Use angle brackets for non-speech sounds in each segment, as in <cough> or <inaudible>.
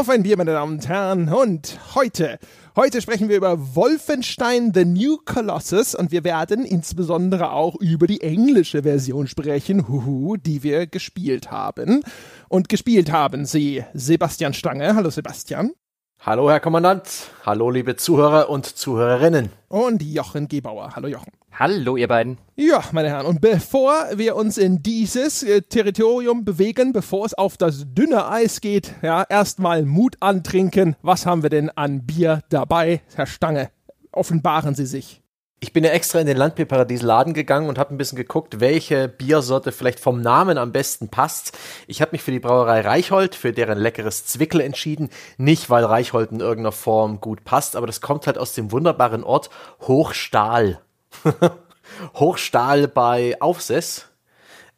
Auf ein Bier, meine Damen und Herren. Und heute, heute sprechen wir über Wolfenstein The New Colossus und wir werden insbesondere auch über die englische Version sprechen, huhu, die wir gespielt haben. Und gespielt haben sie Sebastian Stange. Hallo Sebastian. Hallo, Herr Kommandant. Hallo, liebe Zuhörer und Zuhörerinnen. Und Jochen Gebauer. Hallo, Jochen. Hallo, ihr beiden. Ja, meine Herren, und bevor wir uns in dieses äh, Territorium bewegen, bevor es auf das dünne Eis geht, ja, erstmal Mut antrinken. Was haben wir denn an Bier dabei, Herr Stange? Offenbaren Sie sich. Ich bin ja extra in den Landbierparadies-Laden gegangen und habe ein bisschen geguckt, welche Biersorte vielleicht vom Namen am besten passt. Ich habe mich für die Brauerei Reichhold, für deren leckeres Zwickel entschieden. Nicht, weil Reichhold in irgendeiner Form gut passt, aber das kommt halt aus dem wunderbaren Ort Hochstahl. <laughs> Hochstahl bei Aufsess.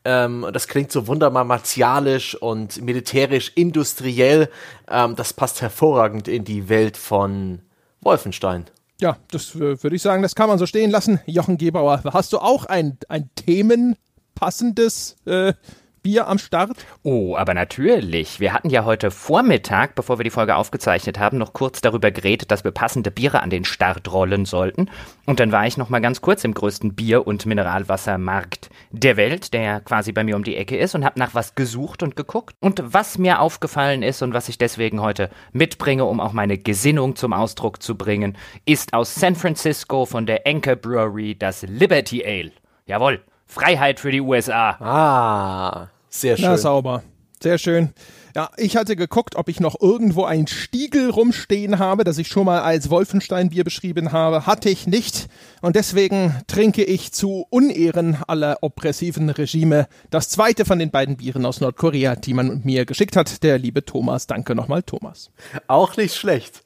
Ähm, das klingt so wunderbar martialisch und militärisch, industriell. Ähm, das passt hervorragend in die Welt von Wolfenstein. Ja, das würde ich sagen, das kann man so stehen lassen. Jochen Gebauer, hast du auch ein, ein themenpassendes äh, Bier am Start? Oh, aber natürlich. Wir hatten ja heute Vormittag, bevor wir die Folge aufgezeichnet haben, noch kurz darüber geredet, dass wir passende Biere an den Start rollen sollten. Und dann war ich noch mal ganz kurz im größten Bier- und Mineralwassermarkt der Welt, der quasi bei mir um die Ecke ist, und habe nach was gesucht und geguckt. Und was mir aufgefallen ist und was ich deswegen heute mitbringe, um auch meine Gesinnung zum Ausdruck zu bringen, ist aus San Francisco von der Anchor Brewery das Liberty Ale. Jawohl. Freiheit für die USA. Ah, sehr schön. Na, sauber. Sehr schön. Ja, ich hatte geguckt, ob ich noch irgendwo ein Stiegel rumstehen habe, das ich schon mal als Wolfenstein-Bier beschrieben habe. Hatte ich nicht. Und deswegen trinke ich zu Unehren aller oppressiven Regime das zweite von den beiden Bieren aus Nordkorea, die man mir geschickt hat. Der liebe Thomas. Danke nochmal, Thomas. Auch nicht schlecht.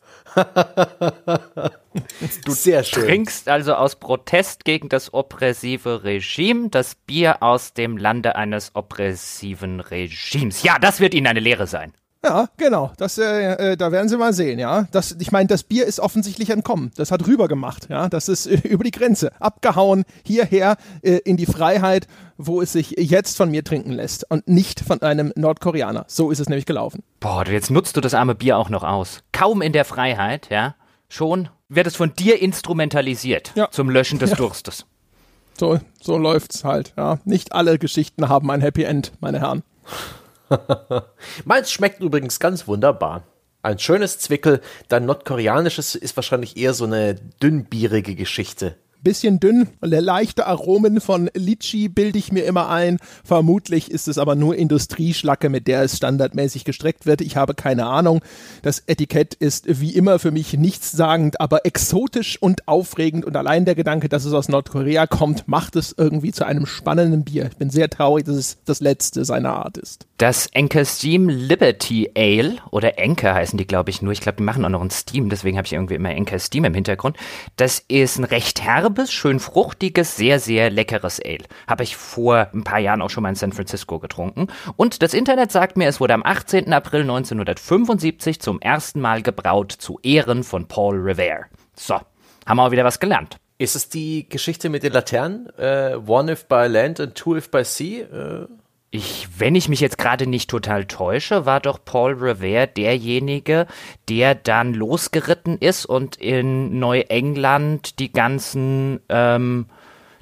Du Sehr schön. trinkst also aus Protest gegen das oppressive Regime das Bier aus dem Lande eines oppressiven Regimes. Ja, das wird Ihnen eine Lehre sein. Ja, genau. Das, äh, äh, da werden Sie mal sehen, ja. Das, ich meine, das Bier ist offensichtlich entkommen. Das hat rüber gemacht, ja. Das ist äh, <laughs> über die Grenze abgehauen hierher äh, in die Freiheit, wo es sich jetzt von mir trinken lässt und nicht von einem Nordkoreaner. So ist es nämlich gelaufen. Boah, jetzt nutzt du das arme Bier auch noch aus. Kaum in der Freiheit, ja. Schon wird es von dir instrumentalisiert ja. zum Löschen des ja. Durstes. So, so läuft's halt, ja. Nicht alle Geschichten haben ein Happy End, meine Herren. <laughs> Meins schmeckt übrigens ganz wunderbar. Ein schönes Zwickel, dein nordkoreanisches ist wahrscheinlich eher so eine dünnbierige Geschichte bisschen dünn. Leichte Aromen von Litchi bilde ich mir immer ein. Vermutlich ist es aber nur Industrieschlacke, mit der es standardmäßig gestreckt wird. Ich habe keine Ahnung. Das Etikett ist wie immer für mich nichtssagend, aber exotisch und aufregend. Und allein der Gedanke, dass es aus Nordkorea kommt, macht es irgendwie zu einem spannenden Bier. Ich bin sehr traurig, dass es das letzte seiner Art ist. Das Anchor Steam Liberty Ale oder Anchor heißen die, glaube ich, nur. Ich glaube, die machen auch noch ein Steam, deswegen habe ich irgendwie immer Anchor Steam im Hintergrund. Das ist ein recht herb herbes, schön fruchtiges, sehr, sehr leckeres Ale. Habe ich vor ein paar Jahren auch schon mal in San Francisco getrunken. Und das Internet sagt mir, es wurde am 18. April 1975 zum ersten Mal gebraut zu Ehren von Paul Revere. So, haben wir auch wieder was gelernt. Ist es die Geschichte mit den Laternen? Uh, one if by land and two if by sea? Uh ich, wenn ich mich jetzt gerade nicht total täusche, war doch Paul Revere derjenige, der dann losgeritten ist und in Neuengland die ganzen, ähm,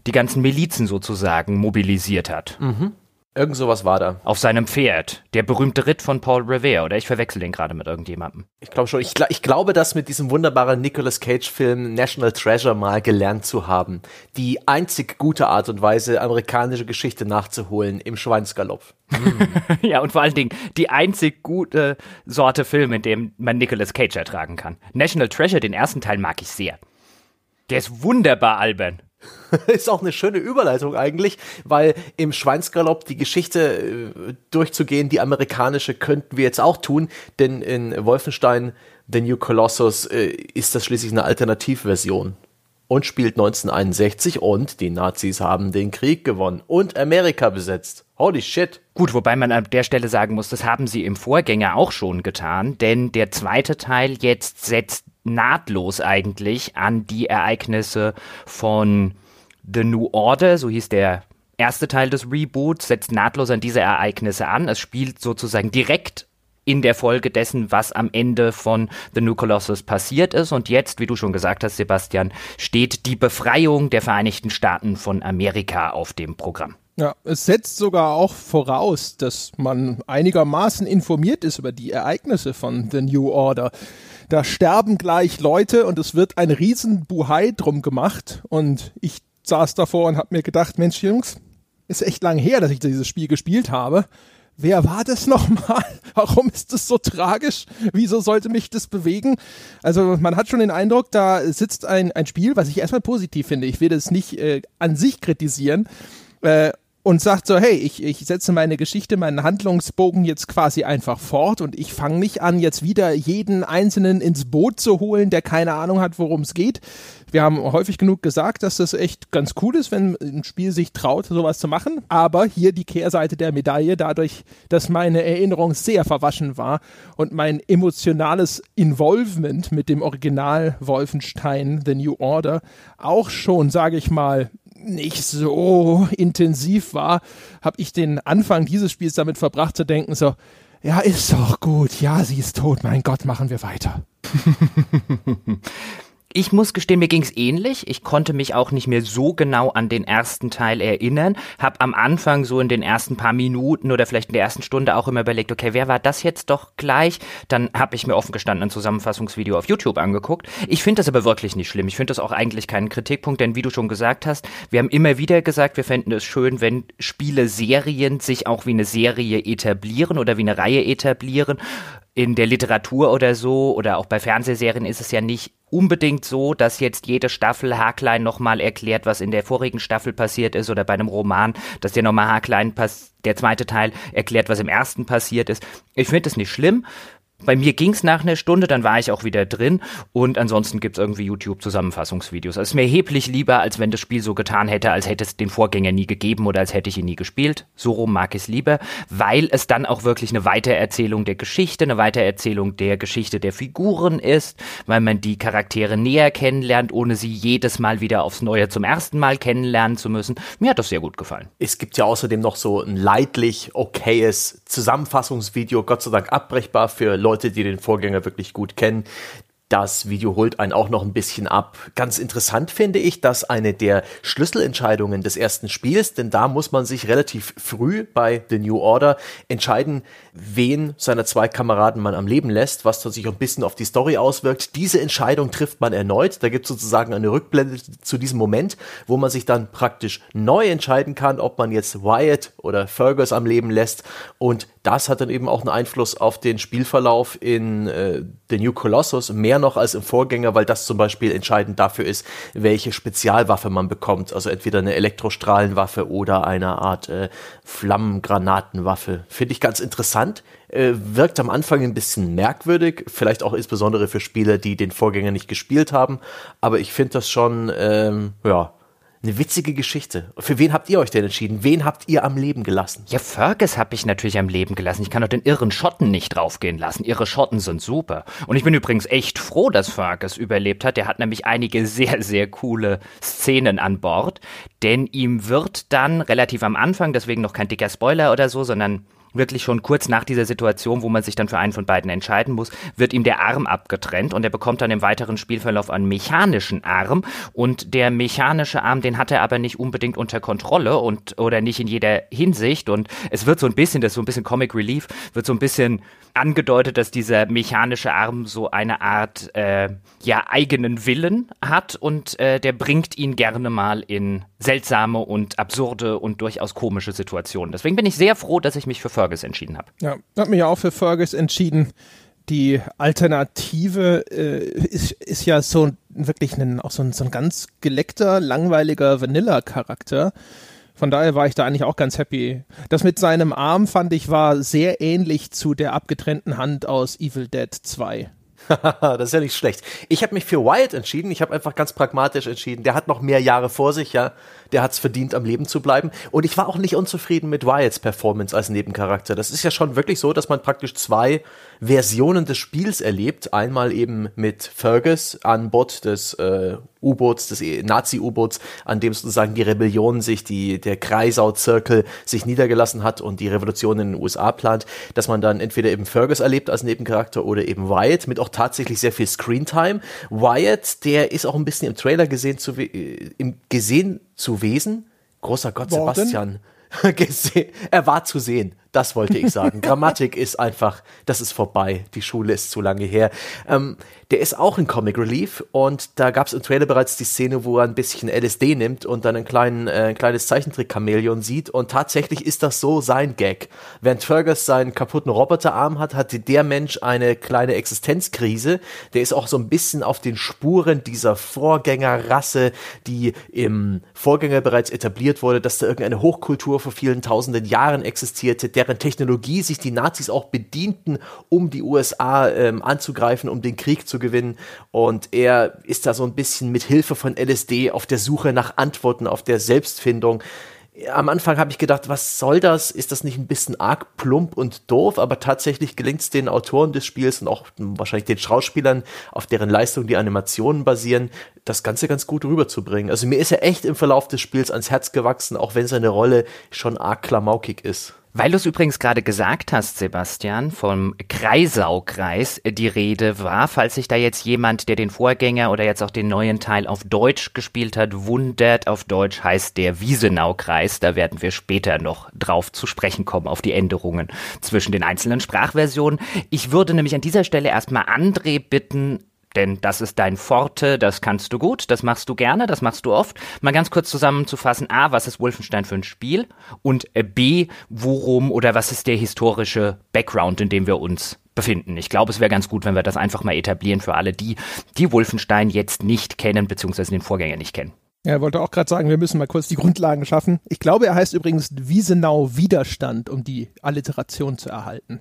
die ganzen Milizen sozusagen mobilisiert hat. Mhm. Irgend sowas war da. Auf seinem Pferd. Der berühmte Ritt von Paul Revere. Oder ich verwechsel den gerade mit irgendjemandem. Ich glaube schon. Ich, ich, glaube, das mit diesem wunderbaren Nicolas Cage-Film National Treasure mal gelernt zu haben. Die einzig gute Art und Weise, amerikanische Geschichte nachzuholen im Schweinsgalopp. <laughs> ja, und vor allen Dingen die einzig gute Sorte Film, in dem man Nicolas Cage ertragen kann. National Treasure, den ersten Teil mag ich sehr. Der ist wunderbar albern. <laughs> ist auch eine schöne Überleitung eigentlich, weil im Schweinsgalopp die Geschichte äh, durchzugehen, die amerikanische, könnten wir jetzt auch tun, denn in Wolfenstein The New Colossus äh, ist das schließlich eine Alternativversion und spielt 1961 und die Nazis haben den Krieg gewonnen und Amerika besetzt. Holy shit. Gut, wobei man an der Stelle sagen muss, das haben sie im Vorgänger auch schon getan, denn der zweite Teil jetzt setzt nahtlos eigentlich an die Ereignisse von The New Order, so hieß der erste Teil des Reboots, setzt nahtlos an diese Ereignisse an. Es spielt sozusagen direkt in der Folge dessen, was am Ende von The New Colossus passiert ist. Und jetzt, wie du schon gesagt hast, Sebastian, steht die Befreiung der Vereinigten Staaten von Amerika auf dem Programm. Ja, es setzt sogar auch voraus, dass man einigermaßen informiert ist über die Ereignisse von The New Order. Da sterben gleich Leute und es wird ein riesen Buhai drum gemacht und ich saß davor und habe mir gedacht, Mensch Jungs, ist echt lang her, dass ich dieses Spiel gespielt habe. Wer war das nochmal? <laughs> Warum ist das so tragisch? Wieso sollte mich das bewegen? Also man hat schon den Eindruck, da sitzt ein, ein Spiel, was ich erstmal positiv finde. Ich will das nicht äh, an sich kritisieren. Äh, und sagt so, hey, ich, ich setze meine Geschichte, meinen Handlungsbogen jetzt quasi einfach fort und ich fange nicht an, jetzt wieder jeden Einzelnen ins Boot zu holen, der keine Ahnung hat, worum es geht. Wir haben häufig genug gesagt, dass das echt ganz cool ist, wenn ein Spiel sich traut, sowas zu machen. Aber hier die Kehrseite der Medaille, dadurch, dass meine Erinnerung sehr verwaschen war und mein emotionales Involvement mit dem Original Wolfenstein The New Order auch schon, sage ich mal, nicht so intensiv war, habe ich den Anfang dieses Spiels damit verbracht zu denken, so, ja, ist doch gut, ja, sie ist tot, mein Gott, machen wir weiter. <laughs> Ich muss gestehen, mir ging's ähnlich. Ich konnte mich auch nicht mehr so genau an den ersten Teil erinnern. Hab am Anfang so in den ersten paar Minuten oder vielleicht in der ersten Stunde auch immer überlegt, okay, wer war das jetzt doch gleich? Dann habe ich mir offen gestanden ein Zusammenfassungsvideo auf YouTube angeguckt. Ich finde das aber wirklich nicht schlimm. Ich finde das auch eigentlich keinen Kritikpunkt, denn wie du schon gesagt hast, wir haben immer wieder gesagt, wir fänden es schön, wenn Spiele, Serien sich auch wie eine Serie etablieren oder wie eine Reihe etablieren in der Literatur oder so oder auch bei Fernsehserien ist es ja nicht unbedingt so, dass jetzt jede Staffel haarklein nochmal erklärt, was in der vorigen Staffel passiert ist oder bei einem Roman, dass der nochmal haarklein der zweite Teil erklärt, was im ersten passiert ist. Ich finde es nicht schlimm. Bei mir ging es nach einer Stunde, dann war ich auch wieder drin und ansonsten gibt es irgendwie YouTube-Zusammenfassungsvideos. Es ist mir erheblich lieber, als wenn das Spiel so getan hätte, als hätte es den Vorgänger nie gegeben oder als hätte ich ihn nie gespielt. So rum mag ich es lieber, weil es dann auch wirklich eine Weitererzählung der Geschichte, eine Weitererzählung der Geschichte der Figuren ist, weil man die Charaktere näher kennenlernt, ohne sie jedes Mal wieder aufs Neue zum ersten Mal kennenlernen zu müssen. Mir hat das sehr gut gefallen. Es gibt ja außerdem noch so ein leidlich okayes Zusammenfassungsvideo, Gott sei Dank abbrechbar für Leute, die den Vorgänger wirklich gut kennen. Das Video holt einen auch noch ein bisschen ab. Ganz interessant finde ich, dass eine der Schlüsselentscheidungen des ersten Spiels, denn da muss man sich relativ früh bei The New Order entscheiden, wen seiner zwei Kameraden man am Leben lässt, was sich ein bisschen auf die Story auswirkt. Diese Entscheidung trifft man erneut. Da gibt es sozusagen eine Rückblende zu diesem Moment, wo man sich dann praktisch neu entscheiden kann, ob man jetzt Wyatt oder Fergus am Leben lässt. Und das hat dann eben auch einen Einfluss auf den Spielverlauf in äh, The New Colossus, mehr noch als im Vorgänger, weil das zum Beispiel entscheidend dafür ist, welche Spezialwaffe man bekommt. Also entweder eine Elektrostrahlenwaffe oder eine Art äh, Flammengranatenwaffe. Finde ich ganz interessant. Äh, wirkt am Anfang ein bisschen merkwürdig, vielleicht auch insbesondere für Spieler, die den Vorgänger nicht gespielt haben. Aber ich finde das schon, ähm, ja, eine witzige Geschichte. Für wen habt ihr euch denn entschieden? Wen habt ihr am Leben gelassen? Ja, Fergus habe ich natürlich am Leben gelassen. Ich kann doch den irren Schotten nicht draufgehen lassen. Ihre Schotten sind super. Und ich bin übrigens echt froh, dass Fergus überlebt hat. Der hat nämlich einige sehr, sehr coole Szenen an Bord. Denn ihm wird dann relativ am Anfang, deswegen noch kein dicker Spoiler oder so, sondern wirklich schon kurz nach dieser Situation, wo man sich dann für einen von beiden entscheiden muss, wird ihm der Arm abgetrennt und er bekommt dann im weiteren Spielverlauf einen mechanischen Arm. Und der mechanische Arm, den hat er aber nicht unbedingt unter Kontrolle und oder nicht in jeder Hinsicht. Und es wird so ein bisschen, das ist so ein bisschen Comic Relief, wird so ein bisschen angedeutet, dass dieser mechanische Arm so eine Art äh, ja eigenen Willen hat. Und äh, der bringt ihn gerne mal in seltsame und absurde und durchaus komische Situationen. Deswegen bin ich sehr froh, dass ich mich für Fergus entschieden habe. Ja, ich habe mich auch für Fergus entschieden. Die Alternative äh, ist, ist ja so wirklich ein, auch so ein, so ein ganz geleckter, langweiliger Vanilla-Charakter. Von daher war ich da eigentlich auch ganz happy. Das mit seinem Arm fand ich war sehr ähnlich zu der abgetrennten Hand aus Evil Dead 2. <laughs> das ist ja nicht schlecht. Ich habe mich für Wyatt entschieden. Ich habe einfach ganz pragmatisch entschieden. Der hat noch mehr Jahre vor sich, ja der hat es verdient, am Leben zu bleiben. Und ich war auch nicht unzufrieden mit Wyatts Performance als Nebencharakter. Das ist ja schon wirklich so, dass man praktisch zwei Versionen des Spiels erlebt. Einmal eben mit Fergus an Bord des äh, U-Boots, des Nazi-U-Boots, an dem sozusagen die Rebellion sich, die, der Kreisau-Zirkel sich niedergelassen hat und die Revolution in den USA plant, dass man dann entweder eben Fergus erlebt als Nebencharakter oder eben Wyatt mit auch tatsächlich sehr viel Screentime. Wyatt, der ist auch ein bisschen im Trailer gesehen zu, äh, im, gesehen zu Wesen. Großer Gott, Worden? Sebastian. <laughs> er war zu sehen. Das wollte ich sagen. Grammatik <laughs> ist einfach, das ist vorbei. Die Schule ist zu lange her. Ähm, der ist auch in Comic Relief und da gab es im Trailer bereits die Szene, wo er ein bisschen LSD nimmt und dann einen kleinen, äh, ein kleines Zeichentrick-Chamäleon sieht und tatsächlich ist das so sein Gag. Während Fergus seinen kaputten Roboterarm hat, hatte der Mensch eine kleine Existenzkrise. Der ist auch so ein bisschen auf den Spuren dieser Vorgängerrasse, die im Vorgänger bereits etabliert wurde, dass da irgendeine Hochkultur vor vielen tausenden Jahren existierte, der deren Technologie sich die Nazis auch bedienten, um die USA ähm, anzugreifen, um den Krieg zu gewinnen. Und er ist da so ein bisschen mit Hilfe von LSD auf der Suche nach Antworten, auf der Selbstfindung am Anfang habe ich gedacht, was soll das? Ist das nicht ein bisschen arg plump und doof? Aber tatsächlich gelingt es den Autoren des Spiels und auch wahrscheinlich den Schauspielern, auf deren Leistung die Animationen basieren, das Ganze ganz gut rüberzubringen. Also mir ist er echt im Verlauf des Spiels ans Herz gewachsen, auch wenn seine Rolle schon arg klamaukig ist. Weil du es übrigens gerade gesagt hast, Sebastian, vom Kreisaukreis die Rede war, falls sich da jetzt jemand, der den Vorgänger oder jetzt auch den neuen Teil auf Deutsch gespielt hat, wundert, auf Deutsch heißt der Wiesenaukreis. Da werden wir später noch drauf zu sprechen kommen, auf die Änderungen zwischen den einzelnen Sprachversionen. Ich würde nämlich an dieser Stelle erstmal André bitten, denn das ist dein Forte, das kannst du gut, das machst du gerne, das machst du oft. Mal ganz kurz zusammenzufassen, A, was ist Wolfenstein für ein Spiel? Und äh, B, worum oder was ist der historische Background, in dem wir uns befinden. Ich glaube, es wäre ganz gut, wenn wir das einfach mal etablieren für alle die, die Wolfenstein jetzt nicht kennen, beziehungsweise den Vorgänger nicht kennen. Er wollte auch gerade sagen, wir müssen mal kurz die Grundlagen schaffen. Ich glaube, er heißt übrigens Wiesenau Widerstand, um die Alliteration zu erhalten.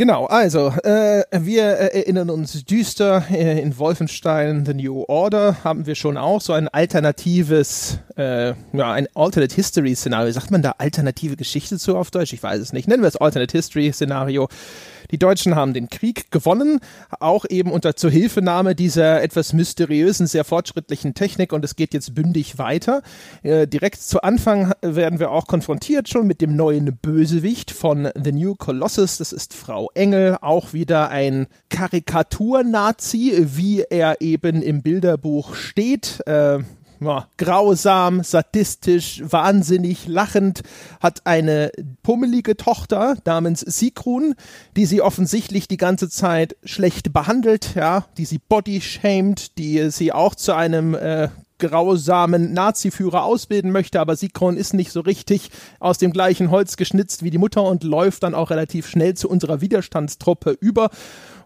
Genau, also äh, wir erinnern uns düster, äh, in Wolfenstein The New Order haben wir schon auch so ein alternatives, äh, ja, ein Alternate History Szenario. Sagt man da alternative Geschichte zu auf Deutsch? Ich weiß es nicht. Nennen wir es Alternate History Szenario. Die Deutschen haben den Krieg gewonnen, auch eben unter Zuhilfenahme dieser etwas mysteriösen, sehr fortschrittlichen Technik und es geht jetzt bündig weiter. Äh, direkt zu Anfang werden wir auch konfrontiert schon mit dem neuen Bösewicht von The New Colossus. Das ist Frau Engel, auch wieder ein Karikatur-Nazi, wie er eben im Bilderbuch steht. Äh, ja, grausam, sadistisch, wahnsinnig, lachend, hat eine pummelige Tochter namens Sigrun, die sie offensichtlich die ganze Zeit schlecht behandelt, ja, die sie body shamed, die sie auch zu einem äh, grausamen Nazi-Führer ausbilden möchte, aber Sigrun ist nicht so richtig aus dem gleichen Holz geschnitzt wie die Mutter und läuft dann auch relativ schnell zu unserer Widerstandstruppe über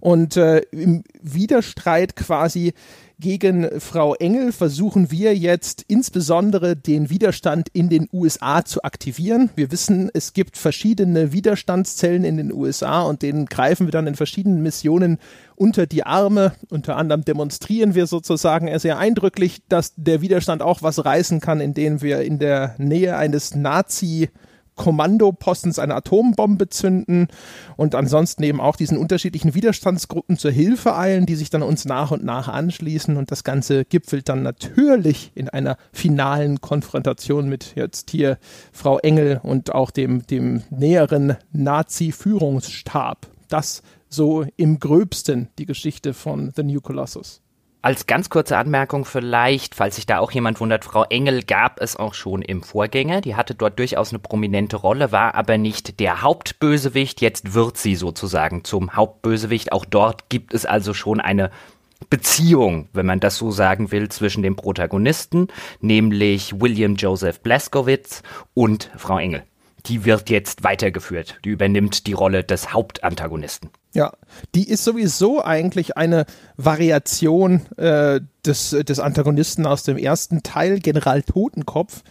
und äh, im Widerstreit quasi gegen Frau Engel versuchen wir jetzt insbesondere den Widerstand in den USA zu aktivieren. Wir wissen, es gibt verschiedene Widerstandszellen in den USA und denen greifen wir dann in verschiedenen Missionen unter die Arme. Unter anderem demonstrieren wir sozusagen sehr eindrücklich, dass der Widerstand auch was reißen kann, indem wir in der Nähe eines Nazi- Kommandopostens eine Atombombe zünden und ansonsten eben auch diesen unterschiedlichen Widerstandsgruppen zur Hilfe eilen, die sich dann uns nach und nach anschließen und das Ganze gipfelt dann natürlich in einer finalen Konfrontation mit jetzt hier Frau Engel und auch dem, dem näheren Nazi-Führungsstab. Das so im gröbsten die Geschichte von The New Colossus. Als ganz kurze Anmerkung vielleicht, falls sich da auch jemand wundert, Frau Engel gab es auch schon im Vorgänger. Die hatte dort durchaus eine prominente Rolle, war aber nicht der Hauptbösewicht. Jetzt wird sie sozusagen zum Hauptbösewicht. Auch dort gibt es also schon eine Beziehung, wenn man das so sagen will, zwischen dem Protagonisten, nämlich William Joseph Blaskowitz und Frau Engel. Die wird jetzt weitergeführt. Die übernimmt die Rolle des Hauptantagonisten. Ja, die ist sowieso eigentlich eine Variation äh, des, des Antagonisten aus dem ersten Teil, General Totenkopf.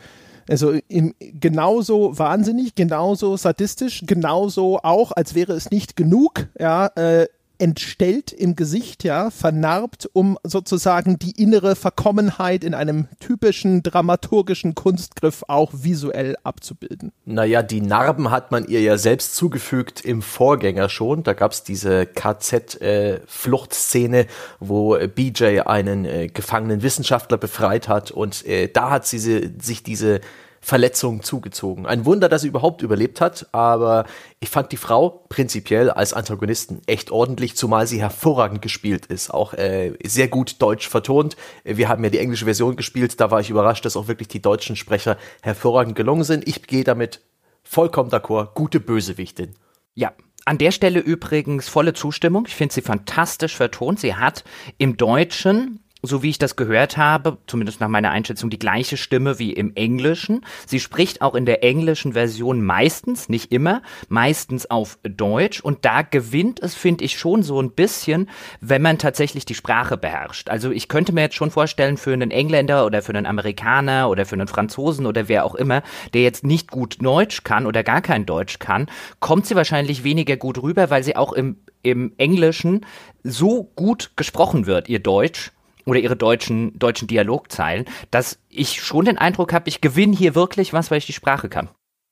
Also im, genauso wahnsinnig, genauso sadistisch, genauso auch, als wäre es nicht genug, ja, äh, entstellt im Gesicht, ja, vernarbt, um sozusagen die innere Verkommenheit in einem typischen dramaturgischen Kunstgriff auch visuell abzubilden. Naja, die Narben hat man ihr ja selbst zugefügt im Vorgänger schon. Da gab's diese KZ-Fluchtszene, äh, wo BJ einen äh, gefangenen Wissenschaftler befreit hat und äh, da hat sie sich diese Verletzungen zugezogen. Ein Wunder, dass sie überhaupt überlebt hat, aber ich fand die Frau prinzipiell als Antagonisten echt ordentlich, zumal sie hervorragend gespielt ist, auch äh, sehr gut deutsch vertont. Wir haben ja die englische Version gespielt, da war ich überrascht, dass auch wirklich die deutschen Sprecher hervorragend gelungen sind. Ich gehe damit vollkommen d'accord, gute Bösewichtin. Ja, an der Stelle übrigens volle Zustimmung. Ich finde sie fantastisch vertont. Sie hat im Deutschen so wie ich das gehört habe, zumindest nach meiner Einschätzung, die gleiche Stimme wie im Englischen. Sie spricht auch in der englischen Version meistens, nicht immer, meistens auf Deutsch. Und da gewinnt es, finde ich, schon so ein bisschen, wenn man tatsächlich die Sprache beherrscht. Also ich könnte mir jetzt schon vorstellen, für einen Engländer oder für einen Amerikaner oder für einen Franzosen oder wer auch immer, der jetzt nicht gut Deutsch kann oder gar kein Deutsch kann, kommt sie wahrscheinlich weniger gut rüber, weil sie auch im, im Englischen so gut gesprochen wird, ihr Deutsch, oder ihre deutschen, deutschen Dialogzeilen, dass ich schon den Eindruck habe, ich gewinne hier wirklich was, weil ich die Sprache kann.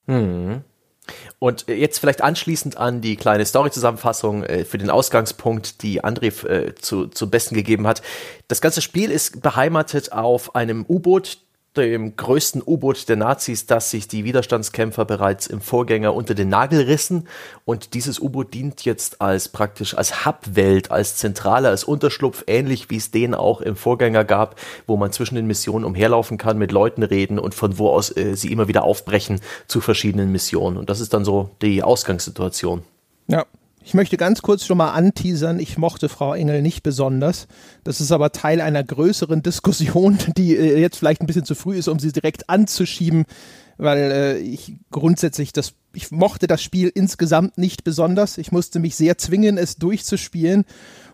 Hm. Und äh, jetzt vielleicht anschließend an die kleine Story-Zusammenfassung äh, für den Ausgangspunkt, die André äh, zu, zum Besten gegeben hat. Das ganze Spiel ist beheimatet auf einem U-Boot, dem größten U-Boot der Nazis, das sich die Widerstandskämpfer bereits im Vorgänger unter den Nagel rissen. Und dieses U-Boot dient jetzt als praktisch als Hubwelt, als Zentrale, als Unterschlupf, ähnlich wie es den auch im Vorgänger gab, wo man zwischen den Missionen umherlaufen kann, mit Leuten reden und von wo aus äh, sie immer wieder aufbrechen zu verschiedenen Missionen. Und das ist dann so die Ausgangssituation. Ja, ich möchte ganz kurz schon mal anteasern, ich mochte Frau Engel nicht besonders. Das ist aber Teil einer größeren Diskussion, die äh, jetzt vielleicht ein bisschen zu früh ist, um sie direkt anzuschieben, weil äh, ich grundsätzlich das, ich mochte das Spiel insgesamt nicht besonders. Ich musste mich sehr zwingen, es durchzuspielen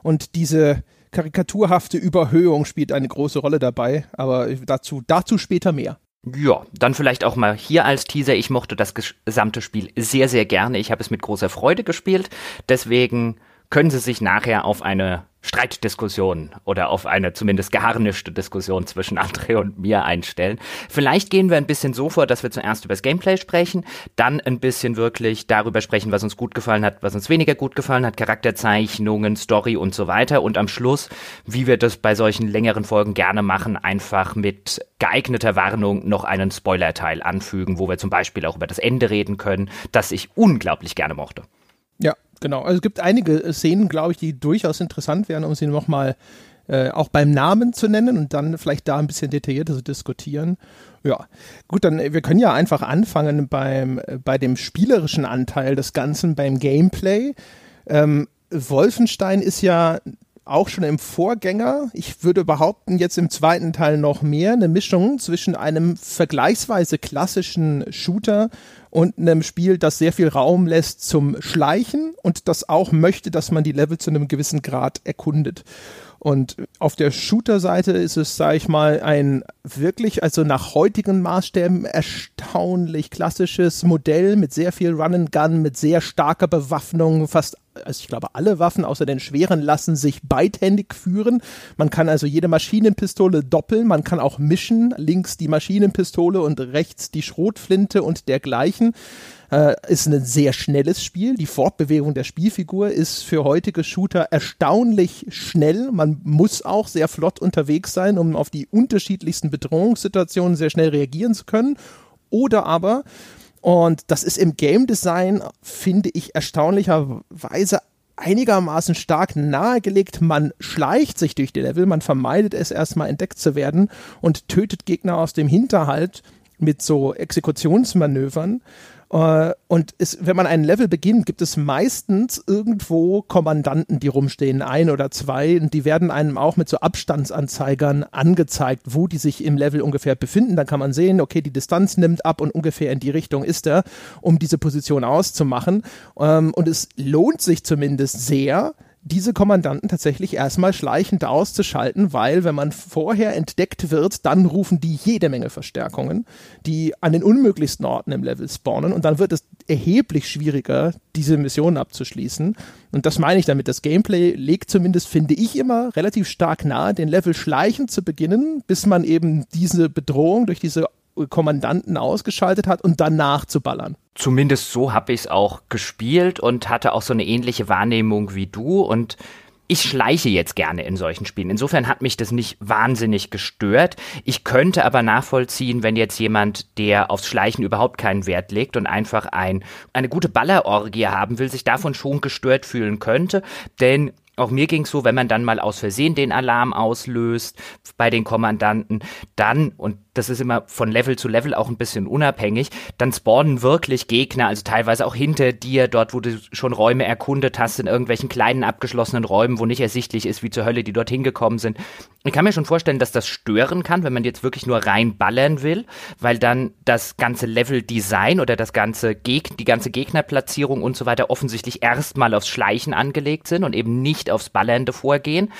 und diese karikaturhafte Überhöhung spielt eine große Rolle dabei, aber dazu, dazu später mehr. Ja, dann vielleicht auch mal hier als Teaser. Ich mochte das gesamte Spiel sehr, sehr gerne. Ich habe es mit großer Freude gespielt. Deswegen können Sie sich nachher auf eine Streitdiskussion oder auf eine zumindest geharnischte Diskussion zwischen André und mir einstellen. Vielleicht gehen wir ein bisschen so vor, dass wir zuerst über das Gameplay sprechen, dann ein bisschen wirklich darüber sprechen, was uns gut gefallen hat, was uns weniger gut gefallen hat, Charakterzeichnungen, Story und so weiter und am Schluss, wie wir das bei solchen längeren Folgen gerne machen, einfach mit geeigneter Warnung noch einen Spoilerteil anfügen, wo wir zum Beispiel auch über das Ende reden können, das ich unglaublich gerne mochte. Genau. Also es gibt einige Szenen, glaube ich, die durchaus interessant wären, um sie nochmal äh, auch beim Namen zu nennen und dann vielleicht da ein bisschen detaillierter zu diskutieren. Ja, gut, dann wir können ja einfach anfangen beim äh, bei dem spielerischen Anteil des Ganzen, beim Gameplay. Ähm, Wolfenstein ist ja auch schon im Vorgänger, ich würde behaupten, jetzt im zweiten Teil noch mehr, eine Mischung zwischen einem vergleichsweise klassischen Shooter und einem Spiel, das sehr viel Raum lässt zum Schleichen und das auch möchte, dass man die Level zu einem gewissen Grad erkundet. Und auf der Shooter-Seite ist es, sage ich mal, ein wirklich, also nach heutigen Maßstäben erstaunlich klassisches Modell mit sehr viel Run and Gun, mit sehr starker Bewaffnung, fast also ich glaube, alle Waffen außer den schweren lassen sich beidhändig führen. Man kann also jede Maschinenpistole doppeln, man kann auch mischen, links die Maschinenpistole und rechts die Schrotflinte und dergleichen. Äh, ist ein sehr schnelles Spiel. Die Fortbewegung der Spielfigur ist für heutige Shooter erstaunlich schnell. Man muss auch sehr flott unterwegs sein, um auf die unterschiedlichsten Bedrohungssituationen sehr schnell reagieren zu können. Oder aber, und das ist im Game Design, finde ich, erstaunlicherweise einigermaßen stark nahegelegt. Man schleicht sich durch die Level, man vermeidet es erstmal entdeckt zu werden und tötet Gegner aus dem Hinterhalt mit so Exekutionsmanövern. Äh, und es, wenn man ein Level beginnt, gibt es meistens irgendwo Kommandanten, die rumstehen, ein oder zwei, und die werden einem auch mit so Abstandsanzeigern angezeigt, wo die sich im Level ungefähr befinden. Dann kann man sehen, okay, die Distanz nimmt ab und ungefähr in die Richtung ist er, um diese Position auszumachen. Ähm, und es lohnt sich zumindest sehr, diese Kommandanten tatsächlich erstmal schleichend auszuschalten, weil wenn man vorher entdeckt wird, dann rufen die jede Menge Verstärkungen, die an den unmöglichsten Orten im Level spawnen und dann wird es erheblich schwieriger, diese Mission abzuschließen. Und das meine ich damit. Das Gameplay legt zumindest, finde ich immer, relativ stark nahe, den Level schleichend zu beginnen, bis man eben diese Bedrohung durch diese Kommandanten ausgeschaltet hat und danach zu ballern. Zumindest so habe ich es auch gespielt und hatte auch so eine ähnliche Wahrnehmung wie du und ich schleiche jetzt gerne in solchen Spielen. Insofern hat mich das nicht wahnsinnig gestört. Ich könnte aber nachvollziehen, wenn jetzt jemand, der aufs Schleichen überhaupt keinen Wert legt und einfach ein, eine gute Ballerorgie haben will, sich davon schon gestört fühlen könnte. Denn auch mir ging es so, wenn man dann mal aus Versehen den Alarm auslöst bei den Kommandanten, dann, und das ist immer von Level zu Level auch ein bisschen unabhängig, dann spawnen wirklich Gegner, also teilweise auch hinter dir, dort, wo du schon Räume erkundet hast, in irgendwelchen kleinen abgeschlossenen Räumen, wo nicht ersichtlich ist, wie zur Hölle die dorthin gekommen sind. Ich kann mir schon vorstellen, dass das stören kann, wenn man jetzt wirklich nur reinballern will, weil dann das ganze Level-Design oder das ganze Geg die ganze Gegnerplatzierung und so weiter offensichtlich erstmal aufs Schleichen angelegt sind und eben nicht aufs ballernde Vorgehen.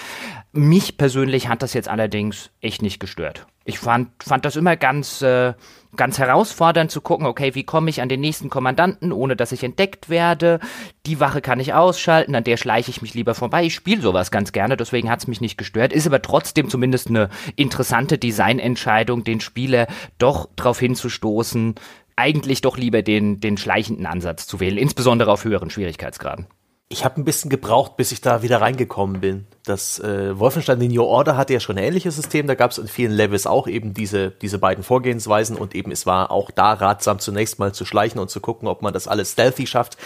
Mich persönlich hat das jetzt allerdings echt nicht gestört. Ich fand, fand das immer ganz, äh, ganz herausfordernd zu gucken, okay, wie komme ich an den nächsten Kommandanten, ohne dass ich entdeckt werde. Die Wache kann ich ausschalten, an der schleiche ich mich lieber vorbei. Ich spiele sowas ganz gerne, deswegen hat es mich nicht gestört. Ist aber trotzdem zumindest eine interessante Designentscheidung, den Spieler doch darauf hinzustoßen, eigentlich doch lieber den, den schleichenden Ansatz zu wählen, insbesondere auf höheren Schwierigkeitsgraden. Ich habe ein bisschen gebraucht, bis ich da wieder reingekommen bin. Das äh, Wolfenstein The New Order hatte ja schon ein ähnliches System. Da gab es in vielen Levels auch eben diese, diese beiden Vorgehensweisen und eben es war auch da ratsam zunächst mal zu schleichen und zu gucken, ob man das alles stealthy schafft.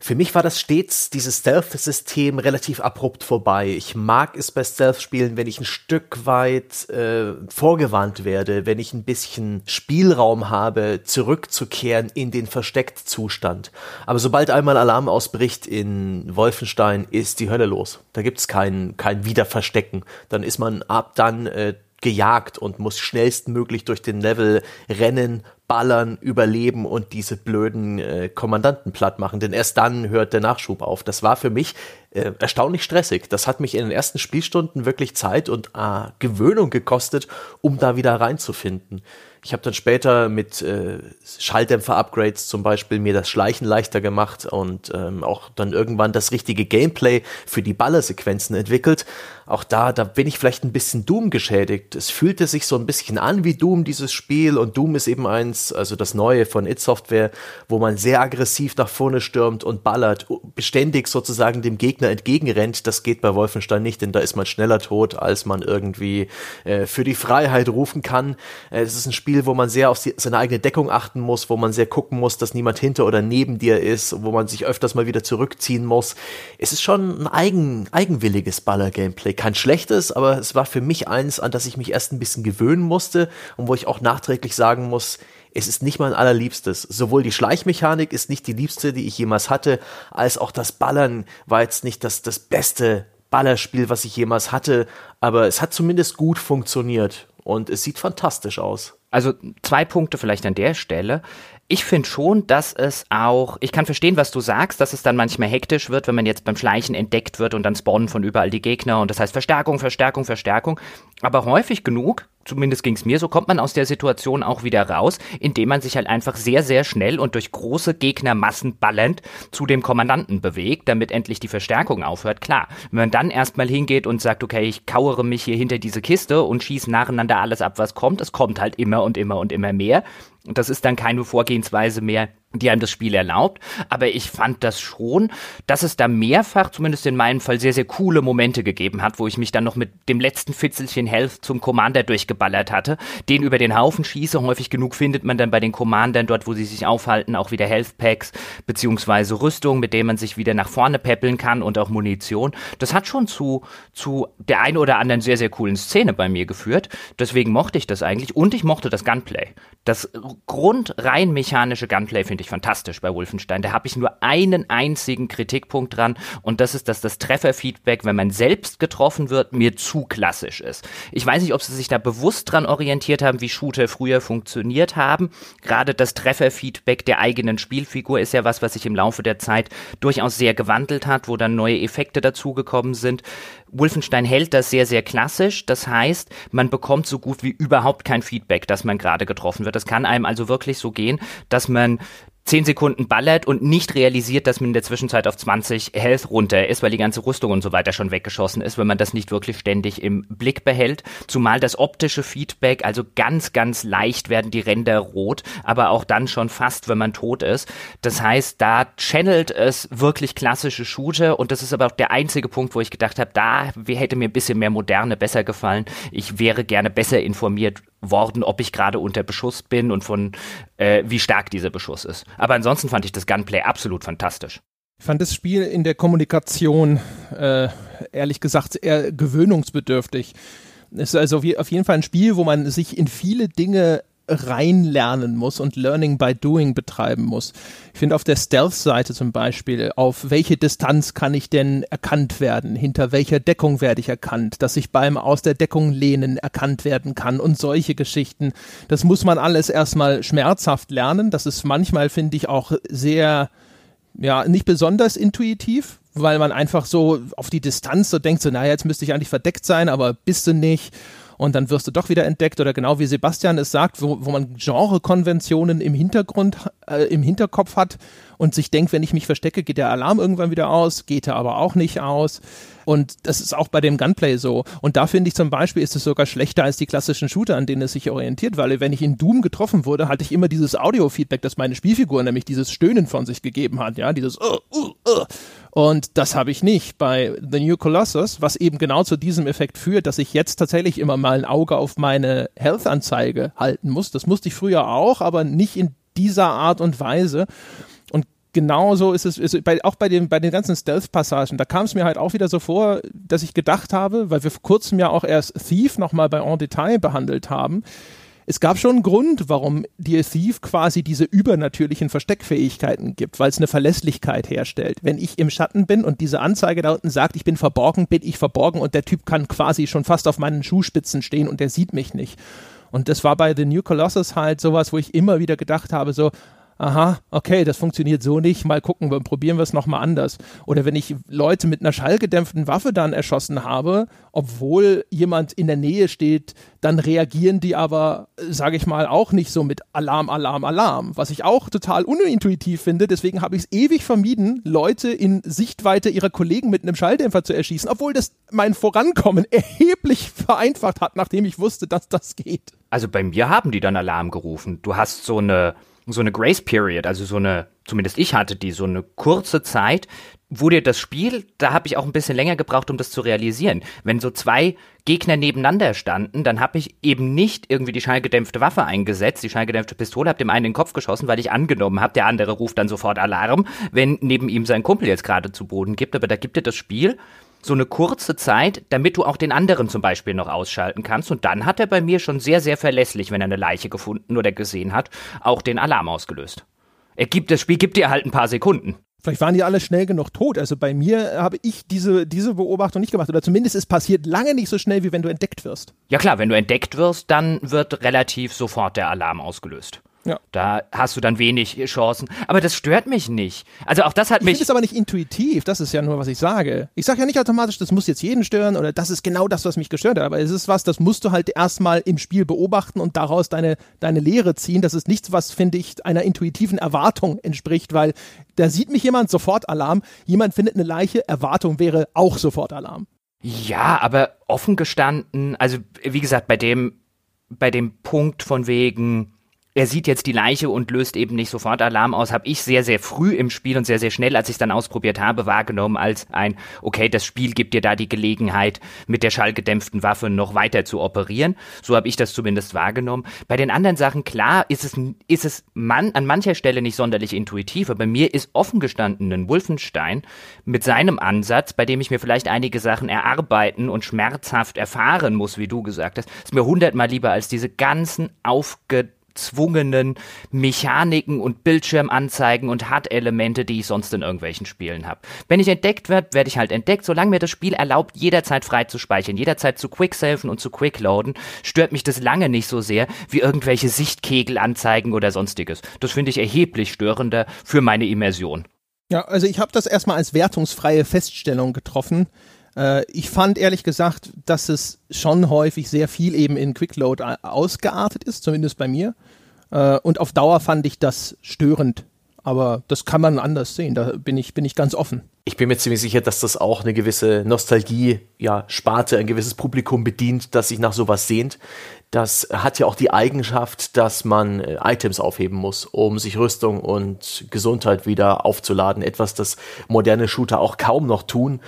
Für mich war das stets dieses Stealth-System relativ abrupt vorbei. Ich mag es bei Stealth-Spielen, wenn ich ein Stück weit äh, vorgewarnt werde, wenn ich ein bisschen Spielraum habe, zurückzukehren in den Versteckt-Zustand. Aber sobald einmal Alarm ausbricht in Wolfenstein, ist die Hölle los. Da gibt's kein, kein Wiederverstecken. Dann ist man ab dann äh, gejagt und muss schnellstmöglich durch den Level rennen, ballern, überleben und diese blöden äh, Kommandanten platt machen. Denn erst dann hört der Nachschub auf. Das war für mich äh, erstaunlich stressig. Das hat mich in den ersten Spielstunden wirklich Zeit und äh, Gewöhnung gekostet, um da wieder reinzufinden. Ich habe dann später mit äh, Schalldämpfer-Upgrades zum Beispiel mir das Schleichen leichter gemacht und ähm, auch dann irgendwann das richtige Gameplay für die Ballersequenzen entwickelt. Auch da, da bin ich vielleicht ein bisschen Doom geschädigt. Es fühlte sich so ein bisschen an wie Doom, dieses Spiel. Und Doom ist eben eins, also das neue von It Software, wo man sehr aggressiv nach vorne stürmt und ballert, beständig sozusagen dem Gegner entgegenrennt. Das geht bei Wolfenstein nicht, denn da ist man schneller tot, als man irgendwie äh, für die Freiheit rufen kann. Äh, es ist ein Spiel, wo man sehr auf die, seine eigene Deckung achten muss, wo man sehr gucken muss, dass niemand hinter oder neben dir ist, wo man sich öfters mal wieder zurückziehen muss. Es ist schon ein eigen, eigenwilliges Baller-Gameplay kein schlechtes, aber es war für mich eins, an das ich mich erst ein bisschen gewöhnen musste und wo ich auch nachträglich sagen muss, es ist nicht mein allerliebstes. Sowohl die Schleichmechanik ist nicht die liebste, die ich jemals hatte, als auch das Ballern war jetzt nicht das, das beste Ballerspiel, was ich jemals hatte, aber es hat zumindest gut funktioniert und es sieht fantastisch aus. Also zwei Punkte vielleicht an der Stelle ich finde schon, dass es auch, ich kann verstehen, was du sagst, dass es dann manchmal hektisch wird, wenn man jetzt beim Schleichen entdeckt wird und dann spawnen von überall die Gegner und das heißt Verstärkung, Verstärkung, Verstärkung. Aber häufig genug, zumindest ging es mir so, kommt man aus der Situation auch wieder raus, indem man sich halt einfach sehr, sehr schnell und durch große Gegnermassen ballend zu dem Kommandanten bewegt, damit endlich die Verstärkung aufhört. Klar, wenn man dann erstmal hingeht und sagt, okay, ich kauere mich hier hinter diese Kiste und schieße nacheinander alles ab, was kommt, es kommt halt immer und immer und immer mehr, und das ist dann keine Vorgehensweise mehr, die einem das Spiel erlaubt. Aber ich fand das schon, dass es da mehrfach, zumindest in meinem Fall, sehr, sehr coole Momente gegeben hat, wo ich mich dann noch mit dem letzten Fitzelchen Health zum Commander durchgeballert hatte, den über den Haufen schieße. Häufig genug findet man dann bei den Commandern dort, wo sie sich aufhalten, auch wieder Health Packs beziehungsweise Rüstung, mit denen man sich wieder nach vorne peppeln kann und auch Munition. Das hat schon zu, zu der einen oder anderen sehr, sehr coolen Szene bei mir geführt. Deswegen mochte ich das eigentlich und ich mochte das Gunplay. Das grundrein mechanische Gunplay finde ich fantastisch bei Wolfenstein. Da habe ich nur einen einzigen Kritikpunkt dran und das ist, dass das Trefferfeedback, wenn man selbst getroffen wird, mir zu klassisch ist. Ich weiß nicht, ob sie sich da bewusst dran orientiert haben, wie Shooter früher funktioniert haben. Gerade das Trefferfeedback der eigenen Spielfigur ist ja was, was sich im Laufe der Zeit durchaus sehr gewandelt hat, wo dann neue Effekte dazugekommen sind. Wolfenstein hält das sehr, sehr klassisch. Das heißt, man bekommt so gut wie überhaupt kein Feedback, dass man gerade getroffen wird. Das kann einem also wirklich so gehen, dass man 10 Sekunden ballert und nicht realisiert, dass man in der Zwischenzeit auf 20 Health runter ist, weil die ganze Rüstung und so weiter schon weggeschossen ist, wenn man das nicht wirklich ständig im Blick behält. Zumal das optische Feedback, also ganz, ganz leicht werden die Ränder rot, aber auch dann schon fast, wenn man tot ist. Das heißt, da channelt es wirklich klassische Shooter und das ist aber auch der einzige Punkt, wo ich gedacht habe, da hätte mir ein bisschen mehr Moderne besser gefallen. Ich wäre gerne besser informiert worden, ob ich gerade unter Beschuss bin und von äh, wie stark dieser Beschuss ist. Aber ansonsten fand ich das Gunplay absolut fantastisch. Ich fand das Spiel in der Kommunikation äh, ehrlich gesagt eher gewöhnungsbedürftig. Es ist also auf jeden Fall ein Spiel, wo man sich in viele Dinge reinlernen muss und Learning by Doing betreiben muss. Ich finde auf der Stealth-Seite zum Beispiel, auf welche Distanz kann ich denn erkannt werden, hinter welcher Deckung werde ich erkannt, dass ich beim aus der Deckung lehnen erkannt werden kann und solche Geschichten. Das muss man alles erstmal schmerzhaft lernen. Das ist manchmal, finde ich, auch sehr, ja, nicht besonders intuitiv, weil man einfach so auf die Distanz so denkt, so, naja, jetzt müsste ich eigentlich verdeckt sein, aber bist du nicht und dann wirst du doch wieder entdeckt oder genau wie Sebastian es sagt, wo, wo man Genrekonventionen im Hintergrund, äh, im Hinterkopf hat und sich denkt, wenn ich mich verstecke, geht der Alarm irgendwann wieder aus, geht er aber auch nicht aus. Und das ist auch bei dem Gunplay so. Und da finde ich zum Beispiel, ist es sogar schlechter als die klassischen Shooter, an denen es sich orientiert, weil wenn ich in Doom getroffen wurde, hatte ich immer dieses Audio-Feedback, das meine Spielfigur nämlich dieses Stöhnen von sich gegeben hat, ja, dieses uh, uh, uh. Und das habe ich nicht bei The New Colossus, was eben genau zu diesem Effekt führt, dass ich jetzt tatsächlich immer mal ein Auge auf meine Health-Anzeige halten muss. Das musste ich früher auch, aber nicht in dieser Art und Weise genauso ist es, ist bei, auch bei den, bei den ganzen Stealth-Passagen, da kam es mir halt auch wieder so vor, dass ich gedacht habe, weil wir vor kurzem ja auch erst Thief nochmal bei En Detail behandelt haben, es gab schon einen Grund, warum dir Thief quasi diese übernatürlichen Versteckfähigkeiten gibt, weil es eine Verlässlichkeit herstellt. Wenn ich im Schatten bin und diese Anzeige da unten sagt, ich bin verborgen, bin ich verborgen und der Typ kann quasi schon fast auf meinen Schuhspitzen stehen und der sieht mich nicht. Und das war bei The New Colossus halt sowas, wo ich immer wieder gedacht habe, so, aha, okay, das funktioniert so nicht, mal gucken, probieren wir es nochmal anders. Oder wenn ich Leute mit einer schallgedämpften Waffe dann erschossen habe, obwohl jemand in der Nähe steht, dann reagieren die aber, sage ich mal, auch nicht so mit Alarm, Alarm, Alarm, was ich auch total unintuitiv finde. Deswegen habe ich es ewig vermieden, Leute in Sichtweite ihrer Kollegen mit einem Schalldämpfer zu erschießen, obwohl das mein Vorankommen <laughs> erheblich vereinfacht hat, nachdem ich wusste, dass das geht. Also bei mir haben die dann Alarm gerufen. Du hast so eine so eine Grace Period, also so eine, zumindest ich hatte die, so eine kurze Zeit, wo dir das Spiel, da habe ich auch ein bisschen länger gebraucht, um das zu realisieren. Wenn so zwei Gegner nebeneinander standen, dann habe ich eben nicht irgendwie die schallgedämpfte Waffe eingesetzt, die schallgedämpfte Pistole, habe dem einen in den Kopf geschossen, weil ich angenommen habe, der andere ruft dann sofort Alarm, wenn neben ihm sein Kumpel jetzt gerade zu Boden gibt. Aber da gibt dir das Spiel so eine kurze Zeit, damit du auch den anderen zum Beispiel noch ausschalten kannst. Und dann hat er bei mir schon sehr, sehr verlässlich, wenn er eine Leiche gefunden oder gesehen hat, auch den Alarm ausgelöst. Er gibt, das Spiel gibt dir halt ein paar Sekunden. Vielleicht waren die alle schnell genug tot. Also bei mir habe ich diese, diese Beobachtung nicht gemacht. Oder zumindest es passiert lange nicht so schnell, wie wenn du entdeckt wirst. Ja klar, wenn du entdeckt wirst, dann wird relativ sofort der Alarm ausgelöst. Ja. Da hast du dann wenig Chancen. Aber das stört mich nicht. Also auch das hat ich mich. Ich finde es aber nicht intuitiv. Das ist ja nur, was ich sage. Ich sage ja nicht automatisch, das muss jetzt jeden stören oder das ist genau das, was mich gestört hat. Aber es ist was, das musst du halt erstmal im Spiel beobachten und daraus deine, deine Lehre ziehen. Das ist nichts, was, finde ich, einer intuitiven Erwartung entspricht, weil da sieht mich jemand sofort Alarm. Jemand findet eine Leiche. Erwartung wäre auch sofort Alarm. Ja, aber offen gestanden, also wie gesagt, bei dem, bei dem Punkt von wegen, er sieht jetzt die Leiche und löst eben nicht sofort Alarm aus, habe ich sehr, sehr früh im Spiel und sehr, sehr schnell, als ich es dann ausprobiert habe, wahrgenommen als ein, okay, das Spiel gibt dir da die Gelegenheit, mit der schallgedämpften Waffe noch weiter zu operieren. So habe ich das zumindest wahrgenommen. Bei den anderen Sachen, klar, ist es, ist es man, an mancher Stelle nicht sonderlich intuitiv, aber mir ist offen gestanden ein Wolfenstein mit seinem Ansatz, bei dem ich mir vielleicht einige Sachen erarbeiten und schmerzhaft erfahren muss, wie du gesagt hast, ist mir hundertmal lieber als diese ganzen aufgedrehten erzwungenen Mechaniken und Bildschirmanzeigen und HUD-Elemente, die ich sonst in irgendwelchen Spielen habe. Wenn ich entdeckt werde, werde ich halt entdeckt. Solange mir das Spiel erlaubt, jederzeit frei zu speichern, jederzeit zu quicksafen und zu quickloaden, stört mich das lange nicht so sehr wie irgendwelche Sichtkegelanzeigen oder sonstiges. Das finde ich erheblich störender für meine Immersion. Ja, also ich habe das erstmal als wertungsfreie Feststellung getroffen. Äh, ich fand ehrlich gesagt, dass es schon häufig sehr viel eben in Quickload ausgeartet ist, zumindest bei mir. Äh, und auf Dauer fand ich das störend aber das kann man anders sehen. Da bin ich, bin ich ganz offen. Ich bin mir ziemlich sicher, dass das auch eine gewisse Nostalgie, ja, Sparte, ein gewisses Publikum bedient, das sich nach sowas sehnt. Das hat ja auch die Eigenschaft, dass man äh, Items aufheben muss, um sich Rüstung und Gesundheit wieder aufzuladen. Etwas, das moderne Shooter auch kaum noch tun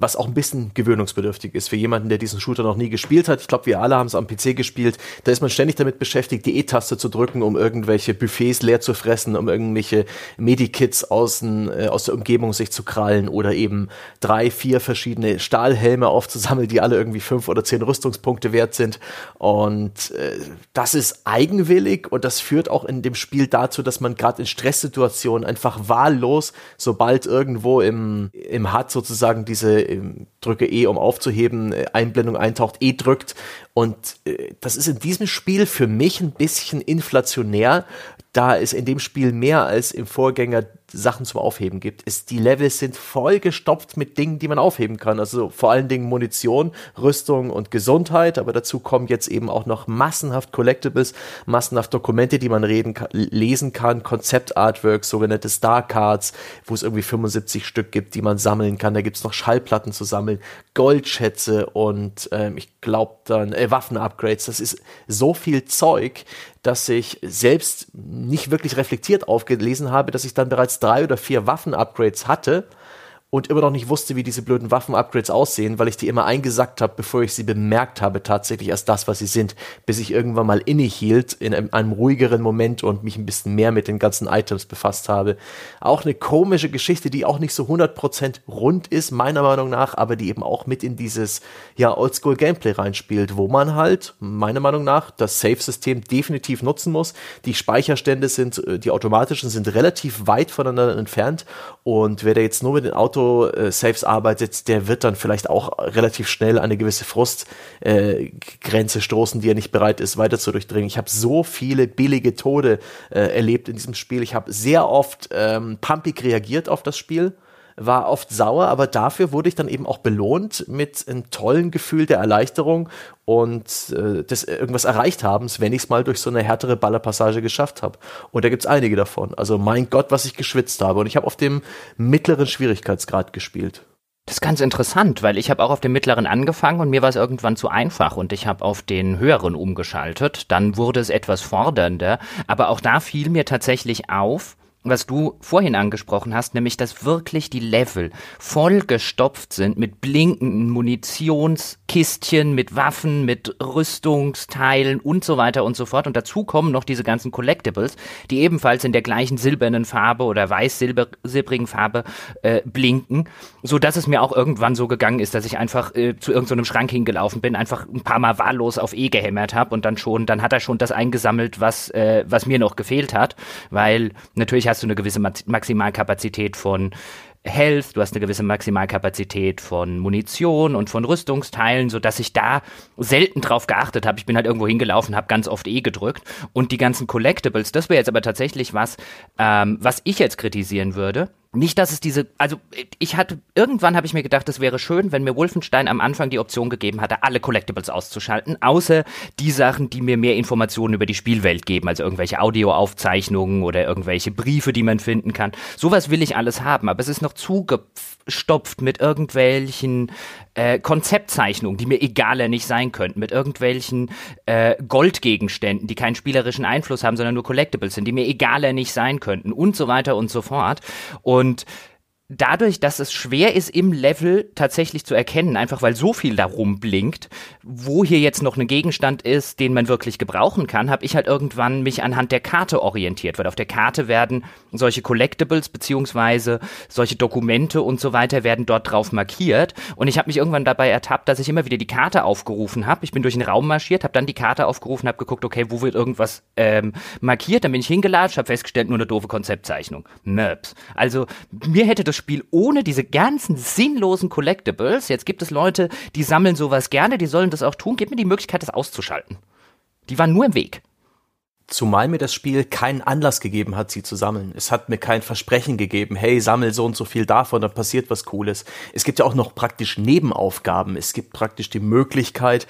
was auch ein bisschen gewöhnungsbedürftig ist für jemanden, der diesen Shooter noch nie gespielt hat. Ich glaube, wir alle haben es am PC gespielt. Da ist man ständig damit beschäftigt, die E-Taste zu drücken, um irgendwelche Buffets leer zu fressen, um irgendwelche Medikits außen, äh, aus der Umgebung sich zu krallen oder eben drei, vier verschiedene Stahlhelme aufzusammeln, die alle irgendwie fünf oder zehn Rüstungspunkte wert sind. Und äh, das ist eigenwillig und das führt auch in dem Spiel dazu, dass man gerade in Stresssituationen einfach wahllos, sobald irgendwo im, im HUD sozusagen diese drücke E, um aufzuheben, äh, Einblendung eintaucht, E drückt. Und äh, das ist in diesem Spiel für mich ein bisschen inflationär, da es in dem Spiel mehr als im Vorgänger Sachen zum Aufheben gibt, ist, die Levels sind vollgestopft mit Dingen, die man aufheben kann. Also vor allen Dingen Munition, Rüstung und Gesundheit, aber dazu kommen jetzt eben auch noch massenhaft Collectibles, massenhaft Dokumente, die man reden, lesen kann, Konzept-Artworks, sogenannte Star-Cards, wo es irgendwie 75 Stück gibt, die man sammeln kann. Da gibt es noch Schallplatten zu sammeln, Goldschätze und ähm, ich glaube dann äh, Waffen-Upgrades. Das ist so viel Zeug, dass ich selbst nicht wirklich reflektiert aufgelesen habe, dass ich dann bereits drei oder vier Waffen-Upgrades hatte und immer noch nicht wusste, wie diese blöden Waffen-Upgrades aussehen, weil ich die immer eingesackt habe, bevor ich sie bemerkt habe, tatsächlich als das, was sie sind, bis ich irgendwann mal innehielt in einem, einem, ruhigeren Moment und mich ein bisschen mehr mit den ganzen Items befasst habe. Auch eine komische Geschichte, die auch nicht so 100% rund ist, meiner Meinung nach, aber die eben auch mit in dieses, ja, Oldschool-Gameplay reinspielt, wo man halt, meiner Meinung nach, das Save-System definitiv nutzen muss. Die Speicherstände sind, äh, die automatischen sind relativ weit voneinander entfernt und wer da jetzt nur mit dem Auto Auto-Saves arbeitet, der wird dann vielleicht auch relativ schnell eine gewisse Frustgrenze äh, stoßen, die er nicht bereit ist, weiter zu durchdringen. Ich habe so viele billige Tode äh, erlebt in diesem Spiel. Ich habe sehr oft ähm, pumpig reagiert auf das Spiel war oft sauer, aber dafür wurde ich dann eben auch belohnt mit einem tollen Gefühl der Erleichterung und äh, des irgendwas erreicht habens, wenn ich es mal durch so eine härtere Ballerpassage geschafft habe. Und da gibt's einige davon. Also mein Gott, was ich geschwitzt habe. Und ich habe auf dem mittleren Schwierigkeitsgrad gespielt. Das ist ganz interessant, weil ich habe auch auf dem mittleren angefangen und mir war es irgendwann zu einfach und ich habe auf den höheren umgeschaltet. Dann wurde es etwas fordernder, aber auch da fiel mir tatsächlich auf, was du vorhin angesprochen hast, nämlich dass wirklich die Level vollgestopft sind mit blinkenden Munitionskistchen, mit Waffen, mit Rüstungsteilen und so weiter und so fort. Und dazu kommen noch diese ganzen Collectibles, die ebenfalls in der gleichen silbernen Farbe oder weiß-silbrigen Farbe äh, blinken, so dass es mir auch irgendwann so gegangen ist, dass ich einfach äh, zu irgendeinem so Schrank hingelaufen bin, einfach ein paar Mal wahllos auf E gehämmert habe und dann schon, dann hat er schon das eingesammelt, was, äh, was mir noch gefehlt hat, weil natürlich hast du eine gewisse Maximalkapazität von Health, du hast eine gewisse Maximalkapazität von Munition und von Rüstungsteilen, so dass ich da selten drauf geachtet habe. Ich bin halt irgendwo hingelaufen, habe ganz oft E gedrückt und die ganzen Collectibles, das wäre jetzt aber tatsächlich was, ähm, was ich jetzt kritisieren würde nicht, dass es diese, also ich hatte, irgendwann habe ich mir gedacht, es wäre schön, wenn mir Wolfenstein am Anfang die Option gegeben hatte, alle Collectibles auszuschalten, außer die Sachen, die mir mehr Informationen über die Spielwelt geben, also irgendwelche Audioaufzeichnungen oder irgendwelche Briefe, die man finden kann. Sowas will ich alles haben, aber es ist noch zugestopft mit irgendwelchen äh, Konzeptzeichnungen, die mir egaler nicht sein könnten, mit irgendwelchen äh, Goldgegenständen, die keinen spielerischen Einfluss haben, sondern nur Collectibles sind, die mir egaler nicht sein könnten und so weiter und so fort. Und dadurch, dass es schwer ist, im Level tatsächlich zu erkennen, einfach weil so viel darum blinkt, wo hier jetzt noch ein Gegenstand ist, den man wirklich gebrauchen kann, habe ich halt irgendwann mich anhand der Karte orientiert, weil auf der Karte werden solche Collectibles beziehungsweise solche Dokumente und so weiter werden dort drauf markiert und ich habe mich irgendwann dabei ertappt, dass ich immer wieder die Karte aufgerufen habe. Ich bin durch den Raum marschiert, habe dann die Karte aufgerufen, habe geguckt, okay, wo wird irgendwas ähm, markiert, dann bin ich hingelatscht, habe festgestellt, nur eine doofe Konzeptzeichnung. Möps. Also mir hätte das Spiel ohne diese ganzen sinnlosen Collectibles, jetzt gibt es Leute, die sammeln sowas gerne, die sollen das auch tun, gib mir die Möglichkeit, das auszuschalten. Die waren nur im Weg. Zumal mir das Spiel keinen Anlass gegeben hat, sie zu sammeln. Es hat mir kein Versprechen gegeben, hey, sammel so und so viel davon, dann passiert was Cooles. Es gibt ja auch noch praktisch Nebenaufgaben. Es gibt praktisch die Möglichkeit,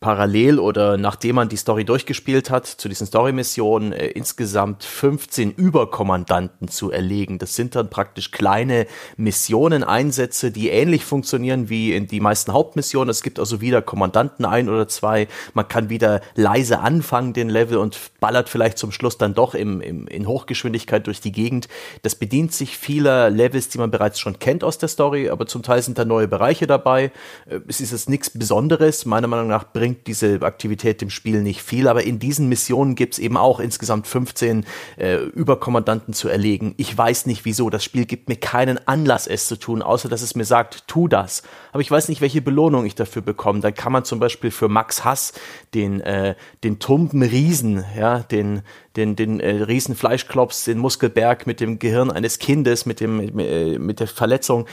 parallel oder nachdem man die Story durchgespielt hat, zu diesen Story-Missionen äh, insgesamt 15 Überkommandanten zu erlegen. Das sind dann praktisch kleine Missionen, Einsätze, die ähnlich funktionieren wie in die meisten Hauptmissionen. Es gibt also wieder Kommandanten ein oder zwei. Man kann wieder leise anfangen den Level und ballert vielleicht zum Schluss dann doch im, im, in Hochgeschwindigkeit durch die Gegend. Das bedient sich vieler Levels, die man bereits schon kennt aus der Story, aber zum Teil sind da neue Bereiche dabei. Äh, es ist jetzt nichts Besonderes. Meiner Meinung nach bringt diese Aktivität dem Spiel nicht viel, aber in diesen Missionen gibt es eben auch insgesamt 15 äh, Überkommandanten zu erlegen. Ich weiß nicht wieso. Das Spiel gibt mir keinen Anlass, es zu tun, außer dass es mir sagt, tu das. Aber ich weiß nicht, welche Belohnung ich dafür bekomme. Dann kann man zum Beispiel für Max Hass den, äh, den tumben Riesen, ja, den, den, den äh, Riesenfleischklops, den Muskelberg mit dem Gehirn eines Kindes, mit dem, mit, äh, mit der Verletzung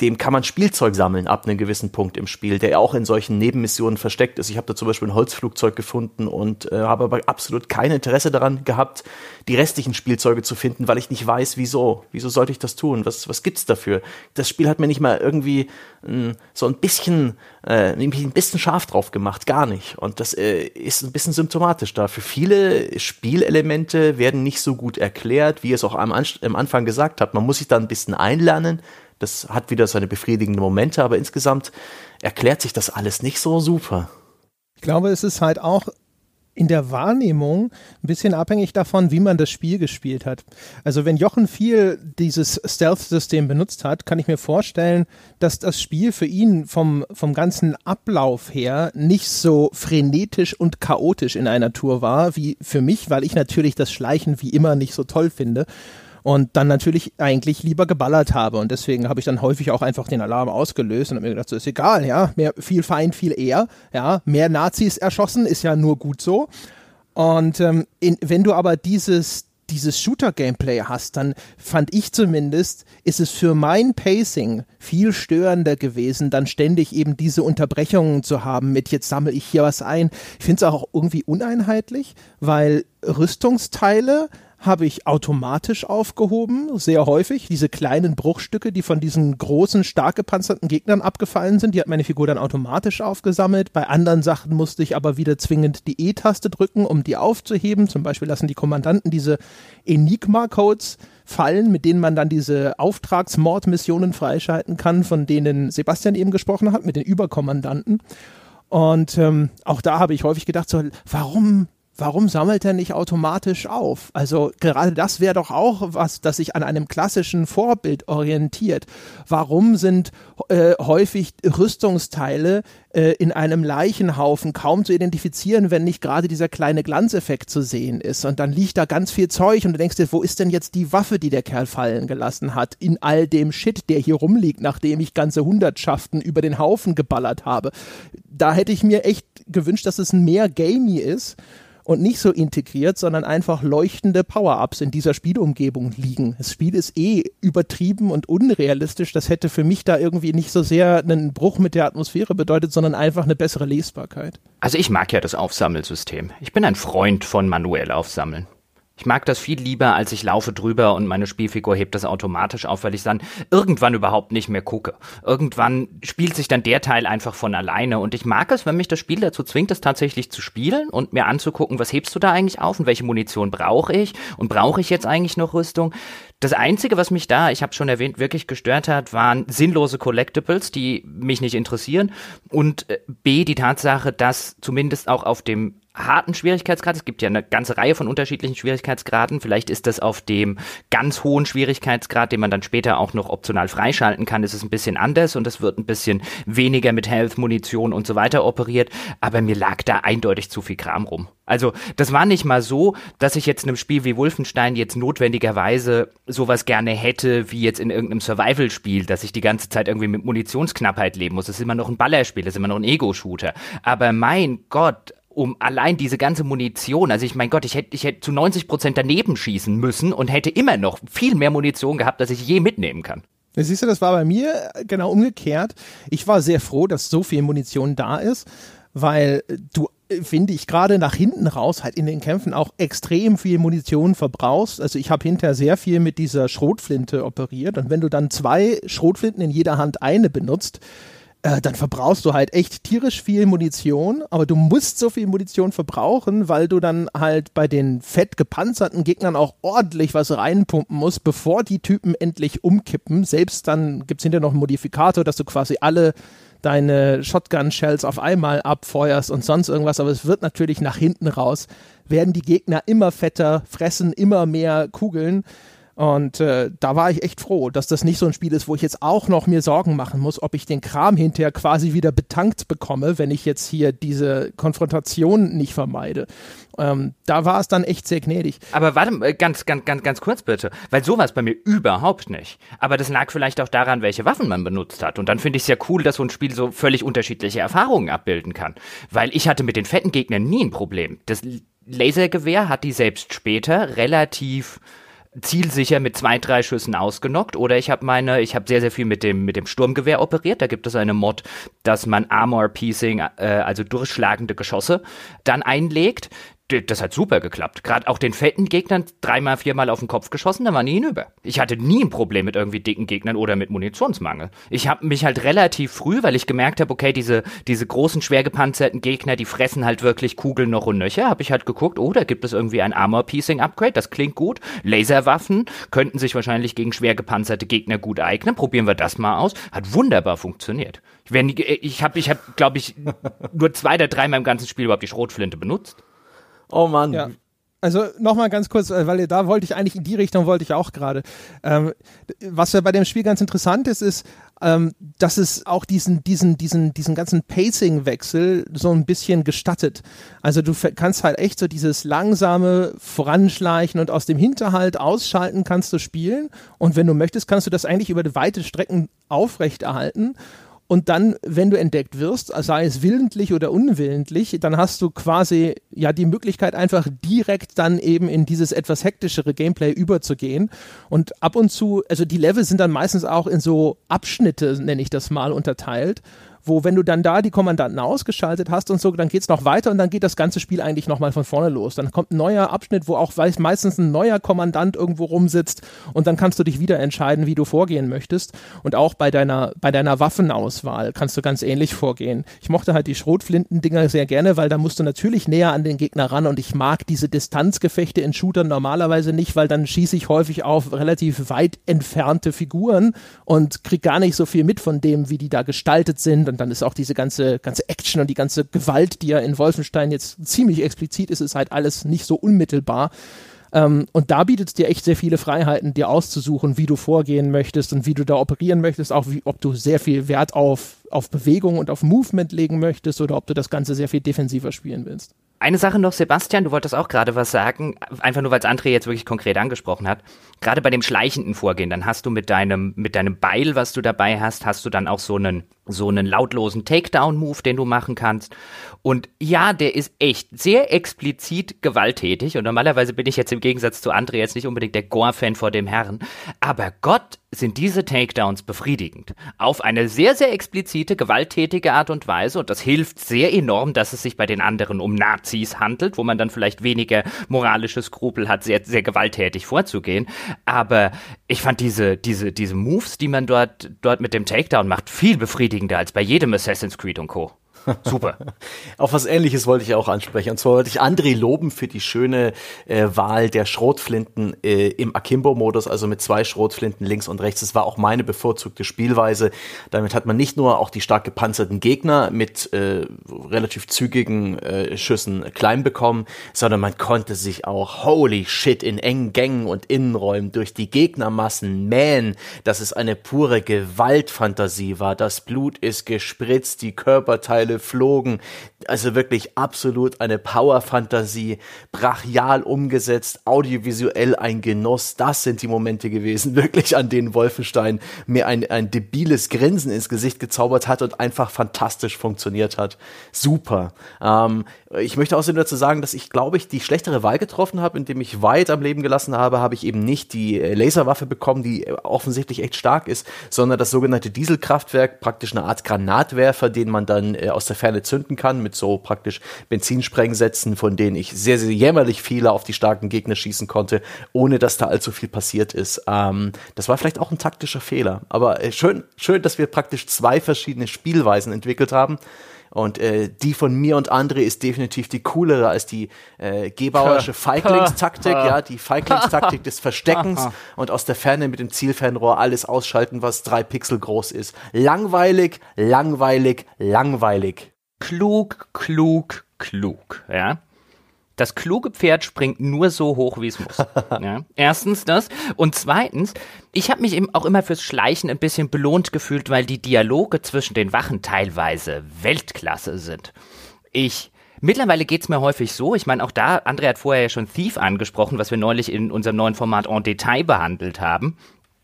dem kann man Spielzeug sammeln ab einem gewissen Punkt im Spiel, der auch in solchen Nebenmissionen versteckt ist. Ich habe da zum Beispiel ein Holzflugzeug gefunden und äh, habe aber absolut kein Interesse daran gehabt, die restlichen Spielzeuge zu finden, weil ich nicht weiß, wieso. Wieso sollte ich das tun? Was, was gibt's dafür? Das Spiel hat mir nicht mal irgendwie äh, so ein bisschen, äh, ein bisschen scharf drauf gemacht, gar nicht. Und das äh, ist ein bisschen symptomatisch da. Für viele Spielelemente werden nicht so gut erklärt, wie es auch am, am Anfang gesagt hat. Man muss sich da ein bisschen einlernen das hat wieder seine befriedigenden Momente, aber insgesamt erklärt sich das alles nicht so super. Ich glaube, es ist halt auch in der Wahrnehmung ein bisschen abhängig davon, wie man das Spiel gespielt hat. Also wenn Jochen viel dieses Stealth-System benutzt hat, kann ich mir vorstellen, dass das Spiel für ihn vom, vom ganzen Ablauf her nicht so frenetisch und chaotisch in einer Tour war, wie für mich, weil ich natürlich das Schleichen wie immer nicht so toll finde und dann natürlich eigentlich lieber geballert habe. Und deswegen habe ich dann häufig auch einfach den Alarm ausgelöst und habe mir gedacht, so ist egal, ja, mehr, viel Feind, viel eher, ja, mehr Nazis erschossen ist ja nur gut so. Und ähm, in, wenn du aber dieses dieses Shooter-Gameplay hast, dann fand ich zumindest, ist es für mein Pacing viel störender gewesen, dann ständig eben diese Unterbrechungen zu haben mit jetzt sammle ich hier was ein. Ich finde es auch irgendwie uneinheitlich, weil Rüstungsteile habe ich automatisch aufgehoben, sehr häufig. Diese kleinen Bruchstücke, die von diesen großen, stark gepanzerten Gegnern abgefallen sind, die hat meine Figur dann automatisch aufgesammelt. Bei anderen Sachen musste ich aber wieder zwingend die E-Taste drücken, um die aufzuheben. Zum Beispiel lassen die Kommandanten diese Enigma-Codes fallen, mit denen man dann diese Auftragsmordmissionen freischalten kann, von denen Sebastian eben gesprochen hat, mit den Überkommandanten. Und ähm, auch da habe ich häufig gedacht, so, warum warum sammelt er nicht automatisch auf? Also gerade das wäre doch auch was, das sich an einem klassischen Vorbild orientiert. Warum sind äh, häufig Rüstungsteile äh, in einem Leichenhaufen kaum zu identifizieren, wenn nicht gerade dieser kleine Glanzeffekt zu sehen ist? Und dann liegt da ganz viel Zeug und du denkst dir, wo ist denn jetzt die Waffe, die der Kerl fallen gelassen hat? In all dem Shit, der hier rumliegt, nachdem ich ganze Hundertschaften über den Haufen geballert habe. Da hätte ich mir echt gewünscht, dass es mehr gamey ist und nicht so integriert, sondern einfach leuchtende Power-Ups in dieser Spielumgebung liegen. Das Spiel ist eh übertrieben und unrealistisch. Das hätte für mich da irgendwie nicht so sehr einen Bruch mit der Atmosphäre bedeutet, sondern einfach eine bessere Lesbarkeit. Also ich mag ja das Aufsammelsystem. Ich bin ein Freund von manuell aufsammeln. Ich mag das viel lieber, als ich laufe drüber und meine Spielfigur hebt das automatisch auf, weil ich dann irgendwann überhaupt nicht mehr gucke. Irgendwann spielt sich dann der Teil einfach von alleine und ich mag es, wenn mich das Spiel dazu zwingt, es tatsächlich zu spielen und mir anzugucken, was hebst du da eigentlich auf und welche Munition brauche ich und brauche ich jetzt eigentlich noch Rüstung. Das Einzige, was mich da, ich habe schon erwähnt, wirklich gestört hat, waren sinnlose Collectibles, die mich nicht interessieren und äh, B, die Tatsache, dass zumindest auch auf dem harten Schwierigkeitsgrad. Es gibt ja eine ganze Reihe von unterschiedlichen Schwierigkeitsgraden. Vielleicht ist das auf dem ganz hohen Schwierigkeitsgrad, den man dann später auch noch optional freischalten kann, ist es ein bisschen anders und es wird ein bisschen weniger mit Health, Munition und so weiter operiert. Aber mir lag da eindeutig zu viel Kram rum. Also das war nicht mal so, dass ich jetzt in einem Spiel wie Wolfenstein jetzt notwendigerweise sowas gerne hätte, wie jetzt in irgendeinem Survival-Spiel, dass ich die ganze Zeit irgendwie mit Munitionsknappheit leben muss. Das ist immer noch ein Ballerspiel, das ist immer noch ein Ego-Shooter. Aber mein Gott, um allein diese ganze Munition, also ich mein Gott, ich hätte ich hätte zu 90 Prozent daneben schießen müssen und hätte immer noch viel mehr Munition gehabt, als ich je mitnehmen kann. Siehst du, das war bei mir genau umgekehrt. Ich war sehr froh, dass so viel Munition da ist, weil du finde ich gerade nach hinten raus halt in den Kämpfen auch extrem viel Munition verbrauchst. Also ich habe hinterher sehr viel mit dieser Schrotflinte operiert und wenn du dann zwei Schrotflinten in jeder Hand eine benutzt, äh, dann verbrauchst du halt echt tierisch viel Munition, aber du musst so viel Munition verbrauchen, weil du dann halt bei den fett gepanzerten Gegnern auch ordentlich was reinpumpen musst, bevor die Typen endlich umkippen. Selbst dann gibt es hinterher noch einen Modifikator, dass du quasi alle deine Shotgun-Shells auf einmal abfeuerst und sonst irgendwas, aber es wird natürlich nach hinten raus, werden die Gegner immer fetter, fressen immer mehr Kugeln und äh, da war ich echt froh, dass das nicht so ein Spiel ist, wo ich jetzt auch noch mir Sorgen machen muss, ob ich den Kram hinterher quasi wieder betankt bekomme, wenn ich jetzt hier diese Konfrontation nicht vermeide. Ähm, da war es dann echt sehr gnädig. Aber warte, äh, ganz, ganz, ganz, ganz kurz bitte, weil sowas bei mir überhaupt nicht. Aber das lag vielleicht auch daran, welche Waffen man benutzt hat. Und dann finde ich es ja cool, dass so ein Spiel so völlig unterschiedliche Erfahrungen abbilden kann. Weil ich hatte mit den fetten Gegnern nie ein Problem. Das Lasergewehr hat die selbst später relativ zielsicher mit zwei, drei Schüssen ausgenockt. Oder ich habe meine, ich habe sehr, sehr viel mit dem, mit dem Sturmgewehr operiert. Da gibt es eine Mod, dass man Armor Piecing, äh, also durchschlagende Geschosse, dann einlegt das hat super geklappt. Gerade auch den fetten Gegnern dreimal, viermal auf den Kopf geschossen, da war nie hinüber. Ich hatte nie ein Problem mit irgendwie dicken Gegnern oder mit Munitionsmangel. Ich habe mich halt relativ früh, weil ich gemerkt habe, okay, diese, diese großen, schwer gepanzerten Gegner, die fressen halt wirklich Kugeln noch und nöcher, habe ich halt geguckt, oh, da gibt es irgendwie ein Armor-Piecing-Upgrade, das klingt gut. Laserwaffen könnten sich wahrscheinlich gegen schwer gepanzerte Gegner gut eignen. Probieren wir das mal aus. Hat wunderbar funktioniert. Ich habe, ich hab, glaube ich, <laughs> nur zwei oder dreimal im ganzen Spiel überhaupt die Schrotflinte benutzt. Oh Mann. Ja. Also nochmal ganz kurz, äh, weil da wollte ich eigentlich in die Richtung wollte ich auch gerade. Ähm, was ja bei dem Spiel ganz interessant ist, ist, ähm, dass es auch diesen, diesen, diesen, diesen ganzen Pacing-Wechsel so ein bisschen gestattet. Also du kannst halt echt so dieses langsame Voranschleichen und aus dem Hinterhalt ausschalten kannst du spielen. Und wenn du möchtest, kannst du das eigentlich über weite Strecken aufrechterhalten. Und dann, wenn du entdeckt wirst, sei es willentlich oder unwillentlich, dann hast du quasi ja die Möglichkeit, einfach direkt dann eben in dieses etwas hektischere Gameplay überzugehen. Und ab und zu, also die Level sind dann meistens auch in so Abschnitte, nenne ich das mal, unterteilt wo wenn du dann da die Kommandanten ausgeschaltet hast und so, dann geht es noch weiter und dann geht das ganze Spiel eigentlich nochmal von vorne los. Dann kommt ein neuer Abschnitt, wo auch meistens ein neuer Kommandant irgendwo rumsitzt und dann kannst du dich wieder entscheiden, wie du vorgehen möchtest. Und auch bei deiner, bei deiner Waffenauswahl kannst du ganz ähnlich vorgehen. Ich mochte halt die Schrotflinten-Dinger sehr gerne, weil da musst du natürlich näher an den Gegner ran und ich mag diese Distanzgefechte in Shootern normalerweise nicht, weil dann schieße ich häufig auf relativ weit entfernte Figuren und krieg gar nicht so viel mit von dem, wie die da gestaltet sind und dann ist auch diese ganze, ganze Action und die ganze Gewalt, die ja in Wolfenstein jetzt ziemlich explizit ist, ist halt alles nicht so unmittelbar. Ähm, und da bietet es dir echt sehr viele Freiheiten, dir auszusuchen, wie du vorgehen möchtest und wie du da operieren möchtest, auch wie, ob du sehr viel Wert auf, auf Bewegung und auf Movement legen möchtest oder ob du das Ganze sehr viel defensiver spielen willst. Eine Sache noch, Sebastian, du wolltest auch gerade was sagen, einfach nur weil es André jetzt wirklich konkret angesprochen hat. Gerade bei dem schleichenden Vorgehen, dann hast du mit deinem, mit deinem Beil, was du dabei hast, hast du dann auch so einen, so einen lautlosen Takedown-Move, den du machen kannst. Und ja, der ist echt sehr explizit gewalttätig. Und normalerweise bin ich jetzt im Gegensatz zu André jetzt nicht unbedingt der Gore-Fan vor dem Herrn. Aber Gott, sind diese Takedowns befriedigend. Auf eine sehr, sehr explizite, gewalttätige Art und Weise. Und das hilft sehr enorm, dass es sich bei den anderen um Nazis handelt, wo man dann vielleicht weniger moralische Skrupel hat, sehr, sehr gewalttätig vorzugehen. Aber ich fand diese, diese, diese Moves, die man dort, dort mit dem Takedown macht, viel befriedigender als bei jedem Assassin's Creed und Co. Super. <laughs> Auf was ähnliches wollte ich auch ansprechen. Und zwar wollte ich André loben für die schöne äh, Wahl der Schrotflinten äh, im Akimbo-Modus, also mit zwei Schrotflinten links und rechts. Das war auch meine bevorzugte Spielweise. Damit hat man nicht nur auch die stark gepanzerten Gegner mit äh, relativ zügigen äh, Schüssen klein bekommen, sondern man konnte sich auch holy shit in engen Gängen und Innenräumen durch die Gegnermassen mähen, dass es eine pure Gewaltfantasie war. Das Blut ist gespritzt, die Körperteile Pfeile flogen. Also wirklich absolut eine Power-Fantasie, brachial umgesetzt, audiovisuell ein Genuss. Das sind die Momente gewesen, <laughs> wirklich an denen Wolfenstein mir ein, ein debiles Grinsen ins Gesicht gezaubert hat und einfach fantastisch funktioniert hat. Super. Ähm, ich möchte außerdem dazu sagen, dass ich, glaube ich, die schlechtere Wahl getroffen habe, indem ich weit am Leben gelassen habe, habe ich eben nicht die äh, Laserwaffe bekommen, die äh, offensichtlich echt stark ist, sondern das sogenannte Dieselkraftwerk, praktisch eine Art Granatwerfer, den man dann äh, aus der Ferne zünden kann, mit so praktisch Benzinsprengsätzen, von denen ich sehr, sehr jämmerlich viele auf die starken Gegner schießen konnte, ohne dass da allzu viel passiert ist. Ähm, das war vielleicht auch ein taktischer Fehler. Aber äh, schön, schön, dass wir praktisch zwei verschiedene Spielweisen entwickelt haben. Und äh, die von mir und André ist definitiv die coolere als die äh, gebauerische Feiglingstaktik, ja, die Feiglingstaktik <laughs> des Versteckens und aus der Ferne mit dem Zielfernrohr alles ausschalten, was drei Pixel groß ist. Langweilig, langweilig, langweilig. Klug, klug, klug, ja. Das kluge Pferd springt nur so hoch, wie es muss. <laughs> Ja. Erstens das. Und zweitens, ich habe mich eben auch immer fürs Schleichen ein bisschen belohnt gefühlt, weil die Dialoge zwischen den Wachen teilweise Weltklasse sind. Ich Mittlerweile geht's mir häufig so, ich meine auch da, André hat vorher ja schon Thief angesprochen, was wir neulich in unserem neuen Format en Detail behandelt haben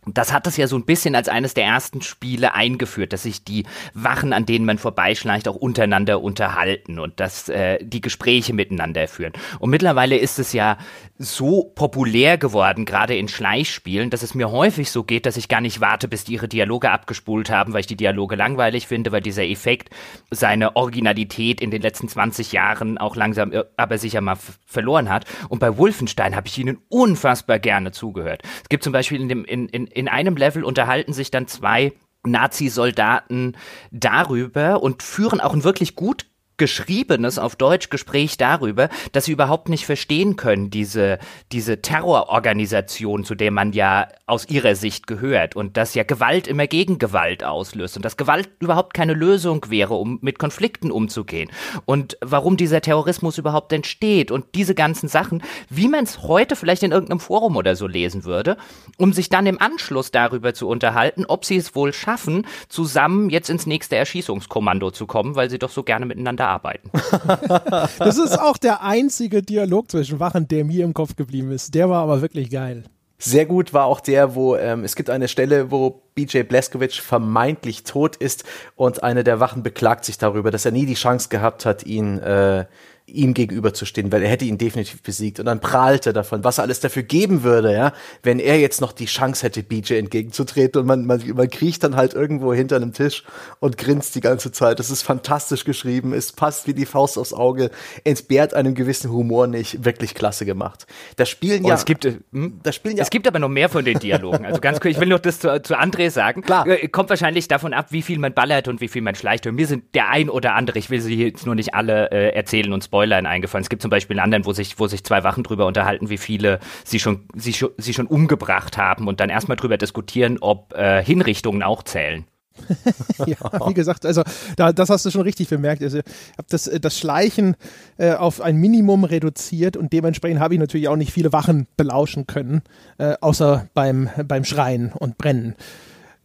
das hat es ja so ein bisschen als eines der ersten Spiele eingeführt, dass sich die Wachen, an denen man vorbeischleicht, auch untereinander unterhalten und dass äh, die Gespräche miteinander führen. Und mittlerweile ist es ja so populär geworden, gerade in Schleichspielen, dass es mir häufig so geht, dass ich gar nicht warte, bis die ihre Dialoge abgespult haben, weil ich die Dialoge langweilig finde, weil dieser Effekt seine Originalität in den letzten 20 Jahren auch langsam äh, aber sicher mal verloren hat. Und bei Wolfenstein habe ich ihnen unfassbar gerne zugehört. Es gibt zum Beispiel in dem in, in in einem Level unterhalten sich dann zwei Nazi-Soldaten darüber und führen auch ein wirklich gut geschriebenes auf Deutsch Gespräch darüber, dass sie überhaupt nicht verstehen können, diese, diese Terrororganisation, zu der man ja aus ihrer Sicht gehört und dass ja Gewalt immer gegen Gewalt auslöst und dass Gewalt überhaupt keine Lösung wäre, um mit Konflikten umzugehen. Und warum dieser Terrorismus überhaupt entsteht und diese ganzen Sachen, wie man es heute vielleicht in irgendeinem Forum oder so lesen würde, um sich dann im Anschluss darüber zu unterhalten, ob sie es wohl schaffen, zusammen jetzt ins nächste Erschießungskommando zu kommen, weil sie doch so gerne miteinander arbeiten. <laughs> das ist auch der einzige Dialog zwischen Wachen, der mir im Kopf geblieben ist. Der war aber wirklich geil. Sehr gut war auch der, wo ähm, es gibt eine Stelle, wo BJ Blazkowicz vermeintlich tot ist und eine der Wachen beklagt sich darüber, dass er nie die Chance gehabt hat, ihn äh, ihm gegenüberzustehen, weil er hätte ihn definitiv besiegt. Und dann prahlte davon, was er alles dafür geben würde, ja, wenn er jetzt noch die Chance hätte, BJ entgegenzutreten. Und man, man, man kriecht dann halt irgendwo hinter einem Tisch und grinst die ganze Zeit. Das ist fantastisch geschrieben, es passt wie die Faust aufs Auge, entbehrt einem gewissen Humor nicht, wirklich klasse gemacht. Das spielen oh, ja. Es gibt, äh, hm? das spielen ja. Es gibt aber noch mehr von den Dialogen. Also ganz kurz, ich will noch das zu, zu André sagen. Klar. Äh, kommt wahrscheinlich davon ab, wie viel man ballert und wie viel man schleicht. Und mir sind der ein oder andere, ich will sie jetzt nur nicht alle äh, erzählen und spoilern Spoilern eingefallen. Es gibt zum Beispiel einen anderen, wo sich, wo sich zwei Wachen drüber unterhalten, wie viele sie schon, sie, sie schon umgebracht haben und dann erstmal drüber diskutieren, ob äh, Hinrichtungen auch zählen. <laughs> ja, wie gesagt, also da, das hast du schon richtig bemerkt. Also, ich habe das, äh, das Schleichen äh, auf ein Minimum reduziert und dementsprechend habe ich natürlich auch nicht viele Wachen belauschen können, äh, außer beim, beim Schreien und Brennen.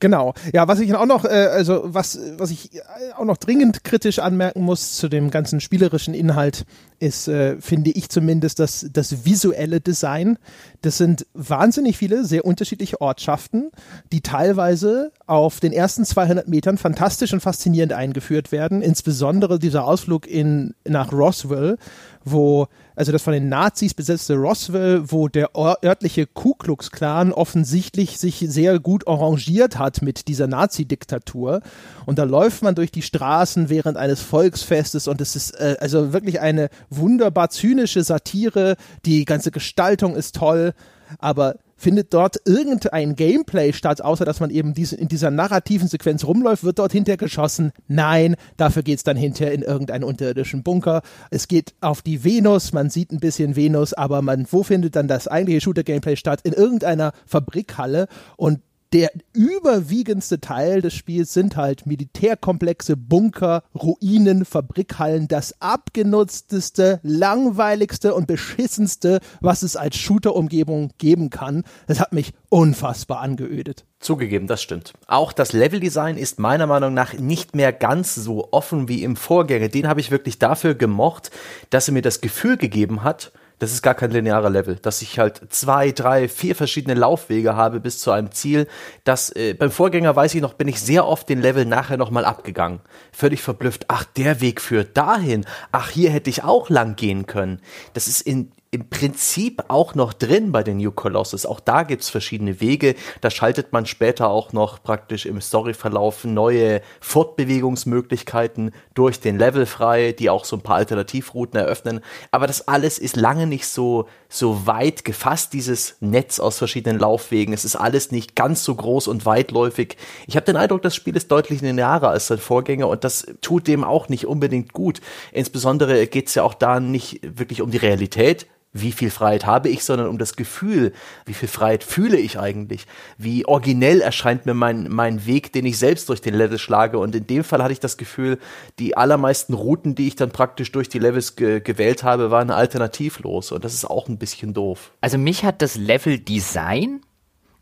Genau. Ja, was ich auch noch, äh, also was, was ich äh, auch noch dringend kritisch anmerken muss zu dem ganzen spielerischen Inhalt, ist, äh, finde ich zumindest, das, das visuelle Design. Das sind wahnsinnig viele, sehr unterschiedliche Ortschaften, die teilweise auf den ersten 200 Metern fantastisch und faszinierend eingeführt werden. Insbesondere dieser Ausflug in, nach Roswell, wo also das von den Nazis besetzte Roswell, wo der örtliche Ku Klux Klan offensichtlich sich sehr gut arrangiert hat mit dieser Nazi-Diktatur. Und da läuft man durch die Straßen während eines Volksfestes und es ist äh, also wirklich eine wunderbar zynische Satire. Die ganze Gestaltung ist toll, aber findet dort irgendein Gameplay statt, außer dass man eben diese, in dieser narrativen Sequenz rumläuft, wird dort hinterher geschossen. Nein, dafür geht es dann hinterher in irgendeinen unterirdischen Bunker. Es geht auf die Venus, man sieht ein bisschen Venus, aber man, wo findet dann das eigentliche Shooter-Gameplay statt? In irgendeiner Fabrikhalle und der überwiegendste Teil des Spiels sind halt Militärkomplexe, Bunker, Ruinen, Fabrikhallen, das abgenutzteste, langweiligste und beschissenste, was es als Shooter-Umgebung geben kann. Das hat mich unfassbar angeödet. Zugegeben, das stimmt. Auch das Leveldesign ist meiner Meinung nach nicht mehr ganz so offen wie im Vorgänger. Den habe ich wirklich dafür gemocht, dass er mir das Gefühl gegeben hat, das ist gar kein linearer Level, dass ich halt zwei, drei, vier verschiedene Laufwege habe bis zu einem Ziel. Das äh, beim Vorgänger weiß ich noch, bin ich sehr oft den Level nachher nochmal abgegangen. Völlig verblüfft. Ach, der Weg führt dahin. Ach, hier hätte ich auch lang gehen können. Das ist in im Prinzip auch noch drin bei den New Colossus. Auch da gibt's verschiedene Wege. Da schaltet man später auch noch praktisch im Storyverlauf neue Fortbewegungsmöglichkeiten durch den Level frei, die auch so ein paar Alternativrouten eröffnen. Aber das alles ist lange nicht so, so weit gefasst, dieses Netz aus verschiedenen Laufwegen. Es ist alles nicht ganz so groß und weitläufig. Ich habe den Eindruck, das Spiel ist deutlich linearer als sein Vorgänger und das tut dem auch nicht unbedingt gut. Insbesondere geht's ja auch da nicht wirklich um die Realität, wie viel Freiheit habe ich, sondern um das Gefühl, wie viel Freiheit fühle ich eigentlich, wie originell erscheint mir mein, mein Weg, den ich selbst durch den Level schlage. Und in dem Fall hatte ich das Gefühl, die allermeisten Routen, die ich dann praktisch durch die Levels ge gewählt habe, waren alternativlos. Und das ist auch ein bisschen doof. Also mich hat das Level-Design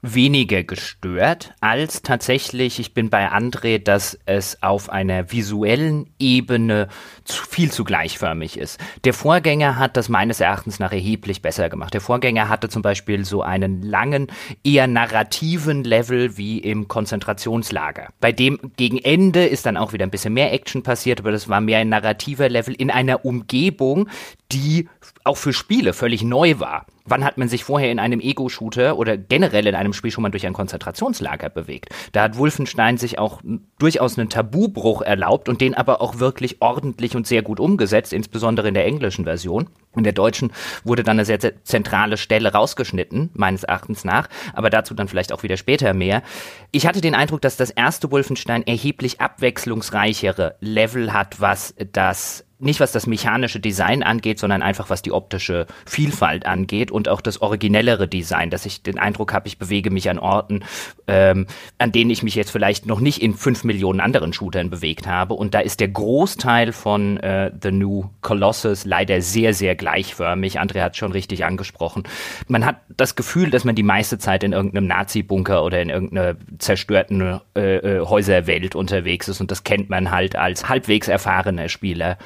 weniger gestört als tatsächlich, ich bin bei André, dass es auf einer visuellen Ebene zu, viel zu gleichförmig ist. Der Vorgänger hat das meines Erachtens nach erheblich besser gemacht. Der Vorgänger hatte zum Beispiel so einen langen, eher narrativen Level wie im Konzentrationslager. Bei dem gegen Ende ist dann auch wieder ein bisschen mehr Action passiert, aber das war mehr ein narrativer Level in einer Umgebung, die auch für Spiele völlig neu war. Wann hat man sich vorher in einem Ego-Shooter oder generell in einem Spiel schon mal durch ein Konzentrationslager bewegt? Da hat Wolfenstein sich auch durchaus einen Tabubruch erlaubt und den aber auch wirklich ordentlich und sehr gut umgesetzt, insbesondere in der englischen Version. In der deutschen wurde dann eine sehr, zentrale Stelle rausgeschnitten, meines Erachtens nach, aber dazu dann vielleicht auch wieder später mehr. Ich hatte den Eindruck, dass das erste Wolfenstein erheblich abwechslungsreichere Level hat, was das nicht was das mechanische Design angeht, sondern einfach was die optische Vielfalt angeht und auch das originellere Design, dass ich den Eindruck habe, ich bewege mich an Orten, ähm, an denen ich mich jetzt vielleicht noch nicht in fünf Millionen anderen Shootern bewegt habe. Und da ist der Großteil von äh, The New Colossus leider sehr, sehr gleichförmig. André hat schon richtig angesprochen. Man hat das Gefühl, dass man die meiste Zeit in irgendeinem Nazi-Bunker oder in irgendeiner zerstörten äh, äh, Häuserwelt unterwegs ist und das kennt man halt als halbwegs erfahrener Spieler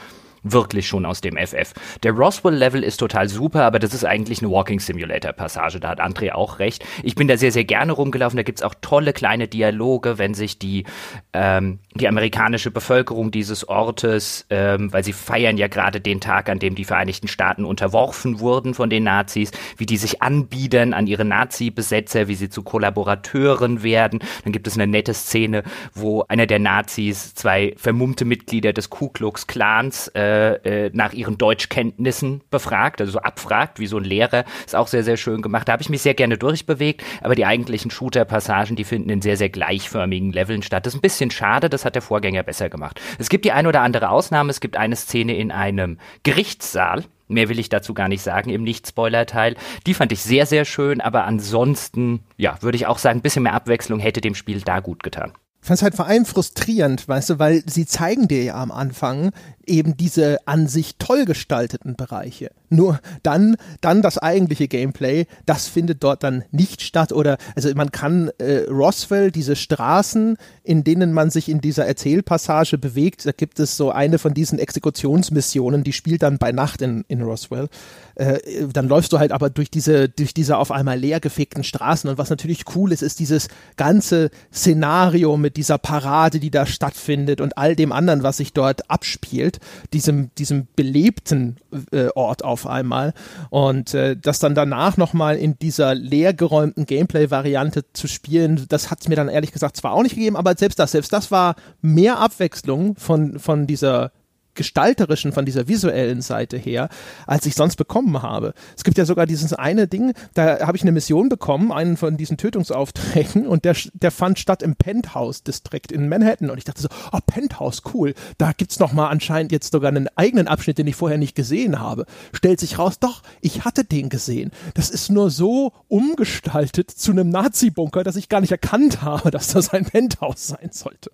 wirklich schon aus dem FF. Der Roswell-Level ist total super, aber das ist eigentlich eine Walking Simulator-Passage. Da hat André auch recht. Ich bin da sehr, sehr gerne rumgelaufen. Da gibt's auch tolle kleine Dialoge, wenn sich die, ähm, die amerikanische Bevölkerung dieses Ortes, ähm, weil sie feiern ja gerade den Tag, an dem die Vereinigten Staaten unterworfen wurden von den Nazis, wie die sich anbiedern an ihre Nazi-Besetzer, wie sie zu Kollaborateuren werden. Dann gibt es eine nette Szene, wo einer der Nazis zwei vermummte Mitglieder des Ku Klux Klans äh, äh, nach ihren Deutschkenntnissen befragt, also so abfragt, wie so ein Lehrer. Ist auch sehr, sehr schön gemacht. Da habe ich mich sehr gerne durchbewegt, aber die eigentlichen Shooter-Passagen, die finden in sehr, sehr gleichförmigen Leveln statt. Das ist ein bisschen schade, das hat der Vorgänger besser gemacht. Es gibt die ein oder andere Ausnahme. Es gibt eine Szene in einem Gerichtssaal, Mehr will ich dazu gar nicht sagen im Nicht-Spoiler-Teil. Die fand ich sehr, sehr schön, aber ansonsten, ja, würde ich auch sagen, ein bisschen mehr Abwechslung hätte dem Spiel da gut getan. Fand es halt vor allem frustrierend, weißt du, weil sie zeigen dir ja am Anfang eben diese an sich toll gestalteten Bereiche. Nur dann, dann das eigentliche Gameplay, das findet dort dann nicht statt. Oder also man kann äh, Roswell, diese Straßen, in denen man sich in dieser Erzählpassage bewegt, da gibt es so eine von diesen Exekutionsmissionen, die spielt dann bei Nacht in, in Roswell. Äh, dann läufst du halt aber durch diese, durch diese auf einmal leergefegten Straßen. Und was natürlich cool ist, ist dieses ganze Szenario mit dieser Parade, die da stattfindet und all dem anderen, was sich dort abspielt, diesem, diesem belebten äh, Ort auf einmal. Und äh, das dann danach nochmal in dieser leergeräumten Gameplay-Variante zu spielen, das hat es mir dann ehrlich gesagt zwar auch nicht gegeben, aber selbst das, selbst das war mehr Abwechslung von, von dieser gestalterischen, von dieser visuellen Seite her, als ich sonst bekommen habe. Es gibt ja sogar dieses eine Ding, da habe ich eine Mission bekommen, einen von diesen Tötungsaufträgen und der, der fand statt im Penthouse-Distrikt in Manhattan und ich dachte so, oh, Penthouse, cool, da gibt's noch mal anscheinend jetzt sogar einen eigenen Abschnitt, den ich vorher nicht gesehen habe. Stellt sich raus, doch, ich hatte den gesehen. Das ist nur so umgestaltet zu einem Nazi-Bunker, dass ich gar nicht erkannt habe, dass das ein Penthouse sein sollte.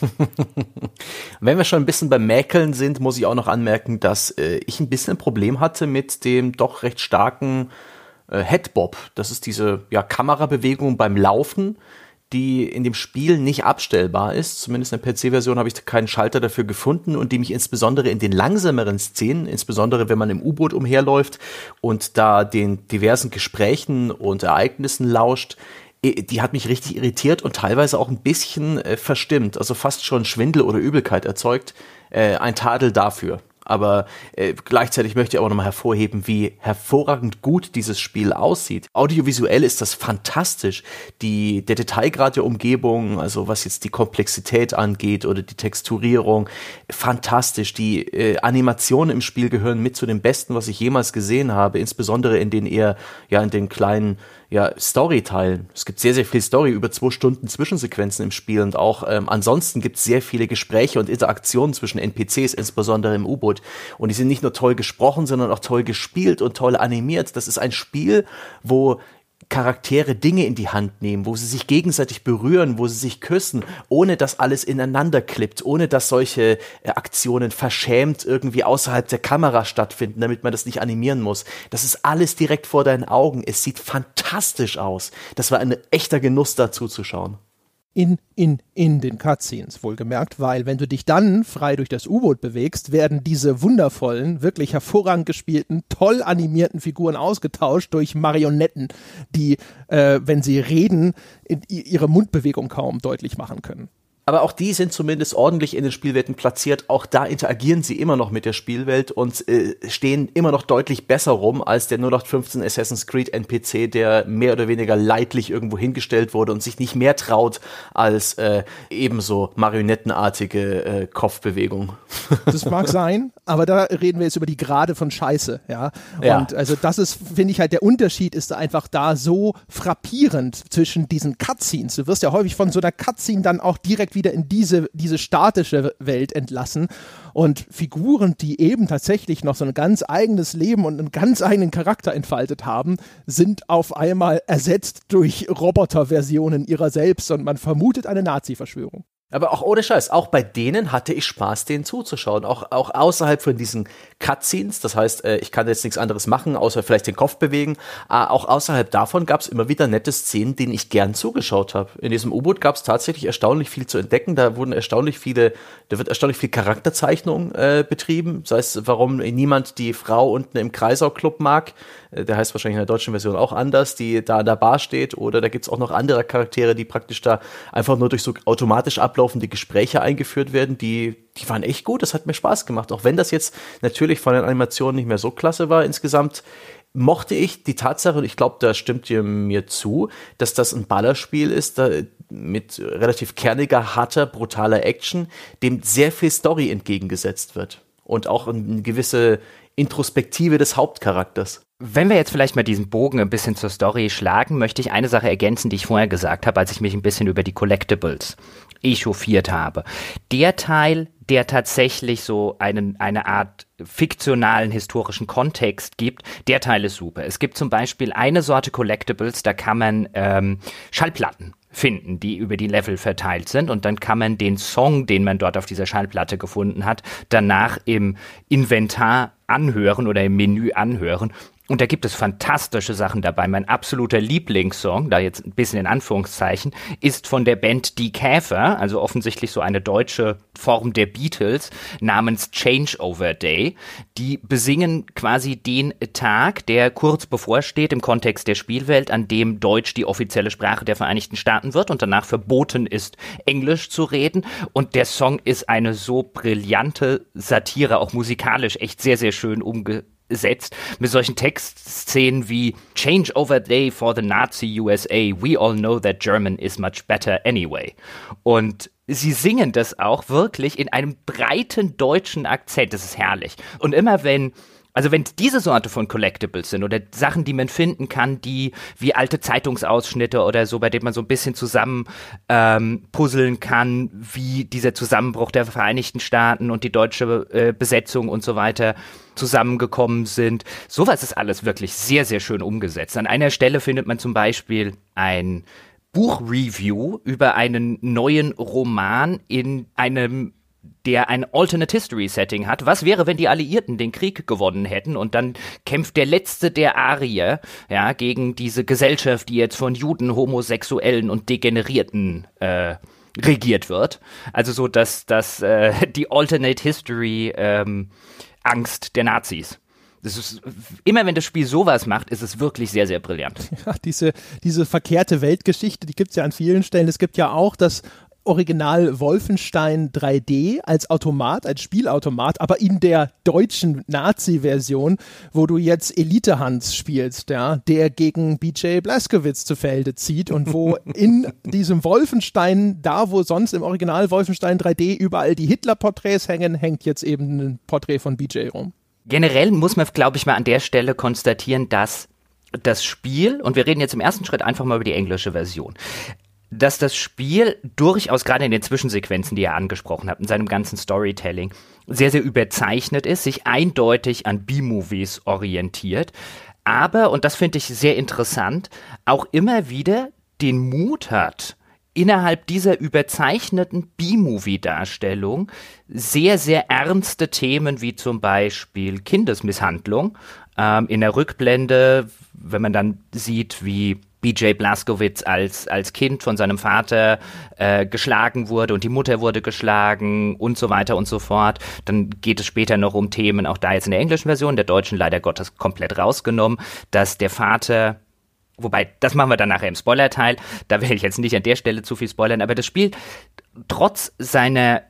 <laughs> Wenn wir schon ein bisschen beim Mäkeln sind, muss ich auch noch anmerken, dass äh, ich ein bisschen ein Problem hatte mit dem doch recht starken äh, Headbob. Das ist diese ja, Kamerabewegung beim Laufen, die in dem Spiel nicht abstellbar ist. Zumindest in der PC-Version habe ich keinen Schalter dafür gefunden und die mich insbesondere in den langsameren Szenen, insbesondere wenn man im U-Boot umherläuft und da den diversen Gesprächen und Ereignissen lauscht, die hat mich richtig irritiert und teilweise auch ein bisschen äh, verstimmt, also fast schon Schwindel oder Übelkeit erzeugt. Äh, ein Tadel dafür. Aber äh, gleichzeitig möchte ich auch nochmal hervorheben, wie hervorragend gut dieses Spiel aussieht. Audiovisuell ist das fantastisch. Die, der Detailgrad der Umgebung, also was jetzt die Komplexität angeht oder die Texturierung, fantastisch. Die äh, Animationen im Spiel gehören mit zu den besten, was ich jemals gesehen habe, insbesondere in den eher, ja, in den kleinen ja, Story teilen. Es gibt sehr, sehr viel Story, über zwei Stunden Zwischensequenzen im Spiel und auch ähm, ansonsten gibt es sehr viele Gespräche und Interaktionen zwischen NPCs, insbesondere im U-Boot. Und die sind nicht nur toll gesprochen, sondern auch toll gespielt und toll animiert. Das ist ein Spiel, wo Charaktere Dinge in die Hand nehmen, wo sie sich gegenseitig berühren, wo sie sich küssen, ohne dass alles ineinander klippt, ohne dass solche äh, Aktionen verschämt irgendwie außerhalb der Kamera stattfinden, damit man das nicht animieren muss. Das ist alles direkt vor deinen Augen. Es sieht fantastisch aus. Das war ein echter Genuss dazu zu schauen in, in, in den Cutscenes, wohlgemerkt, weil wenn du dich dann frei durch das U-Boot bewegst, werden diese wundervollen, wirklich hervorragend gespielten, toll animierten Figuren ausgetauscht durch Marionetten, die, äh, wenn sie reden, ihre Mundbewegung kaum deutlich machen können aber auch die sind zumindest ordentlich in den Spielwelten platziert. Auch da interagieren sie immer noch mit der Spielwelt und äh, stehen immer noch deutlich besser rum als der 0815 Assassin's Creed NPC, der mehr oder weniger leidlich irgendwo hingestellt wurde und sich nicht mehr traut als äh, ebenso marionettenartige äh, Kopfbewegung. <laughs> Das mag sein, aber da reden wir jetzt über die Grade von Scheiße, ja. ja. Und also das ist, finde ich halt, der Unterschied ist einfach da so frappierend zwischen diesen Cutscenes. Du wirst ja häufig von so einer Cutscene dann auch direkt wieder in diese, diese statische Welt entlassen und Figuren, die eben tatsächlich noch so ein ganz eigenes Leben und einen ganz eigenen Charakter entfaltet haben, sind auf einmal ersetzt durch Roboterversionen ihrer selbst und man vermutet eine Nazi-Verschwörung. Aber auch ohne Scheiß, auch bei denen hatte ich Spaß, denen zuzuschauen. Auch, auch außerhalb von diesen Cutscenes, das heißt, äh, ich kann jetzt nichts anderes machen, außer vielleicht den Kopf bewegen. Äh, auch außerhalb davon gab es immer wieder nette Szenen, denen ich gern zugeschaut habe. In diesem U-Boot gab es tatsächlich erstaunlich viel zu entdecken. Da wurden erstaunlich viele, da wird erstaunlich viel Charakterzeichnung äh, betrieben. Sei es, warum niemand die Frau unten im Kreisau-Club mag. Äh, der heißt wahrscheinlich in der deutschen Version auch anders, die da an der Bar steht. Oder da gibt's auch noch andere Charaktere, die praktisch da einfach nur durch so automatisch ablaufen ablaufende Gespräche eingeführt werden, die, die waren echt gut. Das hat mir Spaß gemacht. Auch wenn das jetzt natürlich von den Animationen nicht mehr so klasse war insgesamt, mochte ich die Tatsache, und ich glaube, da stimmt ihr mir zu, dass das ein Ballerspiel ist, da, mit relativ kerniger, harter, brutaler Action, dem sehr viel Story entgegengesetzt wird. Und auch eine gewisse Introspektive des Hauptcharakters. Wenn wir jetzt vielleicht mal diesen Bogen ein bisschen zur Story schlagen, möchte ich eine Sache ergänzen, die ich vorher gesagt habe, als ich mich ein bisschen über die Collectibles echauffiert habe. Der Teil, der tatsächlich so einen, eine Art fiktionalen historischen Kontext gibt, der Teil ist super. Es gibt zum Beispiel eine Sorte Collectibles, da kann man ähm, Schallplatten finden, die über die Level verteilt sind. Und dann kann man den Song, den man dort auf dieser Schallplatte gefunden hat, danach im Inventar anhören oder im Menü anhören. Und da gibt es fantastische Sachen dabei. Mein absoluter Lieblingssong, da jetzt ein bisschen in Anführungszeichen, ist von der Band Die Käfer, also offensichtlich so eine deutsche Form der Beatles, namens Changeover Day. Die besingen quasi den Tag, der kurz bevorsteht im Kontext der Spielwelt, an dem Deutsch die offizielle Sprache der Vereinigten Staaten wird und danach verboten ist, Englisch zu reden. Und der Song ist eine so brillante Satire, auch musikalisch echt sehr, sehr schön umgesetzt setzt mit solchen Textszenen wie Change over day for the Nazi USA. We all know that German is much better anyway. Und sie singen das auch wirklich in einem breiten deutschen Akzent. Das ist herrlich. Und immer wenn also wenn diese Sorte von Collectibles sind oder Sachen, die man finden kann, die wie alte Zeitungsausschnitte oder so, bei denen man so ein bisschen zusammen ähm, puzzeln kann, wie dieser Zusammenbruch der Vereinigten Staaten und die deutsche äh, Besetzung und so weiter zusammengekommen sind. Sowas ist alles wirklich sehr, sehr schön umgesetzt. An einer Stelle findet man zum Beispiel ein Buchreview über einen neuen Roman in einem der ein Alternate History Setting hat. Was wäre, wenn die Alliierten den Krieg gewonnen hätten und dann kämpft der letzte der Arier, ja, gegen diese Gesellschaft, die jetzt von Juden, Homosexuellen und Degenerierten äh, regiert wird. Also so, dass, dass äh, die Alternate History ähm, Angst der Nazis. Ist, immer wenn das Spiel sowas macht, ist es wirklich sehr, sehr brillant. <laughs> Ja, diese, diese verkehrte Weltgeschichte, die gibt es ja an vielen Stellen. Es gibt ja auch das Original Wolfenstein 3D als Automat, als Spielautomat, aber in der deutschen Nazi-Version, wo du jetzt Elite Hans spielst, ja, der gegen BJ Blazkowicz zu Felde zieht und wo <laughs> in diesem Wolfenstein, da wo sonst im Original Wolfenstein 3D überall die Hitler-Porträts hängen, hängt jetzt eben ein Porträt von BJ rum. Generell muss man, glaube ich, mal an der Stelle konstatieren, dass das Spiel, und wir reden jetzt im ersten Schritt einfach mal über die englische Version, dass das Spiel durchaus gerade in den Zwischensequenzen, die ihr angesprochen habt, in seinem ganzen Storytelling, sehr, sehr überzeichnet ist, sich eindeutig an B-Movies orientiert, aber, und das finde ich sehr interessant, auch immer wieder den Mut hat, innerhalb dieser überzeichneten B-Movie-Darstellung sehr, sehr ernste Themen wie zum Beispiel Kindesmisshandlung ähm, in der Rückblende, wenn man dann sieht, wie BJ Blaskowitz als, als Kind von seinem Vater äh, geschlagen wurde und die Mutter wurde geschlagen und so weiter und so fort. Dann geht es später noch um Themen, auch da jetzt in der englischen Version, der deutschen leider Gottes komplett rausgenommen, dass der Vater Wobei, das machen wir dann nachher im Spoiler-Teil. Da will ich jetzt nicht an der Stelle zu viel spoilern, aber das Spiel, trotz seiner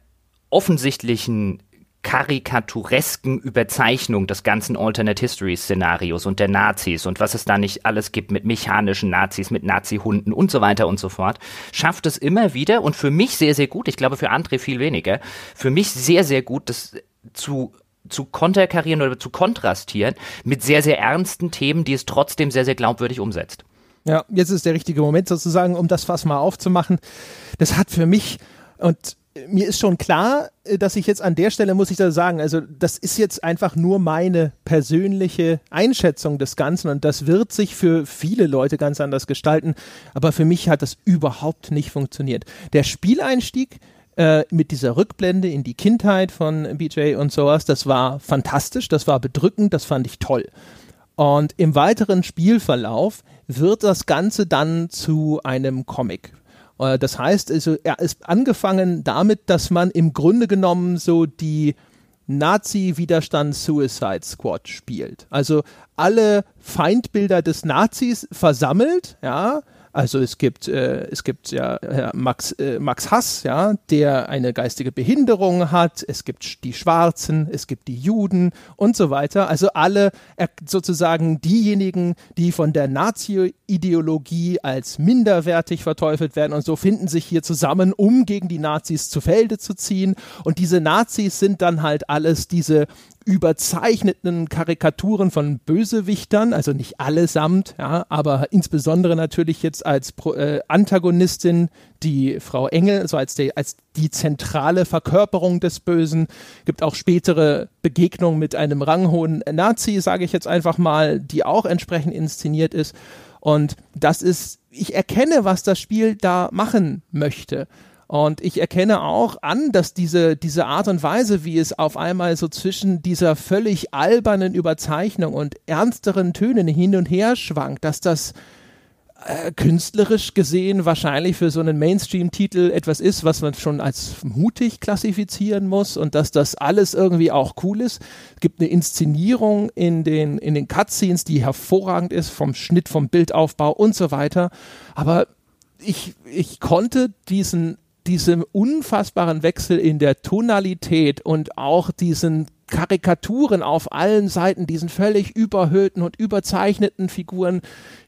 offensichtlichen karikaturesken Überzeichnung des ganzen Alternate History Szenarios und der Nazis und was es da nicht alles gibt mit mechanischen Nazis, mit Nazi-Hunden und so weiter und so fort, schafft es immer wieder und für mich sehr, sehr gut, ich glaube für André viel weniger, für mich sehr, sehr gut, das zu zu konterkarieren oder zu kontrastieren mit sehr, sehr ernsten Themen, die es trotzdem sehr, sehr glaubwürdig umsetzt. Ja, jetzt ist der richtige Moment sozusagen, um das Fass mal aufzumachen. Das hat für mich und mir ist schon klar, äh, dass ich jetzt an der Stelle, muss ich da sagen, also das ist jetzt einfach nur meine persönliche Einschätzung des Ganzen und das wird sich für viele Leute ganz anders gestalten, aber für mich hat das überhaupt nicht funktioniert. Der Spieleinstieg äh, mit dieser Rückblende in die Kindheit von BJ und sowas, das war fantastisch, das war bedrückend, das fand ich toll. Und im weiteren Spielverlauf wird das Ganze dann zu einem Comic. Äh, das heißt, also, er ist angefangen damit, dass man im Grunde genommen so die Nazi-Widerstand Suicide Squad spielt. Also alle Feindbilder des Nazis versammelt, ja, also es gibt, äh, es gibt ja Max, äh, Max Hass, ja, der eine geistige Behinderung hat, es gibt die Schwarzen, es gibt die Juden und so weiter. Also alle sozusagen diejenigen, die von der Nazi-Ideologie als minderwertig verteufelt werden und so finden sich hier zusammen, um gegen die Nazis zu Felde zu ziehen. Und diese Nazis sind dann halt alles diese überzeichneten Karikaturen von Bösewichtern, also nicht allesamt, ja, aber insbesondere natürlich jetzt als Pro, äh, Antagonistin die Frau Engel, also als die, als die zentrale Verkörperung des Bösen, gibt auch spätere Begegnungen mit einem ranghohen Nazi, sage ich jetzt einfach mal, die auch entsprechend inszeniert ist. Und das ist, ich erkenne, was das Spiel da machen möchte. Und ich erkenne auch an, dass diese, diese Art und Weise, wie es auf einmal so zwischen dieser völlig albernen Überzeichnung und ernsteren Tönen hin und her schwankt, dass das äh, künstlerisch gesehen wahrscheinlich für so einen Mainstream-Titel etwas ist, was man schon als mutig klassifizieren muss und dass das alles irgendwie auch cool ist. Es gibt eine Inszenierung in den, in den Cutscenes, die hervorragend ist, vom Schnitt, vom Bildaufbau und so weiter. Aber ich, ich konnte diesen diesem unfassbaren Wechsel in der Tonalität und auch diesen Karikaturen auf allen Seiten, diesen völlig überhöhten und überzeichneten Figuren,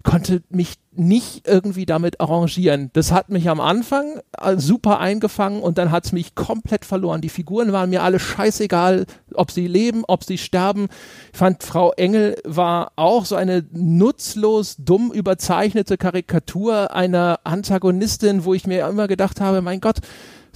konnte mich nicht irgendwie damit arrangieren. Das hat mich am Anfang äh, super eingefangen und dann hat es mich komplett verloren. Die Figuren waren mir alle scheißegal, ob sie leben, ob sie sterben. Ich fand, Frau Engel war auch so eine nutzlos, dumm überzeichnete Karikatur einer Antagonistin, wo ich mir immer gedacht habe, mein Gott,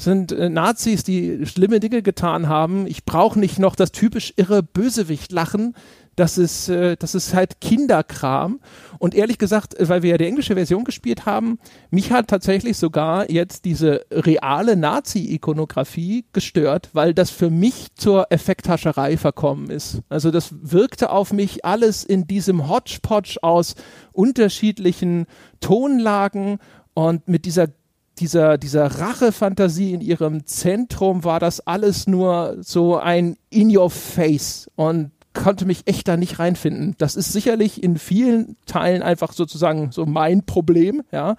sind äh, Nazis, die schlimme Dinge getan haben. Ich brauche nicht noch das typisch irre Bösewicht lachen. Das ist, äh, das ist halt Kinderkram. Und ehrlich gesagt, äh, weil wir ja die englische Version gespielt haben, mich hat tatsächlich sogar jetzt diese reale Nazi-Ikonografie gestört, weil das für mich zur Effekthascherei verkommen ist. Also das wirkte auf mich alles in diesem Hodgepodge aus unterschiedlichen Tonlagen und mit dieser dieser, dieser Rachefantasie in ihrem Zentrum war das alles nur so ein In Your Face und konnte mich echt da nicht reinfinden. Das ist sicherlich in vielen Teilen einfach sozusagen so mein Problem, ja.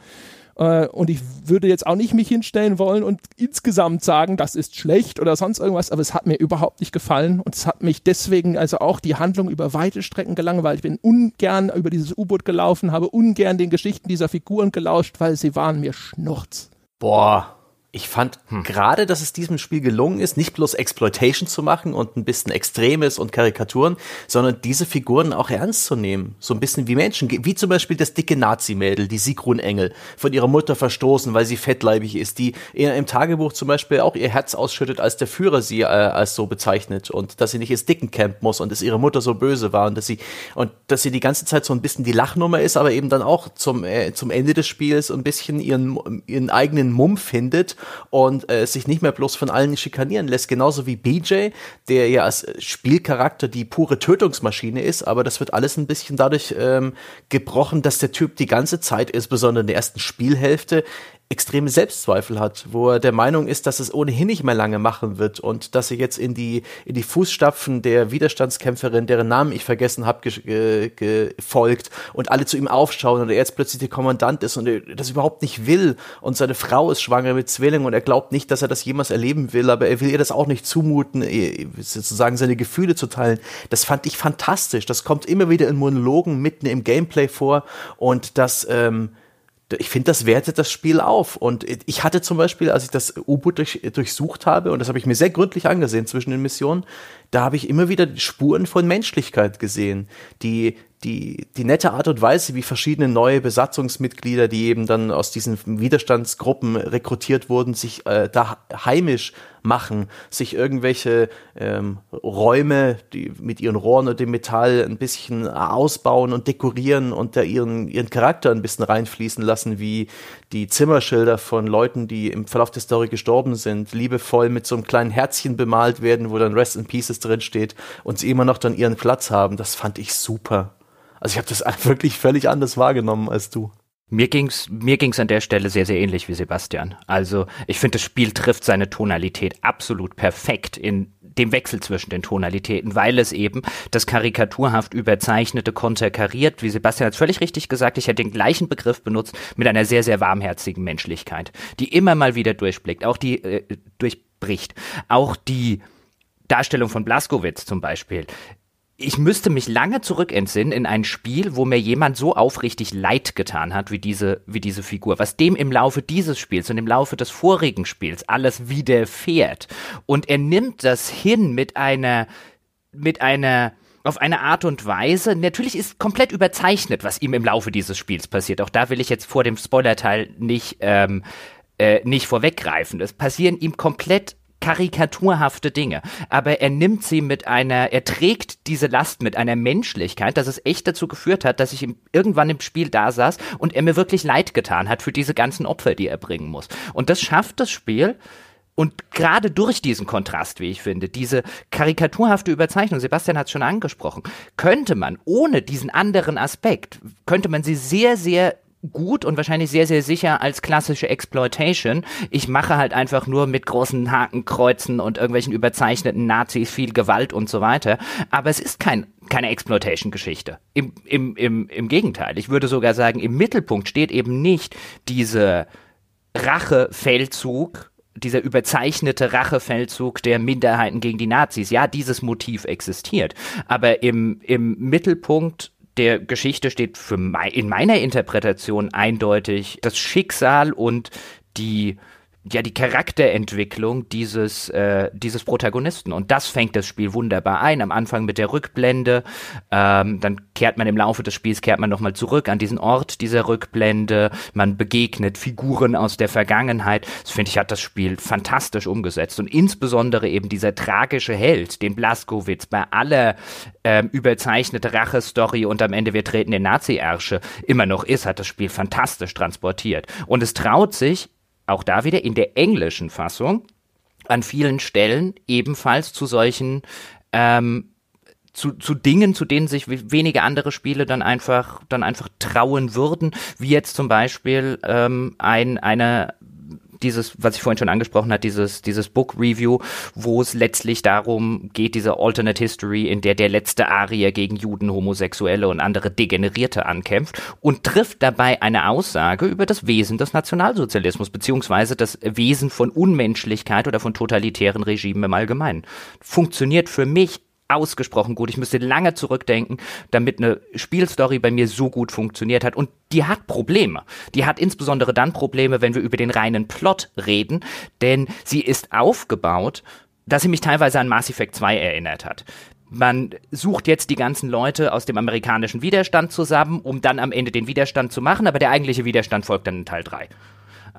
Äh, und ich würde jetzt auch nicht mich hinstellen wollen und insgesamt sagen, das ist schlecht oder sonst irgendwas, aber es hat mir überhaupt nicht gefallen und es hat mich deswegen also auch die Handlung über weite Strecken gelangweilt. Ich bin ungern über dieses U-Boot gelaufen, habe ungern den Geschichten dieser Figuren gelauscht, weil sie waren mir Schnurz. Boah, ich fand hm. gerade, dass es diesem Spiel gelungen ist, nicht bloß Exploitation zu machen und ein bisschen Extremes und Karikaturen, sondern diese Figuren auch ernst zu nehmen. So ein bisschen wie Menschen, wie zum Beispiel das dicke Nazi-Mädel, die Sigrun Engel, von ihrer Mutter verstoßen, weil sie fettleibig ist, die im Tagebuch zum Beispiel auch ihr Herz ausschüttet, als der Führer sie äh, als so bezeichnet und dass sie nicht ins Dickencamp muss und dass ihre Mutter so böse war und dass sie, und dass sie die ganze Zeit so ein bisschen die Lachnummer ist, aber eben dann auch zum, äh, zum Ende des Spiels ein bisschen ihren, ihren eigenen Mumm findet und äh, sich nicht mehr bloß von allen schikanieren lässt. Genauso wie BJ, der ja als Spielcharakter die pure Tötungsmaschine ist, aber das wird alles ein bisschen dadurch ähm, gebrochen, dass der Typ die ganze Zeit, insbesondere in der ersten Spielhälfte, extreme Selbstzweifel hat, wo er der Meinung ist, dass es ohnehin nicht mehr lange machen wird und dass er jetzt in die in die Fußstapfen der Widerstandskämpferin, deren Namen ich vergessen habe, gefolgt und alle zu ihm aufschauen und er jetzt plötzlich der Kommandant ist und er das überhaupt nicht will und seine Frau ist schwanger mit Zwilling und er glaubt nicht, dass er das jemals erleben will, aber er will ihr das auch nicht zumuten, sozusagen seine Gefühle zu teilen. Das fand ich fantastisch. Das kommt immer wieder in Monologen mitten im Gameplay vor und das ähm, ich finde, das wertet das Spiel auf. Und ich hatte zum Beispiel, als ich das U-Boot durch, durchsucht habe, und das habe ich mir sehr gründlich angesehen zwischen den Missionen, da habe ich immer wieder Spuren von Menschlichkeit gesehen, die die, die nette Art und Weise, wie verschiedene neue Besatzungsmitglieder, die eben dann aus diesen Widerstandsgruppen rekrutiert wurden, sich äh, da heimisch machen, sich irgendwelche ähm, Räume, die mit ihren Rohren und dem Metall ein bisschen ausbauen und dekorieren und da ihren, ihren Charakter ein bisschen reinfließen lassen, wie die Zimmerschilder von Leuten, die im Verlauf der Story gestorben sind, liebevoll mit so einem kleinen Herzchen bemalt werden, wo dann Rest in Pieces drin steht und sie immer noch dann ihren Platz haben. Das fand ich super. Also ich habe das <laughs> wirklich völlig anders wahrgenommen als du. Mir ging's mir ging's an der Stelle sehr sehr ähnlich wie Sebastian. Also ich finde das Spiel trifft seine Tonalität absolut perfekt in dem Wechsel zwischen den Tonalitäten, weil es eben das karikaturhaft überzeichnete konterkariert, wie Sebastian hat völlig richtig gesagt, ich hätte den gleichen Begriff benutzt, mit einer sehr, sehr warmherzigen Menschlichkeit, die immer mal wieder durchblickt, auch die äh, durchbricht. Auch die Darstellung von Blaskowitz zum Beispiel ich müsste mich lange zurückentsinnen in ein Spiel, wo mir jemand so aufrichtig leid getan hat wie diese, wie diese Figur, was dem im Laufe dieses Spiels und im Laufe des vorigen Spiels alles widerfährt. Und er nimmt das hin mit einer, mit einer, auf eine Art und Weise, natürlich ist komplett überzeichnet, was ihm im Laufe dieses Spiels passiert. Auch da will ich jetzt vor dem Spoilerteil nicht, ähm, äh, nicht vorweggreifen. Es passieren ihm komplett karikaturhafte Dinge. Aber er nimmt sie mit einer, er trägt diese Last mit einer Menschlichkeit, dass es echt dazu geführt hat, dass ich ihm irgendwann im Spiel da saß und er mir wirklich leid getan hat für diese ganzen Opfer, die er bringen muss. Und das schafft das Spiel, und gerade durch diesen Kontrast, wie ich finde, diese karikaturhafte Überzeichnung, Sebastian hat es schon angesprochen, könnte man ohne diesen anderen Aspekt, könnte man sie sehr, sehr gut und wahrscheinlich sehr, sehr sicher als klassische Exploitation. Ich mache halt einfach nur mit großen Hakenkreuzen und irgendwelchen überzeichneten Nazis viel Gewalt und so weiter. Aber es ist kein, keine Exploitation-Geschichte. Im, im, im, Im Gegenteil. Ich würde sogar sagen, im Mittelpunkt steht eben nicht diese Rachefeldzug, dieser überzeichnete Rachefeldzug der Minderheiten gegen die Nazis. Ja, dieses Motiv existiert. Aber im, im Mittelpunkt der Geschichte steht für mei in meiner Interpretation eindeutig das Schicksal und die ja die Charakterentwicklung dieses äh, dieses Protagonisten. Und das fängt das Spiel wunderbar ein. Am Anfang mit der Rückblende. Ähm, dann kehrt man im Laufe des Spiels kehrt man noch mal zurück an diesen Ort dieser Rückblende. Man begegnet Figuren aus der Vergangenheit. Das finde ich hat das Spiel fantastisch umgesetzt. Und insbesondere eben dieser tragische Held den Blaskowitz bei aller ähm, überzeichnete Rache-Story und am Ende wir treten den Nazi-Ärsche immer noch ist hat das Spiel fantastisch transportiert. Und es traut sich auch da wieder in der englischen Fassung an vielen Stellen ebenfalls zu solchen ähm, zu, zu Dingen, zu denen sich wenige andere Spiele dann einfach dann einfach trauen würden, wie jetzt zum Beispiel ähm, ein eine dieses, was ich vorhin schon angesprochen habe, dieses, dieses Book Review, wo es letztlich darum geht, diese Alternate History, in der der letzte Arier gegen Juden, Homosexuelle und andere Degenerierte ankämpft und trifft dabei eine Aussage über das Wesen des Nationalsozialismus, beziehungsweise das Wesen von Unmenschlichkeit oder von totalitären Regimen im Allgemeinen. Funktioniert für mich ausgesprochen gut. Ich müsste lange zurückdenken, damit eine Spielstory bei mir so gut funktioniert hat. Und die hat Probleme. Die hat insbesondere dann Probleme, wenn wir über den reinen Plot reden, denn sie ist aufgebaut, dass sie mich teilweise an Mass Effect 2 erinnert hat. Man sucht jetzt die ganzen Leute aus dem amerikanischen Widerstand zusammen, um dann am Ende den Widerstand zu machen, aber der eigentliche Widerstand folgt dann in Teil 3.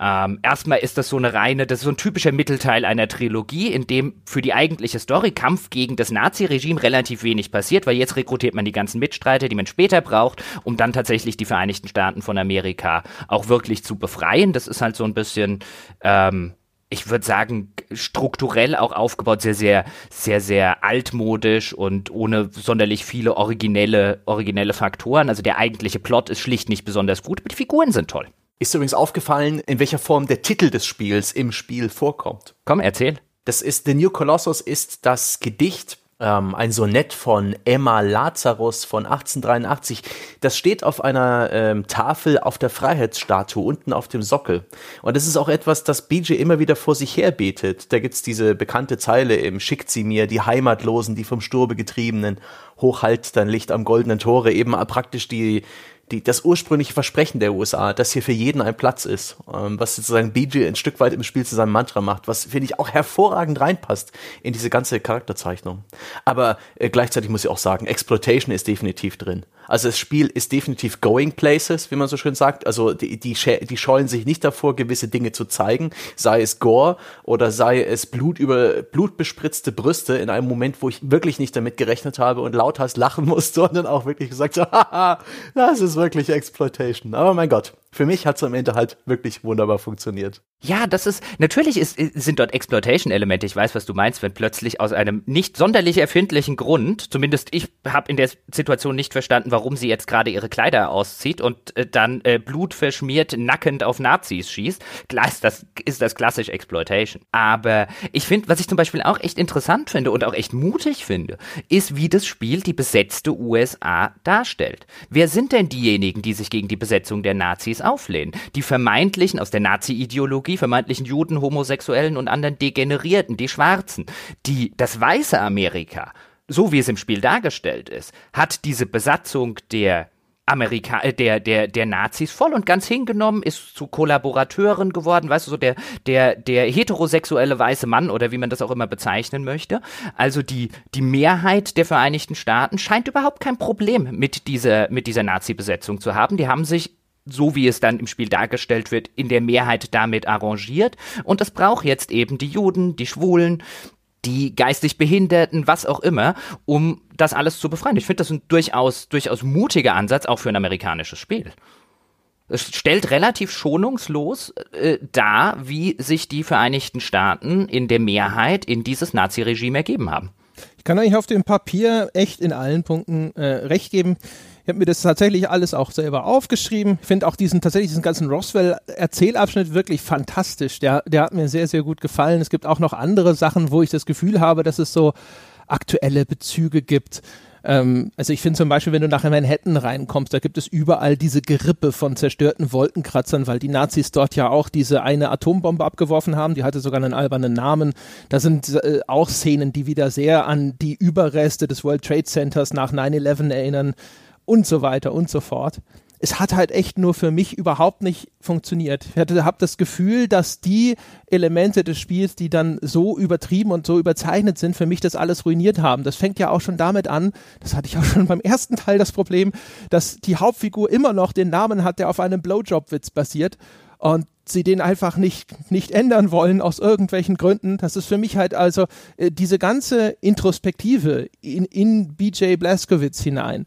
Ähm, erstmal ist das so eine reine, das ist so ein typischer Mittelteil einer Trilogie, in dem für die eigentliche Story Kampf gegen das Nazi-Regime relativ wenig passiert, weil jetzt rekrutiert man die ganzen Mitstreiter, die man später braucht, um dann tatsächlich die Vereinigten Staaten von Amerika auch wirklich zu befreien. Das ist halt so ein bisschen, ähm, ich würde sagen, strukturell auch aufgebaut, sehr, sehr, sehr, sehr altmodisch und ohne sonderlich viele originelle, originelle Faktoren. Also der eigentliche Plot ist schlicht nicht besonders gut, aber die Figuren sind toll. Ist übrigens aufgefallen, in welcher Form der Titel des Spiels im Spiel vorkommt. Komm, erzähl. Das ist The New Colossus ist das Gedicht ähm, ein Sonett von Emma Lazarus von 1883. Das steht auf einer ähm, Tafel auf der Freiheitsstatue unten auf dem Sockel. Und das ist auch etwas, das BJ immer wieder vor sich her betet. Da gibt's diese bekannte Zeile im Schickt sie mir, die Heimatlosen, die vom Sturbe getriebenen, hochhalt dein Licht am goldenen Tore, eben praktisch die die, das ursprüngliche Versprechen der USA, dass hier für jeden ein Platz ist, ähm, was sozusagen BJ ein Stück weit im Spiel zu seinem Mantra macht, was finde ich auch hervorragend reinpasst in diese ganze Charakterzeichnung. Aber äh, gleichzeitig muss ich auch sagen, Exploitation ist definitiv drin. Also das Spiel ist definitiv going places, wie man so schön sagt. Also die, die, die scheuen sich nicht davor, gewisse Dinge zu zeigen, sei es Gore oder sei es Blut über blutbespritzte Brüste in einem Moment, wo ich wirklich nicht damit gerechnet habe und lauthals lachen <laughs> musste, sondern auch wirklich gesagt <laughs> haha, das ist wirklich Exploitation. Aber mein Gott, für mich hat es am Ende halt wirklich wunderbar funktioniert. Ja, das ist, natürlich ist, sind dort Exploitation-Elemente. Ich weiß, was du meinst, wenn plötzlich aus einem nicht sonderlich erfindlichen Grund, zumindest ich habe in der Situation nicht verstanden, warum sie jetzt gerade ihre Kleider auszieht und äh, dann äh, blutverschmiert nackend auf Nazis schießt. Klar ist das, ist das klassisch Exploitation. Aber ich finde, was ich zum Beispiel auch echt interessant finde und auch echt mutig finde, ist, wie das Spiel die besetzte USA darstellt. Wer sind denn diejenigen, die sich gegen die Besetzung der Nazis auflehnen. Die vermeintlichen, aus der Nazi-Ideologie, vermeintlichen Juden, Homosexuellen und anderen Degenerierten, die Schwarzen, die das weiße Amerika, so wie es im Spiel dargestellt ist, hat diese Besatzung der Amerika äh, der, der, der Nazis voll und ganz hingenommen, ist zu Kollaborateuren geworden, weißt du, so der, der, der heterosexuelle weiße Mann oder wie man das auch immer bezeichnen möchte. Also die, die Mehrheit der Vereinigten Staaten scheint überhaupt kein Problem mit dieser, mit dieser Nazi-Besetzung zu haben. Die haben sich so wie es dann im Spiel dargestellt wird, in der Mehrheit damit arrangiert. Und es braucht jetzt eben die Juden, die Schwulen, die geistig Behinderten, was auch immer, um das alles zu befreien. Ich finde das ein durchaus, durchaus mutiger Ansatz, auch für ein amerikanisches Spiel. Es stellt relativ schonungslos äh, dar, wie sich die Vereinigten Staaten in der Mehrheit in dieses Naziregime ergeben haben. Ich kann eigentlich auf dem Papier echt in allen Punkten äh, recht geben. Ich habe mir das tatsächlich alles auch selber aufgeschrieben. Ich finde auch diesen tatsächlich diesen ganzen Roswell-Erzählabschnitt wirklich fantastisch. Der, der hat mir sehr, sehr gut gefallen. Es gibt auch noch andere Sachen, wo ich das Gefühl habe, dass es so aktuelle Bezüge gibt. Ähm, also ich finde zum Beispiel, wenn du nach Manhattan reinkommst, da gibt es überall diese Gerippe von zerstörten Wolkenkratzern, weil die Nazis dort ja auch diese eine Atombombe abgeworfen haben, die hatte sogar einen albernen Namen. Da sind äh, auch Szenen, die wieder sehr an die Überreste des World Trade Centers nach 9-11 erinnern und so weiter und so fort. Es hat halt echt nur für mich überhaupt nicht funktioniert. Ich habe das Gefühl, dass die Elemente des Spiels, die dann so übertrieben und so überzeichnet sind, für mich das alles ruiniert haben. Das fängt ja auch schon damit an, das hatte ich auch schon <laughs> beim ersten Teil das Problem, dass die Hauptfigur immer noch den Namen hat, der auf einem Blowjob-Witz basiert und sie den einfach nicht, nicht ändern wollen aus irgendwelchen Gründen. Das ist für mich halt also äh, diese ganze Introspektive in, in BJ Blazkowicz hinein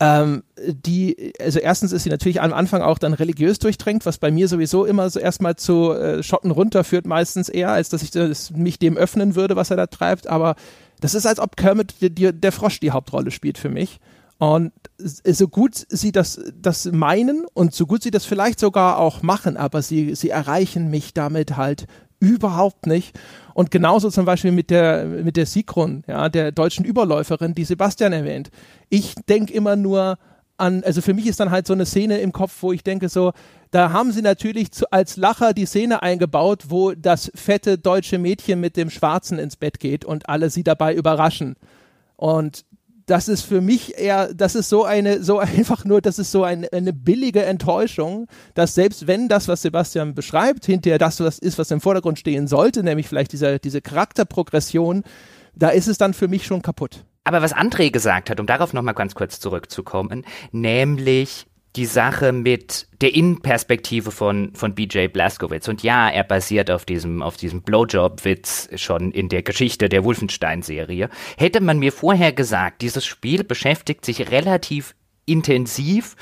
ähm, die, also erstens ist sie natürlich am Anfang auch dann religiös durchdrängt, was bei mir sowieso immer so erstmal zu äh, Schotten runterführt, meistens eher, als dass ich das, mich dem öffnen würde, was er da treibt. Aber das ist, als ob Kermit die, die, der Frosch die Hauptrolle spielt für mich. Und so gut sie das, das meinen und so gut sie das vielleicht sogar auch machen, aber sie, sie erreichen mich damit halt überhaupt nicht. Und genauso zum Beispiel mit der, mit der Sigrun, ja, der deutschen Überläuferin, die Sebastian erwähnt. Ich denke immer nur an, also für mich ist dann halt so eine Szene im Kopf, wo ich denke so, da haben sie natürlich zu, als Lacher die Szene eingebaut, wo das fette deutsche Mädchen mit dem Schwarzen ins Bett geht und alle sie dabei überraschen. Und das ist für mich eher, das ist so eine, so <laughs> einfach nur, das ist so ein, eine billige Enttäuschung, dass selbst wenn das, was Sebastian beschreibt, hinterher das was ist, was im Vordergrund stehen sollte, nämlich vielleicht diese, diese Charakterprogression, da ist es dann für mich schon kaputt. Aber was André gesagt hat, um darauf nochmal ganz kurz zurückzukommen, nämlich die Sache mit der Innenperspektive von, von BJ Blazkowicz. Und ja, er basiert auf diesem, auf diesem Blowjob-Witz schon in der Geschichte der Wolfenstein-Serie. Hätte man mir vorher gesagt, dieses Spiel beschäftigt sich relativ intensiv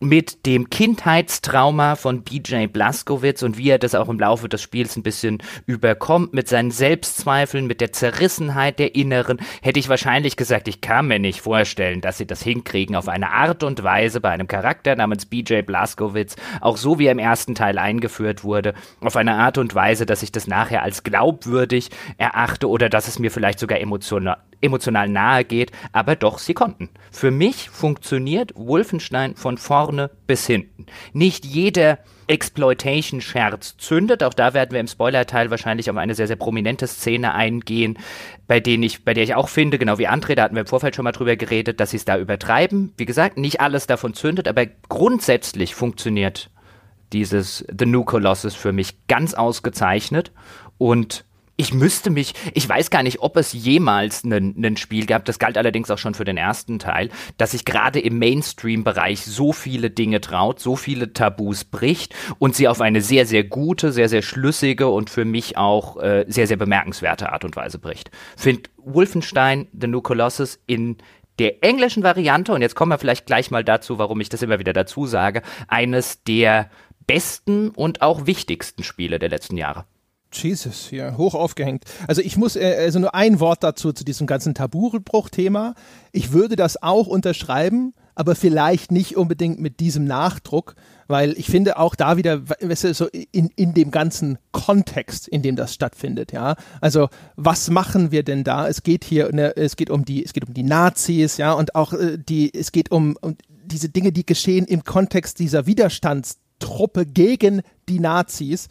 mit dem Kindheitstrauma von BJ Blaskowitz und wie er das auch im Laufe des Spiels ein bisschen überkommt, mit seinen Selbstzweifeln, mit der Zerrissenheit der Inneren, hätte ich wahrscheinlich gesagt, ich kann mir nicht vorstellen, dass sie das hinkriegen auf eine Art und Weise bei einem Charakter namens BJ Blaskowitz, auch so wie er im ersten Teil eingeführt wurde, auf eine Art und Weise, dass ich das nachher als glaubwürdig erachte oder dass es mir vielleicht sogar emotional, emotional nahe geht, aber doch, sie konnten. Für mich funktioniert Wolfenstein von vorne bis hinten. Nicht jeder Exploitation-Scherz zündet. Auch da werden wir im Spoiler-Teil wahrscheinlich auf eine sehr, sehr prominente Szene eingehen, bei, denen ich, bei der ich auch finde, genau wie André, da hatten wir im Vorfeld schon mal drüber geredet, dass sie es da übertreiben. Wie gesagt, nicht alles davon zündet, aber grundsätzlich funktioniert dieses The New Colossus für mich ganz ausgezeichnet und ich müsste mich, ich weiß gar nicht, ob es jemals ein Spiel gab, das galt allerdings auch schon für den ersten Teil, dass sich gerade im Mainstream-Bereich so viele Dinge traut, so viele Tabus bricht und sie auf eine sehr, sehr gute, sehr, sehr schlüssige und für mich auch äh, sehr, sehr bemerkenswerte Art und Weise bricht. Find Wolfenstein, The New Colossus in der englischen Variante, und jetzt kommen wir vielleicht gleich mal dazu, warum ich das immer wieder dazu sage, eines der besten und auch wichtigsten Spiele der letzten Jahre. Jesus, ja, hoch aufgehängt. Also ich muss äh, also nur ein Wort dazu zu diesem ganzen Tabubruch-Thema. Ich würde das auch unterschreiben, aber vielleicht nicht unbedingt mit diesem Nachdruck, weil ich finde auch da wieder, weißt du, so in, in dem ganzen Kontext, in dem das stattfindet, ja. Also was machen wir denn da? Es geht hier, ne, es geht um die, es geht um die Nazis, ja, und auch äh, die, es geht um, um diese Dinge, die geschehen im Kontext dieser Widerstandstruppe gegen die Nazis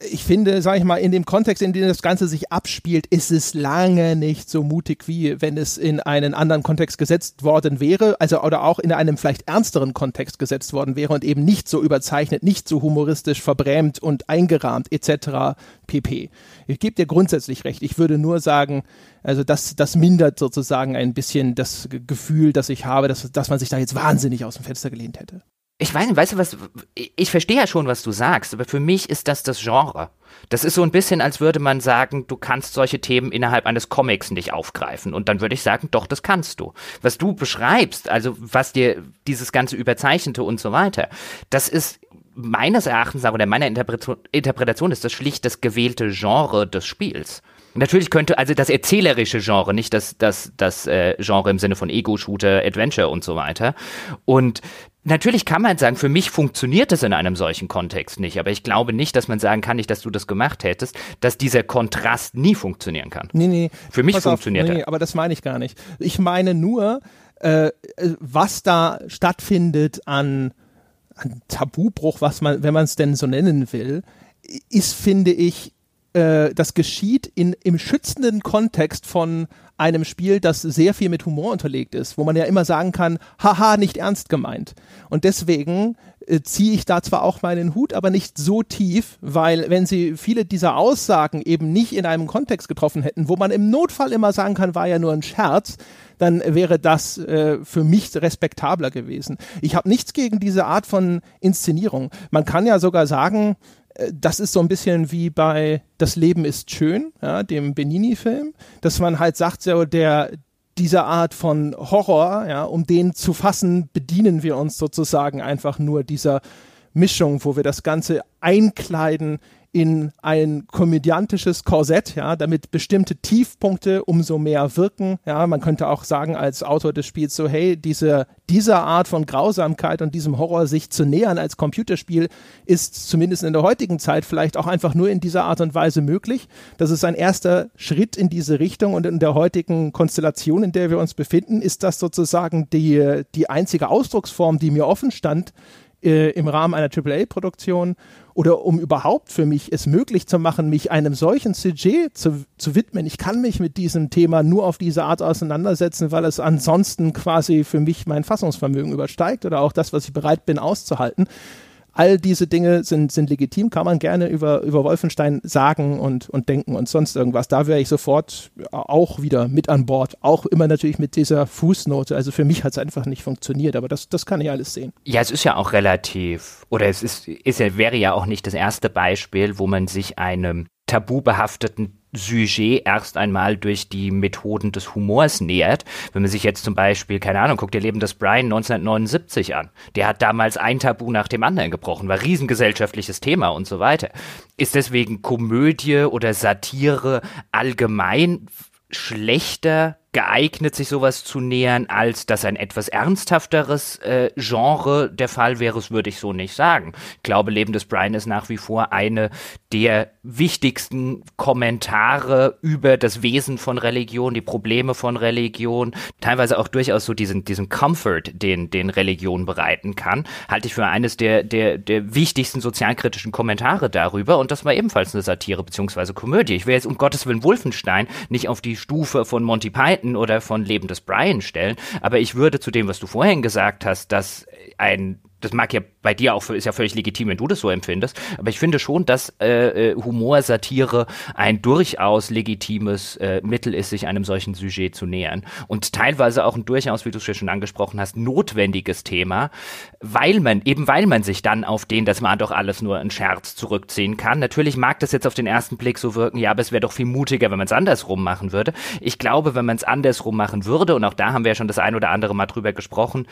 ich finde, sage ich mal, in dem Kontext, in dem das Ganze sich abspielt, ist es lange nicht so mutig, wie wenn es in einen anderen Kontext gesetzt worden wäre, also oder auch in einem vielleicht ernsteren Kontext gesetzt worden wäre und eben nicht so überzeichnet, nicht so humoristisch verbrämt und eingerahmt etc. pp. Ich gebe dir grundsätzlich recht. Ich würde nur sagen, also das, das mindert sozusagen ein bisschen das Gefühl, das ich habe, dass, dass man sich da jetzt wahnsinnig aus dem Fenster gelehnt hätte ich weiß nicht, weißt du was, ich verstehe ja schon, was du sagst, aber für mich ist das das Genre. Das ist so ein bisschen, als würde man sagen, du kannst solche Themen innerhalb eines Comics nicht aufgreifen. Und dann würde ich sagen, doch, das kannst du. Was du beschreibst, also was dir dieses ganze Überzeichnete und so weiter, das ist meines Erachtens oder meiner Interpretation ist das schlicht das gewählte Genre des Spiels. Natürlich könnte also das erzählerische Genre, nicht das, das, das äh, Genre im Sinne von Ego-Shooter, Adventure und so weiter. Und Natürlich kann man sagen, für mich funktioniert es in einem solchen Kontext nicht, aber ich glaube nicht, dass man sagen kann, nicht, dass du das gemacht hättest, dass dieser Kontrast nie funktionieren kann. Nee, nee. Für mich funktioniert auf, nee, er. aber das meine ich gar nicht. Ich meine nur, äh, was da stattfindet an, an Tabubruch, was man, wenn man es denn so nennen will, ist, finde ich, äh, das geschieht in, im schützenden Kontext von einem Spiel, das sehr viel mit Humor unterlegt ist, wo man ja immer sagen kann, haha, nicht ernst gemeint. Und deswegen äh, ziehe ich da zwar auch meinen Hut, aber nicht so tief, weil wenn sie viele dieser Aussagen eben nicht in einem Kontext getroffen hätten, wo man im Notfall immer sagen kann, war ja nur ein Scherz, dann wäre das äh, für mich respektabler gewesen. Ich habe nichts gegen diese Art von Inszenierung. Man kann ja sogar sagen, das ist so ein bisschen wie bei Das Leben ist schön, ja, dem Benini-Film, dass man halt sagt, so der, dieser Art von Horror, ja, um den zu fassen, bedienen wir uns sozusagen einfach nur dieser Mischung, wo wir das Ganze einkleiden in ein komödiantisches Korsett, ja, damit bestimmte Tiefpunkte umso mehr wirken. Ja, man könnte auch sagen als Autor des Spiels so, hey, diese, dieser Art von Grausamkeit und diesem Horror sich zu nähern als Computerspiel ist zumindest in der heutigen Zeit vielleicht auch einfach nur in dieser Art und Weise möglich. Das ist ein erster Schritt in diese Richtung und in der heutigen Konstellation, in der wir uns befinden, ist das sozusagen die, die einzige Ausdrucksform, die mir offen stand, äh, im Rahmen einer AAA-Produktion oder um überhaupt für mich es möglich zu machen, mich einem solchen Sujet zu, zu widmen. Ich kann mich mit diesem Thema nur auf diese Art auseinandersetzen, weil es ansonsten quasi für mich mein Fassungsvermögen übersteigt oder auch das, was ich bereit bin auszuhalten. All diese Dinge sind, sind legitim, kann man gerne über, über Wolfenstein sagen und, und denken und sonst irgendwas. Da wäre ich sofort auch wieder mit an Bord. Auch immer natürlich mit dieser Fußnote. Also für mich hat es einfach nicht funktioniert, aber das, das kann ich alles sehen. Ja, es ist ja auch relativ, oder es ist, ist wäre ja auch nicht das erste Beispiel, wo man sich einem tabubehafteten Sujet erst einmal durch die Methoden des Humors nähert. Wenn man sich jetzt zum Beispiel, keine Ahnung, guckt ihr Leben des Brian 1979 an. Der hat damals ein Tabu nach dem anderen gebrochen, war riesengesellschaftliches Thema und so weiter. Ist deswegen Komödie oder Satire allgemein schlechter geeignet, sich sowas zu nähern, als dass ein etwas ernsthafteres äh, Genre der Fall wäre, das würde ich so nicht sagen. Ich glaube, Leben des Brian ist nach wie vor eine der wichtigsten Kommentare über das Wesen von Religion, die Probleme von Religion, teilweise auch durchaus so diesen, diesen Comfort, den, den Religion bereiten kann, halte ich für eines der, der, der wichtigsten sozialkritischen Kommentare darüber und das war ebenfalls eine Satire bzw. Komödie. Ich will jetzt um Gottes Willen Wolfenstein nicht auf die Stufe von Monty Python Clinton oder von Leben des Brian stellen. Aber ich würde zu dem, was du vorhin gesagt hast, dass ein das mag ja bei dir auch, ist ja völlig legitim, wenn du das so empfindest, aber ich finde schon, dass äh, äh, Humor, Satire ein durchaus legitimes äh, Mittel ist, sich einem solchen Sujet zu nähern. Und teilweise auch ein durchaus, wie du es ja schon angesprochen hast, notwendiges Thema, weil man, eben weil man sich dann auf den, das war doch alles nur ein Scherz zurückziehen kann. Natürlich mag das jetzt auf den ersten Blick so wirken, ja, aber es wäre doch viel mutiger, wenn man es andersrum machen würde. Ich glaube, wenn man es andersrum machen würde, und auch da haben wir ja schon das ein oder andere Mal drüber gesprochen,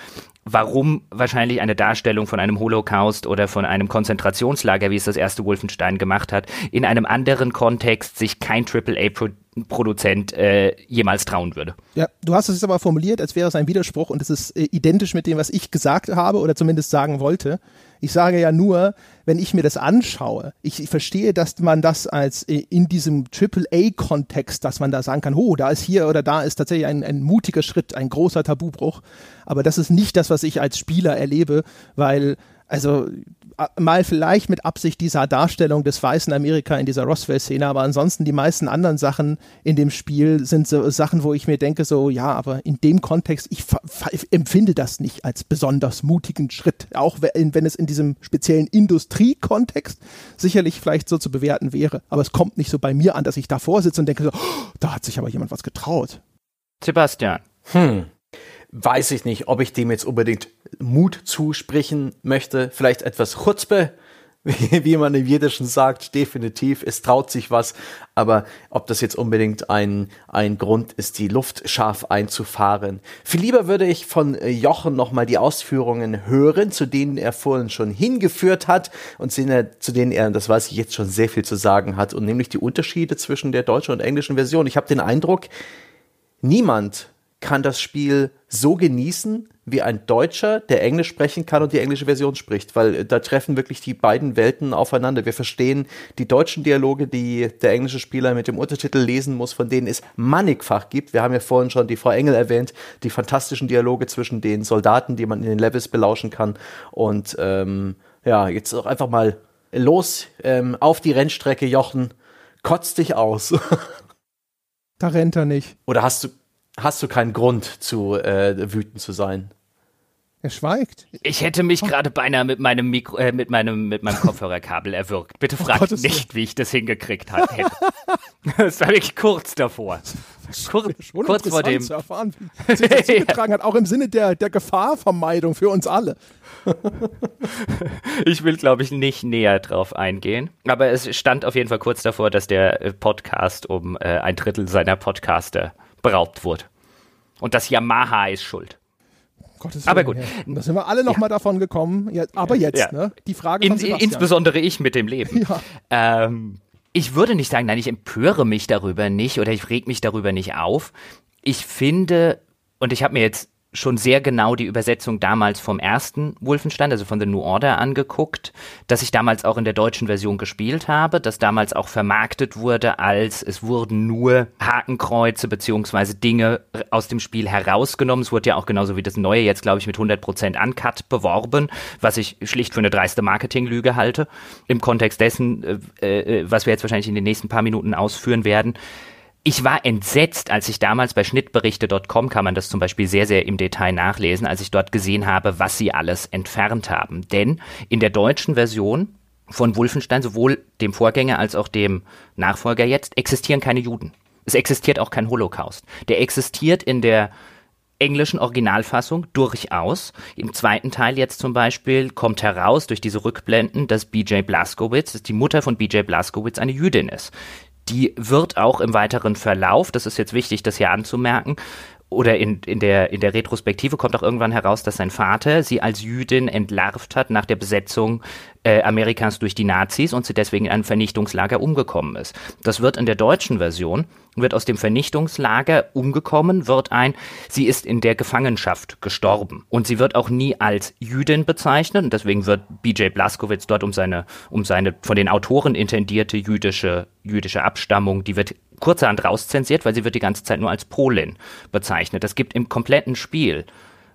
warum wahrscheinlich eine Darstellung von einem Holocaust oder von einem Konzentrationslager, wie es das erste Wolfenstein gemacht hat, in einem anderen Kontext sich kein AAA-Produzent äh, jemals trauen würde. Ja, du hast es jetzt aber formuliert, als wäre es ein Widerspruch und es ist äh, identisch mit dem, was ich gesagt habe oder zumindest sagen wollte. Ich sage ja nur, wenn ich mir das anschaue, ich, ich verstehe, dass man das als äh, in diesem AAA-Kontext, dass man da sagen kann, oh, da ist hier oder da ist tatsächlich ein, ein mutiger Schritt, ein großer Tabubruch. Aber das ist nicht das, was ich als Spieler erlebe, weil also mal vielleicht mit Absicht dieser Darstellung des weißen Amerika in dieser Roswell-Szene, aber ansonsten die meisten anderen Sachen in dem Spiel sind so Sachen, wo ich mir denke, so, ja, aber in dem Kontext, ich empfinde das nicht als besonders mutigen Schritt, auch wenn, wenn es in diesem speziellen Industriekontext sicherlich vielleicht so zu bewerten wäre. Aber es kommt nicht so bei mir an, dass ich davor sitze und denke, so, oh, da hat sich aber jemand was getraut. Sebastian. Hm weiß ich nicht, ob ich dem jetzt unbedingt Mut zusprechen möchte. Vielleicht etwas Chutzpe, <laughs> wie man im Jiddischen sagt, definitiv. Es traut sich was. Aber ob das jetzt unbedingt ein, ein Grund ist, die Luft scharf einzufahren. Viel lieber würde ich von Jochen nochmal die Ausführungen hören, zu denen er vorhin schon hingeführt hat und zu denen er, das weiß ich jetzt schon sehr viel zu sagen hat. Und nämlich die Unterschiede zwischen der deutschen und englischen Version. Ich habe den Eindruck, niemand kann das Spiel so genießen wie ein Deutscher, der Englisch sprechen kann und die englische Version spricht, weil äh, da treffen wirklich die beiden Welten aufeinander. Wir verstehen die deutschen Dialoge, die der englische Spieler mit dem Untertitel lesen muss, von denen es mannigfach gibt. Wir haben ja vorhin schon die Frau Engel erwähnt, die fantastischen Dialoge zwischen den Soldaten, die man in den Levels belauschen kann. Und ähm, ja, jetzt auch einfach mal los ähm, auf die Rennstrecke, Jochen. Kotz dich aus. <laughs> da rennt er nicht. Oder hast du, hast du keinen Grund zu äh, wütend zu sein. Er schweigt. Ich hätte mich oh. gerade beinahe mit meinem Mikro, äh, mit meinem, mit meinem <laughs> Kopfhörerkabel erwürgt. Bitte frag oh nicht, wie ich das hingekriegt hätte. <laughs> das war wirklich kurz davor. Kur kurz vor dem. Zu erfahren, wie sich das <laughs> zugetragen hat, auch im Sinne der, der Gefahrvermeidung für uns alle. ich will, glaube ich, nicht näher drauf eingehen. Aber es stand auf jeden Fall kurz davor, dass der äh, Podcast um äh, ein Drittel seiner Podcaster beraubt wurde. Und das Yamaha ist schuld. Gottes Aber gut. Da sind wir alle noch Ja. mal davon gekommen. Ja, aber jetzt, Ja. ne? Die Frage In, insbesondere ich mit dem Leben. <laughs> Ja. Ähm, ich würde nicht sagen, nein, ich empöre mich darüber nicht oder ich reg mich darüber nicht auf. Ich finde, und ich habe mir jetzt schon sehr genau die Übersetzung damals vom ersten Wolfenstein, also von The New Order angeguckt, dass ich damals auch in der deutschen Version gespielt habe, das damals auch vermarktet wurde als es wurden nur Hakenkreuze beziehungsweise Dinge aus dem Spiel herausgenommen. Es wurde ja auch genauso wie das neue jetzt, glaube ich, mit 100% Uncut beworben, was ich schlicht für eine dreiste Marketinglüge halte. Im Kontext dessen, äh, äh, was wir jetzt wahrscheinlich in den nächsten paar Minuten ausführen werden. Ich war entsetzt, als ich damals bei schnittberichte.com kann man das zum Beispiel sehr, sehr im Detail nachlesen, als ich dort gesehen habe, was sie alles entfernt haben. Denn in der deutschen Version von Wolfenstein, sowohl dem Vorgänger als auch dem Nachfolger jetzt, existieren keine Juden. Es existiert auch kein Holocaust. Der existiert in der englischen Originalfassung durchaus. Im zweiten Teil jetzt zum Beispiel kommt heraus durch diese Rückblenden, dass BJ Blazkowicz, dass die Mutter von BJ Blazkowicz eine Jüdin ist. Die wird auch im weiteren Verlauf, das ist jetzt wichtig, das hier anzumerken, oder in, in, der, in der Retrospektive kommt auch irgendwann heraus, dass sein Vater sie als Jüdin entlarvt hat nach der Besetzung äh, Amerikas durch die Nazis und sie deswegen in einem Vernichtungslager umgekommen ist. Das wird in der deutschen Version, wird aus dem Vernichtungslager umgekommen, wird ein, sie ist in der Gefangenschaft gestorben. Und sie wird auch nie als Jüdin bezeichnet und deswegen wird BJ Blazkowicz dort um seine, um seine von den Autoren intendierte jüdische, jüdische Abstammung, die wird kurzerhand rauszensiert, weil sie wird die ganze Zeit nur als Polin bezeichnet. Das gibt im kompletten Spiel,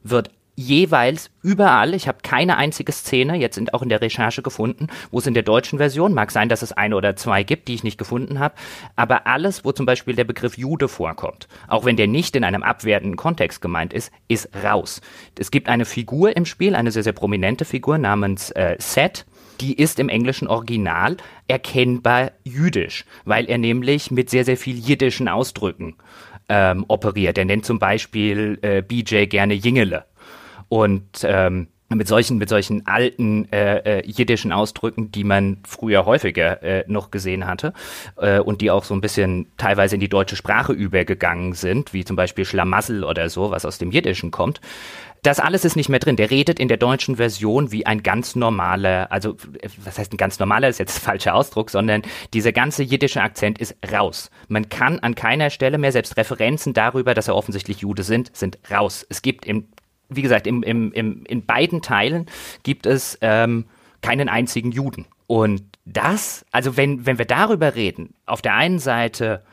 wird jeweils überall, ich habe keine einzige Szene, jetzt in, auch in der Recherche gefunden, wo es in der deutschen Version, mag sein, dass es eine oder zwei gibt, die ich nicht gefunden habe, aber alles, wo zum Beispiel der Begriff Jude vorkommt, auch wenn der nicht in einem abwertenden Kontext gemeint ist, ist raus. Es gibt eine Figur im Spiel, eine sehr, sehr prominente Figur namens äh, Seth, die ist im englischen Original erkennbar jüdisch, weil er nämlich mit sehr, sehr viel jiddischen Ausdrücken ähm, operiert. Er nennt zum Beispiel äh, BJ gerne Jingele. Und ähm, mit solchen, mit solchen alten äh, äh, jiddischen Ausdrücken, die man früher häufiger äh, noch gesehen hatte äh, und die auch so ein bisschen teilweise in die deutsche Sprache übergegangen sind, wie zum Beispiel Schlamassel oder so, was aus dem Jiddischen kommt. Das alles ist nicht mehr drin. Der redet in der deutschen Version wie ein ganz normaler, also was heißt ein ganz normaler, ist jetzt der falsche Ausdruck, sondern dieser ganze jiddische Akzent ist raus. Man kann an keiner Stelle mehr, selbst Referenzen darüber, dass er offensichtlich Jude sind, sind raus. Es gibt im wie gesagt, im, im, im, in beiden Teilen gibt es ähm, keinen einzigen Juden. Und das, also wenn, wenn wir darüber reden, auf der einen Seite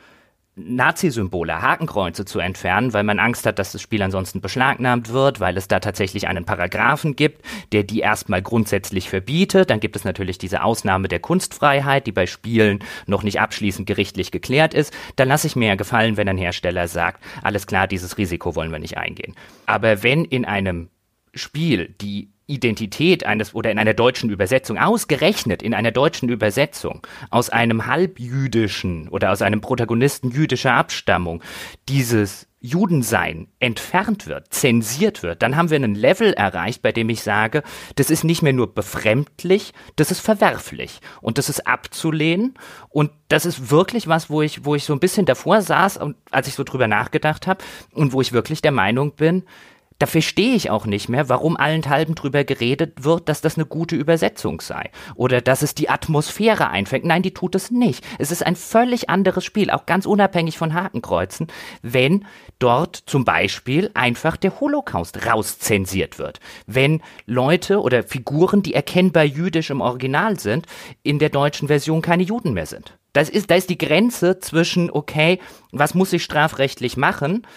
Nazi-Symbole, Hakenkreuze zu entfernen, weil man Angst hat, dass das Spiel ansonsten beschlagnahmt wird, weil es da tatsächlich einen Paragraphen gibt, der die erstmal grundsätzlich verbietet. Dann gibt es natürlich diese Ausnahme der Kunstfreiheit, die bei Spielen noch nicht abschließend gerichtlich geklärt ist. Dann lasse ich mir ja gefallen, wenn ein Hersteller sagt, alles klar, dieses Risiko wollen wir nicht eingehen. Aber wenn in einem Spiel die Identität eines oder in einer deutschen Übersetzung, ausgerechnet in einer deutschen Übersetzung, aus einem halbjüdischen oder aus einem Protagonisten jüdischer Abstammung dieses Judensein entfernt wird, zensiert wird, dann haben wir einen Level erreicht, bei dem ich sage, das ist nicht mehr nur befremdlich, das ist verwerflich und das ist abzulehnen und das ist wirklich was, wo ich, wo ich so ein bisschen davor saß und als ich so drüber nachgedacht habe und wo ich wirklich der Meinung bin, da verstehe ich auch nicht mehr, warum allenthalben drüber geredet wird, dass das eine gute Übersetzung sei. Oder dass es die Atmosphäre einfängt. Nein, die tut es nicht. Es ist ein völlig anderes Spiel, auch ganz unabhängig von Hakenkreuzen, wenn dort zum Beispiel einfach der Holocaust rauszensiert wird. Wenn Leute oder Figuren, die erkennbar jüdisch im Original sind, in der deutschen Version keine Juden mehr sind. Das ist, da ist die Grenze zwischen, okay, was muss ich strafrechtlich machen?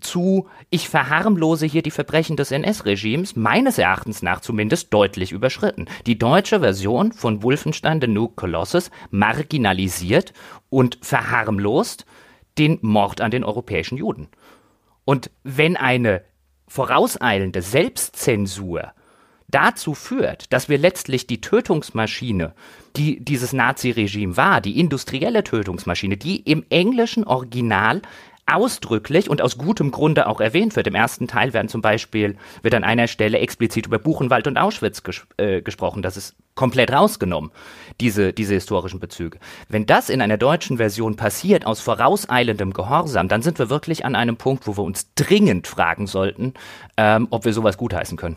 Zu, ich verharmlose hier die Verbrechen des NS-Regimes, meines Erachtens nach zumindest deutlich überschritten. Die deutsche Version von Wolfenstein The New Colossus marginalisiert und verharmlost den Mord an den europäischen Juden. Und wenn eine vorauseilende Selbstzensur dazu führt, dass wir letztlich die Tötungsmaschine, die dieses Naziregime war, die industrielle Tötungsmaschine, die im englischen Original ausdrücklich und aus gutem Grunde auch erwähnt wird. Im ersten Teil werden zum Beispiel, wird an einer Stelle explizit über Buchenwald und Auschwitz ges äh, gesprochen. Das ist komplett rausgenommen, diese, diese historischen Bezüge. Wenn das in einer deutschen Version passiert, aus vorauseilendem Gehorsam, dann sind wir wirklich an einem Punkt, wo wir uns dringend fragen sollten, ähm, ob wir sowas gutheißen können.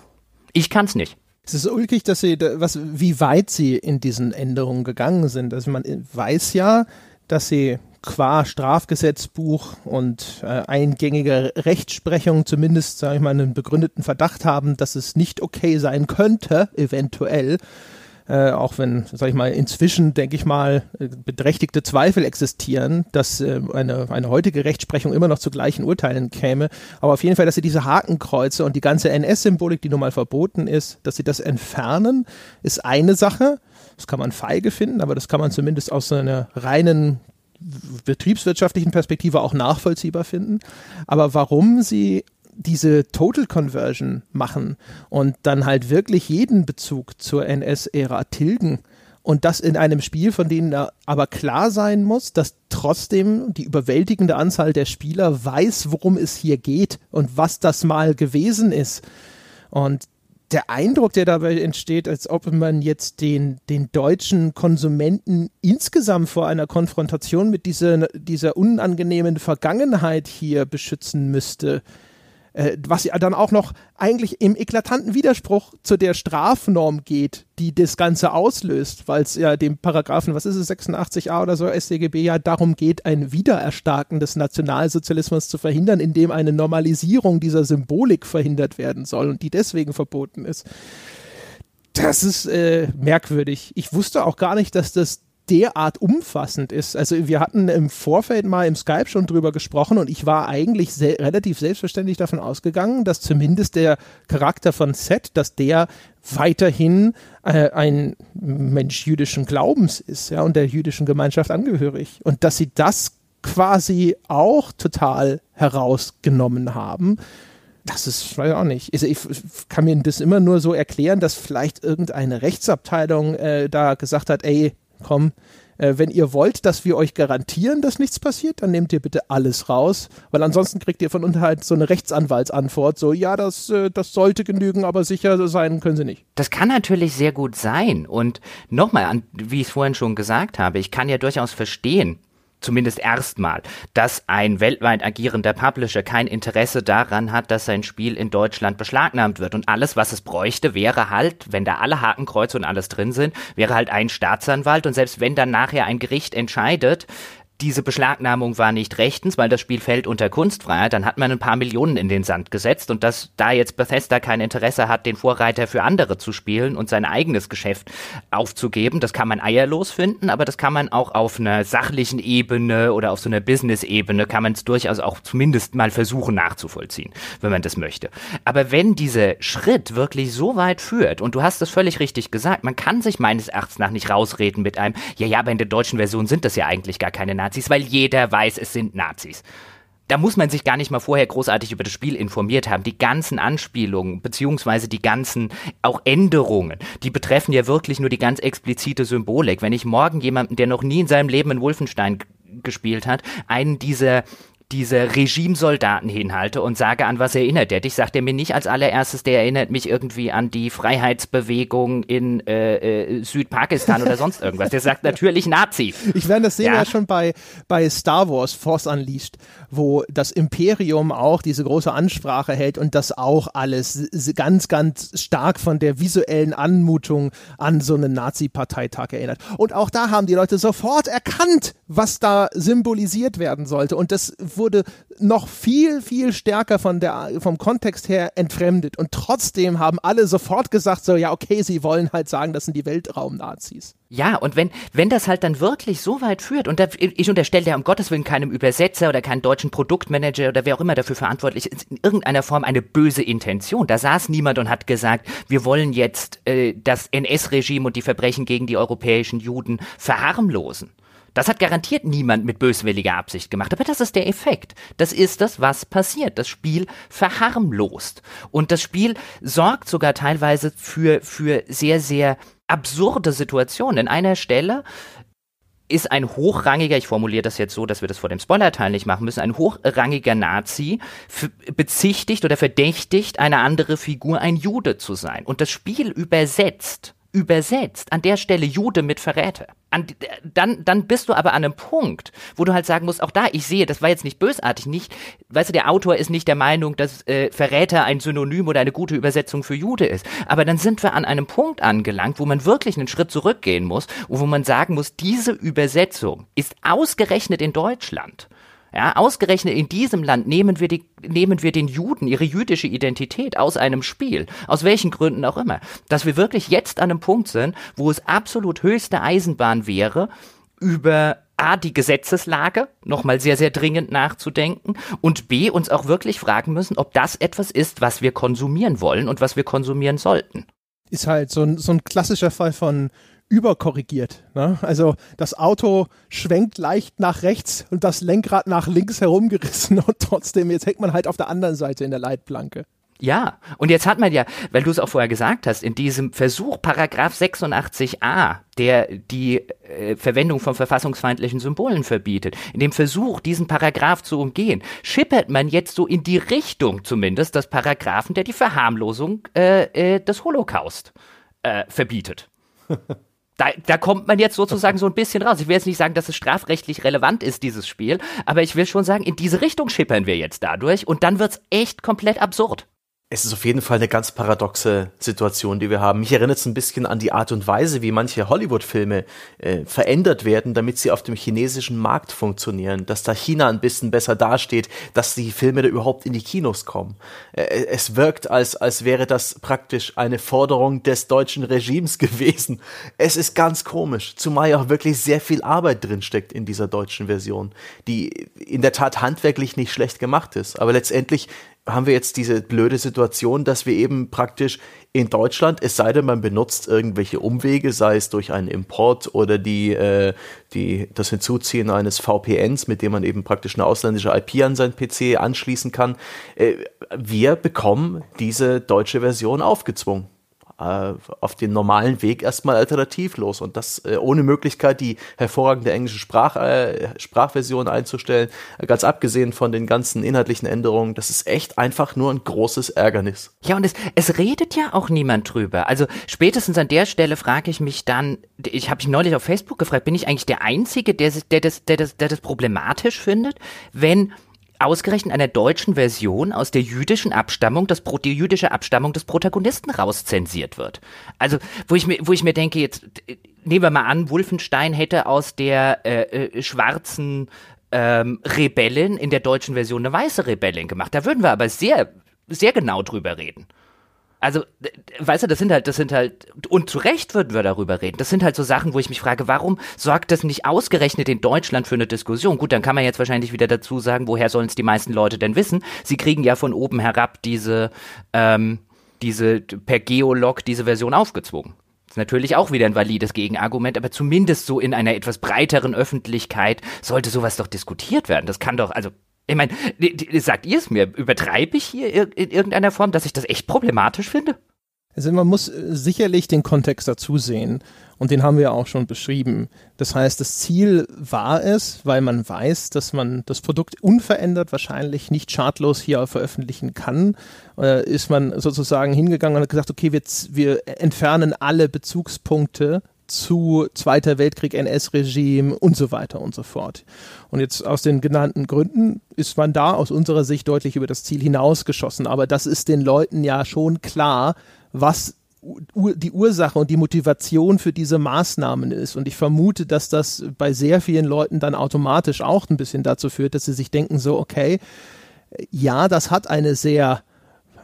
Ich kann's nicht. Es ist ulkig, dass sie, was, wie weit sie in diesen Änderungen gegangen sind. Also man weiß ja, dass sie qua Strafgesetzbuch und äh, eingängiger Rechtsprechung zumindest, sage ich mal, einen begründeten Verdacht haben, dass es nicht okay sein könnte, eventuell. Äh, auch wenn, sag ich mal, inzwischen, denke ich mal, beträchtigte Zweifel existieren, dass äh, eine, eine heutige Rechtsprechung immer noch zu gleichen Urteilen käme. Aber auf jeden Fall, dass sie diese Hakenkreuze und die ganze NS-Symbolik, die nun mal verboten ist, dass sie das entfernen, ist eine Sache. Das kann man feige finden, aber das kann man zumindest aus einer reinen betriebswirtschaftlichen Perspektive auch nachvollziehbar finden. Aber warum sie diese Total Conversion machen und dann halt wirklich jeden Bezug zur NS-Ära tilgen und das in einem Spiel, von dem aber klar sein muss, dass trotzdem die überwältigende Anzahl der Spieler weiß, worum es hier geht und was das mal gewesen ist. Und der Eindruck, der dabei entsteht, als ob man jetzt den, den deutschen Konsumenten insgesamt vor einer Konfrontation mit dieser, dieser unangenehmen Vergangenheit hier beschützen müsste, äh, was ja dann auch noch eigentlich im eklatanten Widerspruch zu der Strafnorm geht, die das Ganze auslöst, weil es ja dem Paragraphen, was ist es, 86a oder so StGB ja darum geht, ein Wiedererstarken des Nationalsozialismus zu verhindern, indem eine Normalisierung dieser Symbolik verhindert werden soll und die deswegen verboten ist. Das ist äh, merkwürdig. Ich wusste auch gar nicht, dass das derart umfassend ist. Also wir hatten im Vorfeld mal im Skype schon drüber gesprochen und ich war eigentlich se relativ selbstverständlich davon ausgegangen, dass zumindest der Charakter von Seth, dass der weiterhin äh, ein Mensch jüdischen Glaubens ist, ja, und der jüdischen Gemeinschaft angehörig. Und dass sie das quasi auch total herausgenommen haben, das ist, weiß ich auch nicht. Ich, ich, kann mir das immer nur so erklären, dass vielleicht irgendeine Rechtsabteilung äh, da gesagt hat, ey, komm, äh, wenn ihr wollt, dass wir euch garantieren, dass nichts passiert, dann nehmt ihr bitte alles raus, weil ansonsten kriegt ihr von uns halt so eine Rechtsanwaltsantwort, so, ja, das, äh, das sollte genügen, aber sicher sein können sie nicht. Das kann natürlich sehr gut sein und nochmal, wie ich es vorhin schon gesagt habe, ich kann ja durchaus verstehen, zumindest erstmal, dass ein weltweit agierender Publisher kein Interesse daran hat, dass sein Spiel in Deutschland beschlagnahmt wird. Und alles, was es bräuchte, wäre halt, wenn da alle Hakenkreuze und alles drin sind, wäre halt ein Staatsanwalt. Und selbst wenn dann nachher ein Gericht entscheidet, diese Beschlagnahmung war nicht rechtens, weil das Spiel fällt unter Kunstfreiheit, dann hat man ein paar Millionen in den Sand gesetzt. Und dass da jetzt Bethesda kein Interesse hat, den Vorreiter für andere zu spielen und sein eigenes Geschäft aufzugeben, das kann man eierlos finden, aber das kann man auch auf einer sachlichen Ebene oder auf so einer Business-Ebene kann man es durchaus auch zumindest mal versuchen nachzuvollziehen, wenn man das möchte. Aber wenn dieser Schritt wirklich so weit führt, und du hast es völlig richtig gesagt, man kann sich meines Erachtens nach nicht rausreden mit einem, ja, ja, aber in der deutschen Version sind das ja eigentlich gar keine Nazis Nazis, weil jeder weiß, es sind Nazis. Da muss man sich gar nicht mal vorher großartig über das Spiel informiert haben. Die ganzen Anspielungen, beziehungsweise die ganzen auch Änderungen, die betreffen ja wirklich nur die ganz explizite Symbolik. Wenn ich morgen jemanden, der noch nie in seinem Leben in Wolfenstein gespielt hat, einen dieser diese Regimesoldaten hinhalte und sage, an was erinnert der dich, sagt er mir nicht als allererstes, der erinnert mich irgendwie an die Freiheitsbewegung in äh, äh, Südpakistan oder sonst irgendwas. Der sagt natürlich Nazi. Ich werde das sehen ja. ja schon bei, bei Star Wars Force Unleashed, wo das Imperium auch diese große Ansprache hält und das auch alles ganz, ganz stark von der visuellen Anmutung an so einen Nazi-Parteitag erinnert. Und auch da haben die Leute sofort erkannt, was da symbolisiert werden sollte. Und das wurde noch viel, viel stärker von der, vom Kontext her entfremdet. Und trotzdem haben alle sofort gesagt, so, ja, okay, sie wollen halt sagen, das sind die Weltraum-Nazis. Ja, und wenn, wenn das halt dann wirklich so weit führt, und da, ich unterstelle ja um Gottes Willen keinem Übersetzer oder keinen deutschen Produktmanager oder wer auch immer dafür verantwortlich ist, in irgendeiner Form eine böse Intention. Da saß niemand und hat gesagt, wir wollen jetzt äh, das NS-Regime und die Verbrechen gegen die europäischen Juden verharmlosen. Das hat garantiert niemand mit böswilliger Absicht gemacht, aber das ist der Effekt. Das ist das, was passiert. Das Spiel verharmlost. Und das Spiel sorgt sogar teilweise für, für sehr, sehr absurde Situationen. In einer Stelle ist ein hochrangiger, ich formuliere das jetzt so, dass wir das vor dem Spoilerteil nicht machen müssen, ein hochrangiger Nazi bezichtigt oder verdächtigt eine andere Figur ein Jude zu sein. Und das Spiel übersetzt übersetzt, an der Stelle Jude mit Verräter. An, dann, dann bist du aber an einem Punkt, wo du halt sagen musst, auch da, ich sehe, das war jetzt nicht bösartig, nicht, weißt du, der Autor ist nicht der Meinung, dass äh, Verräter ein Synonym oder eine gute Übersetzung für Jude ist. Aber dann sind wir an einem Punkt angelangt, wo man wirklich einen Schritt zurückgehen muss und wo man sagen muss, diese Übersetzung ist ausgerechnet in Deutschland ja, ausgerechnet in diesem Land nehmen wir, die, nehmen wir den Juden ihre jüdische Identität aus einem Spiel, aus welchen Gründen auch immer, dass wir wirklich jetzt an einem Punkt sind, wo es absolut höchste Eisenbahn wäre, über A, die Gesetzeslage nochmal sehr, sehr dringend nachzudenken und B, uns auch wirklich fragen müssen, ob das etwas ist, was wir konsumieren wollen und was wir konsumieren sollten. Ist halt so ein, so ein klassischer Fall von überkorrigiert. Ne? Also das Auto schwenkt leicht nach rechts und das Lenkrad nach links herumgerissen und trotzdem, jetzt hängt man halt auf der anderen Seite in der Leitplanke. Ja, und jetzt hat man ja, weil du es auch vorher gesagt hast, in diesem Versuch Paragraph 86a, der die äh, Verwendung von verfassungsfeindlichen Symbolen verbietet, in dem Versuch, diesen Paragraph zu umgehen, schippert man jetzt so in die Richtung zumindest des Paragraphen, der die Verharmlosung äh, äh, des Holocaust äh, verbietet. <laughs> da, da kommt man jetzt sozusagen so ein bisschen raus. Ich will jetzt nicht sagen, dass es strafrechtlich relevant ist, dieses Spiel, aber ich will schon sagen, in diese Richtung schippern wir jetzt dadurch und dann wird's echt komplett absurd es ist auf jeden Fall eine ganz paradoxe Situation, die wir haben. Mich erinnert es ein bisschen an die Art und Weise, wie manche Hollywood-Filme äh, verändert werden, damit sie auf dem chinesischen Markt funktionieren, dass da China ein bisschen besser dasteht, dass die Filme da überhaupt in die Kinos kommen. Äh, es wirkt, als, als wäre das praktisch eine Forderung des deutschen Regimes <laughs> gewesen. Es ist ganz komisch, zumal ja auch wirklich sehr viel Arbeit drinsteckt in dieser deutschen Version, die in der Tat handwerklich nicht schlecht gemacht ist, aber letztendlich haben wir jetzt diese blöde Situation, dass wir eben praktisch in Deutschland, es sei denn, man benutzt irgendwelche Umwege, sei es durch einen Import oder die, äh, die, das Hinzuziehen eines VPNs, mit dem man eben praktisch eine ausländische IP an seinen PC anschließen kann. Äh, wir bekommen diese deutsche Version aufgezwungen äh, auf den normalen Weg erstmal alternativlos und das äh, ohne Möglichkeit, die hervorragende englische Sprach, äh, Sprachversion einzustellen, ganz abgesehen von den ganzen inhaltlichen Änderungen, das ist echt einfach nur ein großes Ärgernis. Ja, und es, es redet ja auch niemand drüber. Also spätestens an der Stelle frage ich mich dann, ich habe mich neulich auf Facebook gefragt, bin ich eigentlich der Einzige, der, der, das, der, das, der das problematisch findet, wenn ausgerechnet einer deutschen Version aus der jüdischen Abstammung, das, die jüdische Abstammung des Protagonisten rauszensiert wird. Also, wo ich mir, wo ich mir denke, jetzt nehmen wir mal an, Wolfenstein hätte aus der äh, äh, schwarzen ähm, Rebellin in der deutschen Version eine weiße Rebellin gemacht. Da würden wir aber sehr, sehr genau drüber reden. Also, weißt du, das sind halt, das sind halt, und zu Recht würden wir darüber reden. Das sind halt so Sachen, wo ich mich frage, warum sorgt das nicht ausgerechnet in Deutschland für eine Diskussion? Gut, dann kann man jetzt wahrscheinlich wieder dazu sagen, woher sollen es die meisten Leute denn wissen? Sie kriegen ja von oben herab diese, ähm, diese, per Geolog diese Version aufgezwungen. Das ist natürlich auch wieder ein valides Gegenargument, aber zumindest so in einer etwas breiteren Öffentlichkeit sollte sowas doch diskutiert werden. Das kann doch, also ich meine, sagt ihr es mir? Übertreibe ich hier in irgendeiner Form, dass ich das echt problematisch finde? Also man muss äh, sicherlich den Kontext dazu sehen und den haben wir auch schon beschrieben. Das heißt, das Ziel war es, weil man weiß, dass man das Produkt unverändert wahrscheinlich nicht schadlos hier veröffentlichen kann, äh, ist man sozusagen hingegangen und hat gesagt, okay, wir, wir entfernen alle Bezugspunkte zu Zweiter Weltkrieg, NS-Regime und so weiter und so fort. Und jetzt aus den genannten Gründen ist man da aus unserer Sicht deutlich über das Ziel hinausgeschossen. Aber das ist den Leuten ja schon klar, was die Ursache und die Motivation für diese Maßnahmen ist. Und ich vermute, dass das bei sehr vielen Leuten dann automatisch auch ein bisschen dazu führt, dass sie sich denken, so, okay, ja, das hat eine sehr,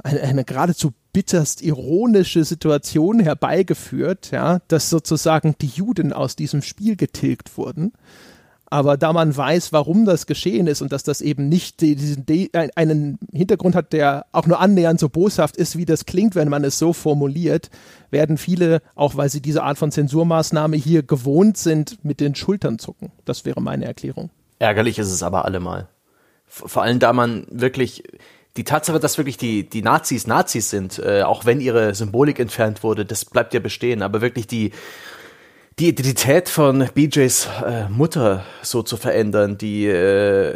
eine, eine geradezu bitterst ironische Situation herbeigeführt, ja, dass sozusagen die Juden aus diesem Spiel getilgt wurden. Aber da man weiß, warum das geschehen ist und dass das eben nicht diesen, einen Hintergrund hat, der auch nur annähernd so boshaft ist, wie das klingt, wenn man es so formuliert, werden viele, auch weil sie diese Art von Zensurmaßnahme hier gewohnt sind, mit den Schultern zucken. Das wäre meine Erklärung. Ärgerlich ist es aber allemal. Vor allem, da man wirklich die Tatsache, dass wirklich die, die Nazis Nazis sind, äh, auch wenn ihre Symbolik entfernt wurde, das bleibt ja bestehen. Aber wirklich die, die Identität von BJs äh, Mutter so zu verändern, die, äh,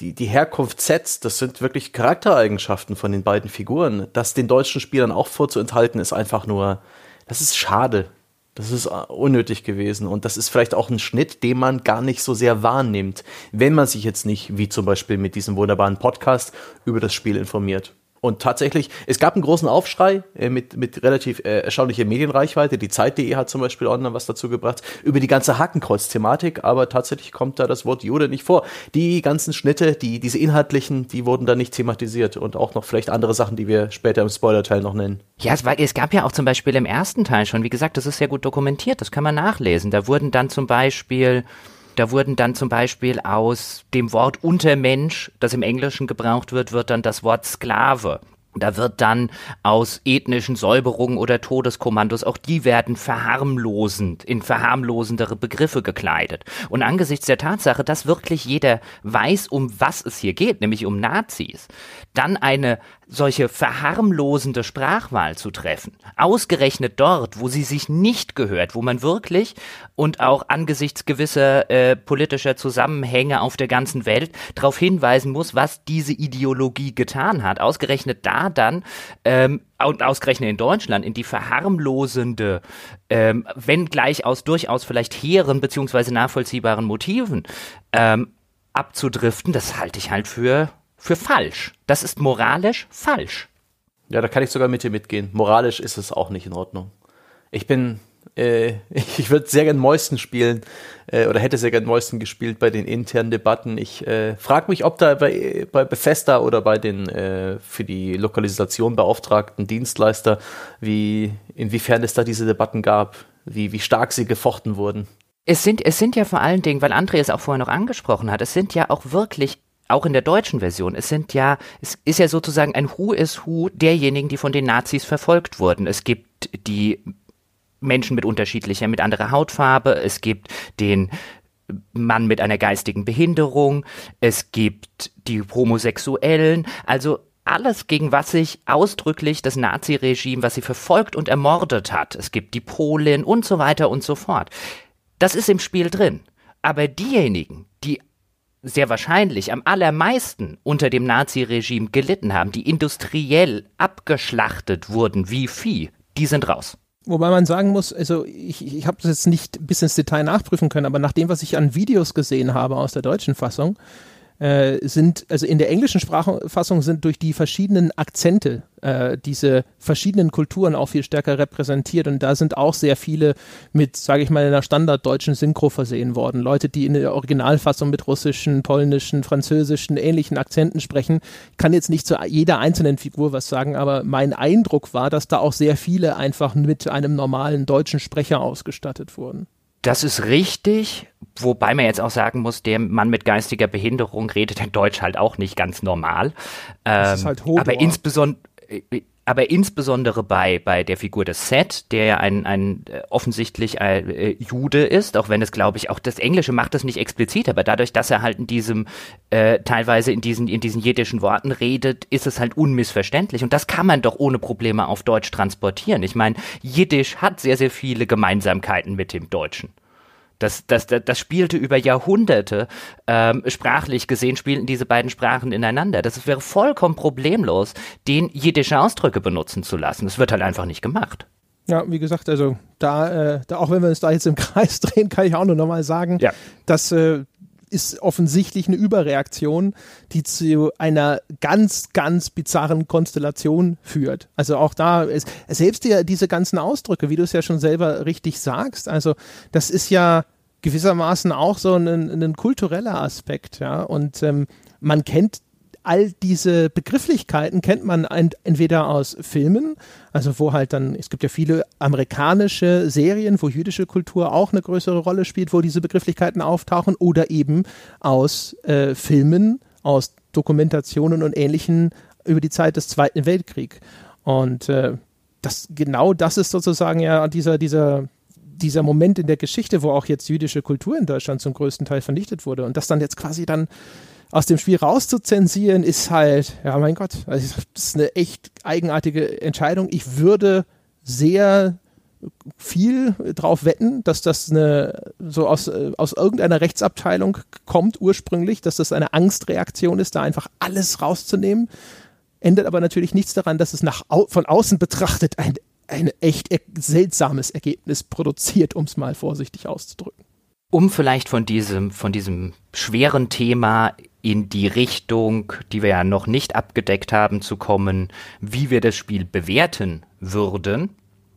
die, die Herkunft Sets, das sind wirklich Charaktereigenschaften von den beiden Figuren. Das den deutschen Spielern auch vorzuenthalten, ist einfach nur, das ist schade. Das ist äh, unnötig gewesen und das ist vielleicht auch ein Schnitt, den man gar nicht so sehr wahrnimmt, wenn man sich jetzt nicht, wie zum Beispiel mit diesem wunderbaren Podcast, über das Spiel informiert. Und tatsächlich, es gab einen großen Aufschrei äh, mit, mit relativ äh, erstaunlicher Medienreichweite. Die Zeit.de hat zum Beispiel online was dazu gebracht, über die ganze Hakenkreuz-Thematik, aber tatsächlich kommt da das Wort Jude nicht vor. Die ganzen Schnitte, die, diese inhaltlichen, die wurden da nicht thematisiert und auch noch vielleicht andere Sachen, die wir später im Spoiler-Teil noch nennen. Ja, es, war, es gab ja auch zum Beispiel im ersten Teil schon, wie gesagt, das ist sehr gut dokumentiert, das kann man nachlesen. Da wurden dann zum Beispiel da wurden dann zum Beispiel aus dem Wort Untermensch, das im Englischen gebraucht wird, wird dann das Wort Sklave. Da wird dann aus ethnischen Säuberungen oder Todeskommandos, auch die werden verharmlosend, in verharmlosendere Begriffe gekleidet. Und angesichts der Tatsache, dass wirklich jeder weiß, um was es hier geht, nämlich um Nazis, dann eine solche verharmlosende Sprachwahl zu treffen. Ausgerechnet dort, wo sie sich nicht gehört, wo man wirklich und auch angesichts gewisser äh, politischer Zusammenhänge auf der ganzen Welt darauf hinweisen muss, was diese Ideologie getan hat. Ausgerechnet da dann ähm, und ausgerechnet in Deutschland in die verharmlosende, ähm, wenn gleich aus durchaus vielleicht hehren beziehungsweise nachvollziehbaren Motiven ähm, abzudriften, das halte ich halt für für falsch. Das ist moralisch falsch. Ja, da kann ich sogar mit dir mitgehen. Moralisch ist es auch nicht in Ordnung. Ich bin, äh, <laughs> ich würde sehr gern Mäusten spielen äh, oder hätte sehr gern Mäusten gespielt bei den internen Debatten. Ich äh, frage mich, ob da bei, bei Bethesda oder bei den äh, für die Lokalisation beauftragten Dienstleister, wie inwiefern es da diese Debatten gab, wie, wie stark sie gefochten wurden. Es sind, es sind ja vor allen Dingen, weil André es auch vorher noch angesprochen hat, es sind ja auch wirklich auch in der deutschen Version, es sind ja, es ist ja sozusagen ein Who is Who derjenigen, die von den Nazis verfolgt wurden. Es gibt die Menschen mit unterschiedlicher, mit anderer Hautfarbe, es gibt den Mann mit einer geistigen Behinderung, es gibt die Homosexuellen, also alles, gegen was sich ausdrücklich das Naziregime, was sie verfolgt und ermordet hat. Es gibt die Polen und so weiter und so fort. Das ist im Spiel drin. Aber diejenigen, die sehr wahrscheinlich am allermeisten unter dem Naziregime gelitten haben, die industriell abgeschlachtet wurden wie Vieh, die sind raus. Wobei man sagen muss, also ich, ich habe das jetzt nicht bis ins Detail nachprüfen können, aber nach dem, was ich an Videos gesehen habe aus der deutschen Fassung, äh, sind, also in der englischen Sprachfassung sind durch die verschiedenen Akzente äh, diese verschiedenen Kulturen auch viel stärker repräsentiert und da sind auch sehr viele mit, sage ich mal, einer standarddeutschen Synchro versehen worden. Leute, die in der Originalfassung mit russischen, polnischen, französischen, ähnlichen Akzenten sprechen. Ich kann jetzt nicht zu jeder einzelnen Figur was sagen, aber mein Eindruck war, dass da auch sehr viele einfach mit einem normalen deutschen Sprecher ausgestattet wurden. Das ist richtig, wobei man jetzt auch sagen muss, der Mann mit geistiger Behinderung redet in Deutsch halt auch nicht ganz normal. das ist ähm, halt Hodor. aber insbesondere aber insbesondere bei, bei der Figur des Seth, der ja ein, ein äh, offensichtlich ein, äh, Jude ist, auch wenn es, glaube ich, auch das Englische macht das nicht explizit, aber dadurch, dass er halt in diesem, äh, teilweise in diesen, in diesen jiddischen Worten redet, ist es halt unmissverständlich. Und das kann man doch ohne Probleme auf Deutsch transportieren. Ich meine, Jiddisch hat sehr, sehr viele Gemeinsamkeiten mit dem Deutschen. Das, das, das, das spielte über Jahrhunderte, ähm, sprachlich gesehen, spielten diese beiden Sprachen ineinander. Das wäre vollkommen problemlos, den jiddische Ausdrücke benutzen zu lassen. Das wird halt einfach nicht gemacht. Ja, wie gesagt, also da, äh, da auch wenn wir uns da jetzt im Kreis <laughs> drehen, kann ich auch nur nochmal sagen, ja. dass äh, ist offensichtlich eine Überreaktion, die zu einer ganz, ganz bizarren Konstellation führt. Also auch da, ist, selbst die, diese ganzen Ausdrücke, wie du es ja schon selber richtig sagst, also das ist ja gewissermaßen auch so ein, ein kultureller Aspekt, ja. Und ähm, man kennt all diese Begrifflichkeiten kennt man entweder aus Filmen, also wo halt dann, es gibt ja viele amerikanische Serien, wo jüdische Kultur auch eine größere Rolle spielt, wo diese Begrifflichkeiten auftauchen, oder eben aus äh, Filmen, aus Dokumentationen und Ähnlichen über die Zeit des Zweiten Weltkriegs. Und äh, das, genau das ist sozusagen ja dieser, dieser, dieser Moment in der Geschichte, wo auch jetzt jüdische Kultur in Deutschland zum größten Teil vernichtet wurde und das dann jetzt quasi dann aus dem Spiel rauszuzensieren, ist halt, ja mein Gott, also das ist eine echt eigenartige Entscheidung. Ich würde sehr viel drauf wetten, dass das eine so aus, äh, aus irgendeiner Rechtsabteilung kommt ursprünglich, dass das eine Angstreaktion ist, da einfach alles rauszunehmen. Ändert aber natürlich nichts daran, dass es nach von außen betrachtet ein, ein echt seltsames Ergebnis produziert, um es mal vorsichtig auszudrücken. Um vielleicht von diesem, von diesem schweren Thema in die Richtung, die wir ja noch nicht abgedeckt haben, zu kommen, wie wir das Spiel bewerten würden.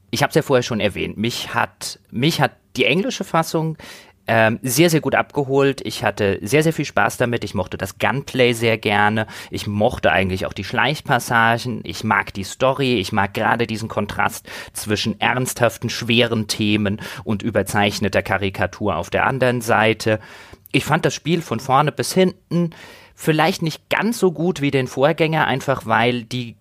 Ich habe es ja vorher schon erwähnt. Mich hat, mich hat die englische Fassung ähm, sehr, sehr gut abgeholt. Ich hatte sehr, sehr viel Spaß damit. Ich mochte das Gunplay sehr gerne. Ich mochte eigentlich auch die Schleichpassagen. Ich mag die Story. Ich mag gerade diesen Kontrast zwischen ernsthaften, schweren Themen und überzeichneter Karikatur auf der anderen Seite. Ich fand das Spiel von vorne bis hinten vielleicht nicht ganz so gut wie den Vorgänger, einfach weil die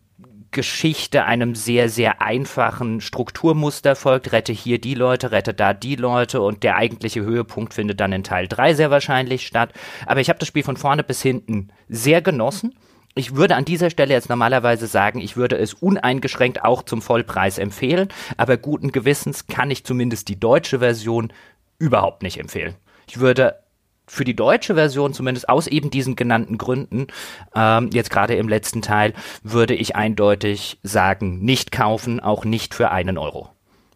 Geschichte einem sehr, sehr einfachen Strukturmuster folgt. Rette hier die Leute, rette da die Leute und der eigentliche Höhepunkt findet dann in Teil 3 sehr wahrscheinlich statt. Aber ich habe das Spiel von vorne bis hinten sehr genossen. Ich würde an dieser Stelle jetzt normalerweise sagen, ich würde es uneingeschränkt auch zum Vollpreis empfehlen, aber guten Gewissens kann ich zumindest die deutsche Version überhaupt nicht empfehlen. Ich würde für die deutsche Version, zumindest aus eben diesen genannten Gründen, ähm, jetzt gerade im letzten Teil, würde ich eindeutig sagen, nicht kaufen, auch nicht für einen Euro.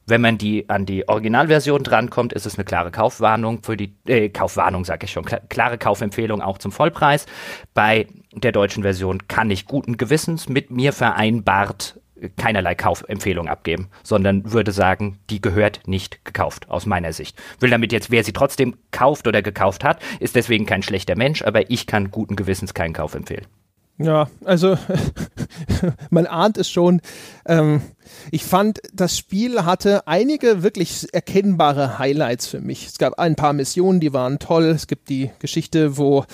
Wenn man die an die Originalversion drankommt, ist es eine klare Kaufwarnung für die äh, Kaufwarnung, sage ich schon, klare Kaufempfehlung auch zum Vollpreis. Bei der deutschen Version kann ich guten Gewissens mit mir vereinbart keinerlei Kaufempfehlung abgeben, sondern würde sagen, die gehört nicht gekauft, aus meiner Sicht. Will damit jetzt, wer sie trotzdem kauft oder gekauft hat, ist deswegen kein schlechter Mensch, aber ich kann guten Gewissens keinen Kauf empfehlen. Ja, also <laughs> man ahnt es schon. Ähm, ich fand, das Spiel hatte einige wirklich erkennbare Highlights für mich. Es gab ein paar Missionen, die waren toll. Es gibt die Geschichte, wo,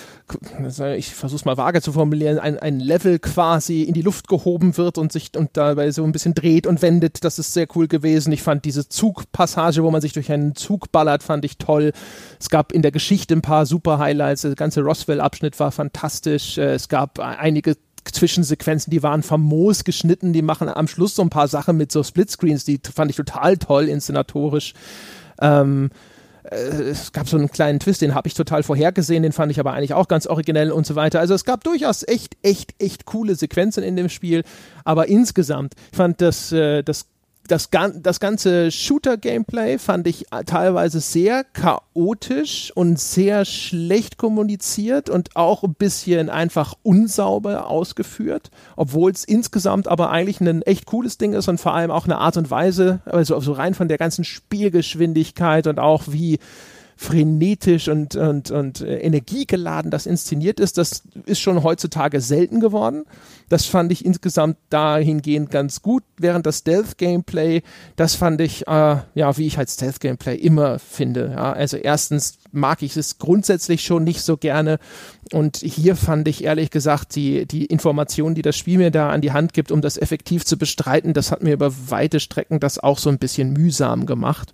ich versuche es mal vage zu formulieren, ein, ein Level quasi in die Luft gehoben wird und sich und dabei so ein bisschen dreht und wendet. Das ist sehr cool gewesen. Ich fand diese Zugpassage, wo man sich durch einen Zug ballert, fand ich toll. Es gab in der Geschichte ein paar super Highlights. Der ganze Roswell-Abschnitt war fantastisch. Äh, es gab einige Zwischensequenzen, die waren famos geschnitten, die machen am Schluss so ein paar Sachen mit so Splitscreens, die fand ich total toll inszenatorisch. Ähm, äh, es gab so einen kleinen Twist, den habe ich total vorhergesehen, den fand ich aber eigentlich auch ganz originell und so weiter. Also es gab durchaus echt, echt, echt coole Sequenzen in dem Spiel, aber insgesamt fand das, äh, das das, das ganze Shooter-Gameplay fand ich teilweise sehr chaotisch und sehr schlecht kommuniziert und auch ein bisschen einfach unsauber ausgeführt, obwohl es insgesamt aber eigentlich ein echt cooles Ding ist und vor allem auch eine Art und Weise, also, also rein von der ganzen Spielgeschwindigkeit und auch wie frenetisch und, und, und äh, energiegeladen das inszeniert ist, das ist schon heutzutage selten geworden. Das fand ich insgesamt dahingehend ganz gut, während das Stealth-Gameplay, das fand ich, äh, ja, wie ich halt Stealth-Gameplay immer finde. Ja. Also erstens mag ich es grundsätzlich schon nicht so gerne und hier fand ich ehrlich gesagt die, die Informationen, die das Spiel mir da an die Hand gibt, um das effektiv zu bestreiten, das hat mir über weite Strecken das auch so ein bisschen mühsam gemacht.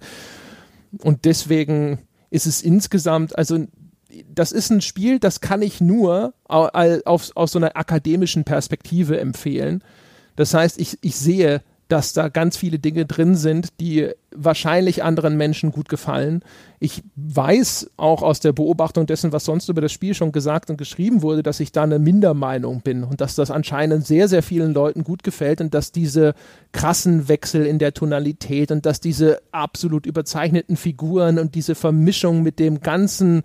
Und deswegen ist es insgesamt, also das ist ein Spiel, das kann ich nur auf, aus so einer akademischen Perspektive empfehlen. Das heißt, ich, ich sehe dass da ganz viele Dinge drin sind, die wahrscheinlich anderen Menschen gut gefallen. Ich weiß auch aus der Beobachtung dessen, was sonst über das Spiel schon gesagt und geschrieben wurde, dass ich da eine Mindermeinung bin und dass das anscheinend sehr, sehr vielen Leuten gut gefällt und dass diese krassen Wechsel in der Tonalität und dass diese absolut überzeichneten Figuren und diese Vermischung mit dem ganzen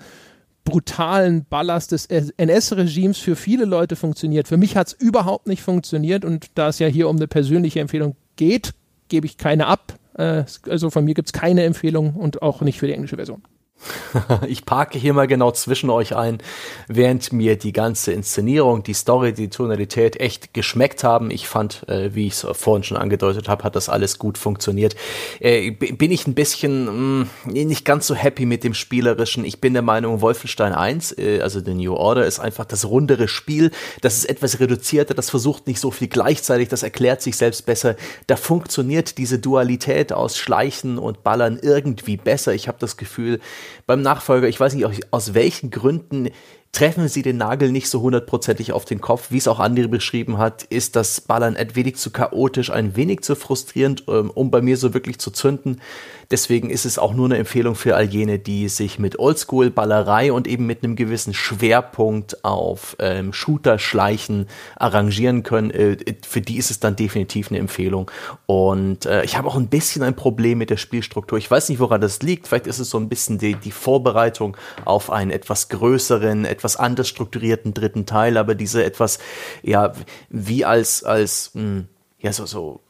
brutalen Ballast des NS-Regimes für viele Leute funktioniert. Für mich hat es überhaupt nicht funktioniert und da es ja hier um eine persönliche Empfehlung geht, gebe ich keine ab. Äh, also von mir gibt es keine Empfehlung und auch nicht für die englische Version. <laughs> ich parke hier mal genau zwischen euch ein, während mir die ganze Inszenierung, die Story, die Tonalität echt geschmeckt haben. Ich fand, äh, wie ich es vorhin schon angedeutet habe, hat das alles gut funktioniert. Äh, bin ich ein bisschen mh, mm, nicht ganz so happy mit dem Spielerischen. Ich bin der Meinung, Wolfenstein 1, äh, also The New Order, ist einfach das rundere Spiel. Das ist etwas reduzierter, das versucht nicht so viel gleichzeitig, das erklärt sich selbst besser. Da funktioniert diese Dualität aus Schleichen und Ballern irgendwie besser. Ich habe das Gefühl, beim Nachfolger, ich weiß nicht aus welchen Gründen, treffen sie den Nagel nicht so hundertprozentig auf den Kopf, wie es auch andere beschrieben hat, ist das Ballern ein wenig zu chaotisch, ein wenig zu frustrierend, ähm, um bei mir so wirklich zu zünden. Deswegen ist es auch nur eine Empfehlung für all jene, die sich mit Oldschool-Ballerei und eben mit einem gewissen Schwerpunkt auf ähm, Shooter-Schleichen arrangieren können. Äh, für die ist es dann definitiv eine Empfehlung. Und äh, ich habe auch ein bisschen ein Problem mit der Spielstruktur. Ich weiß nicht, woran das liegt. Vielleicht ist es so ein bisschen die, die Vorbereitung auf einen etwas größeren, etwas anders strukturierten dritten Teil, aber diese etwas, ja, wie als, als, mh, hm, ja, so, so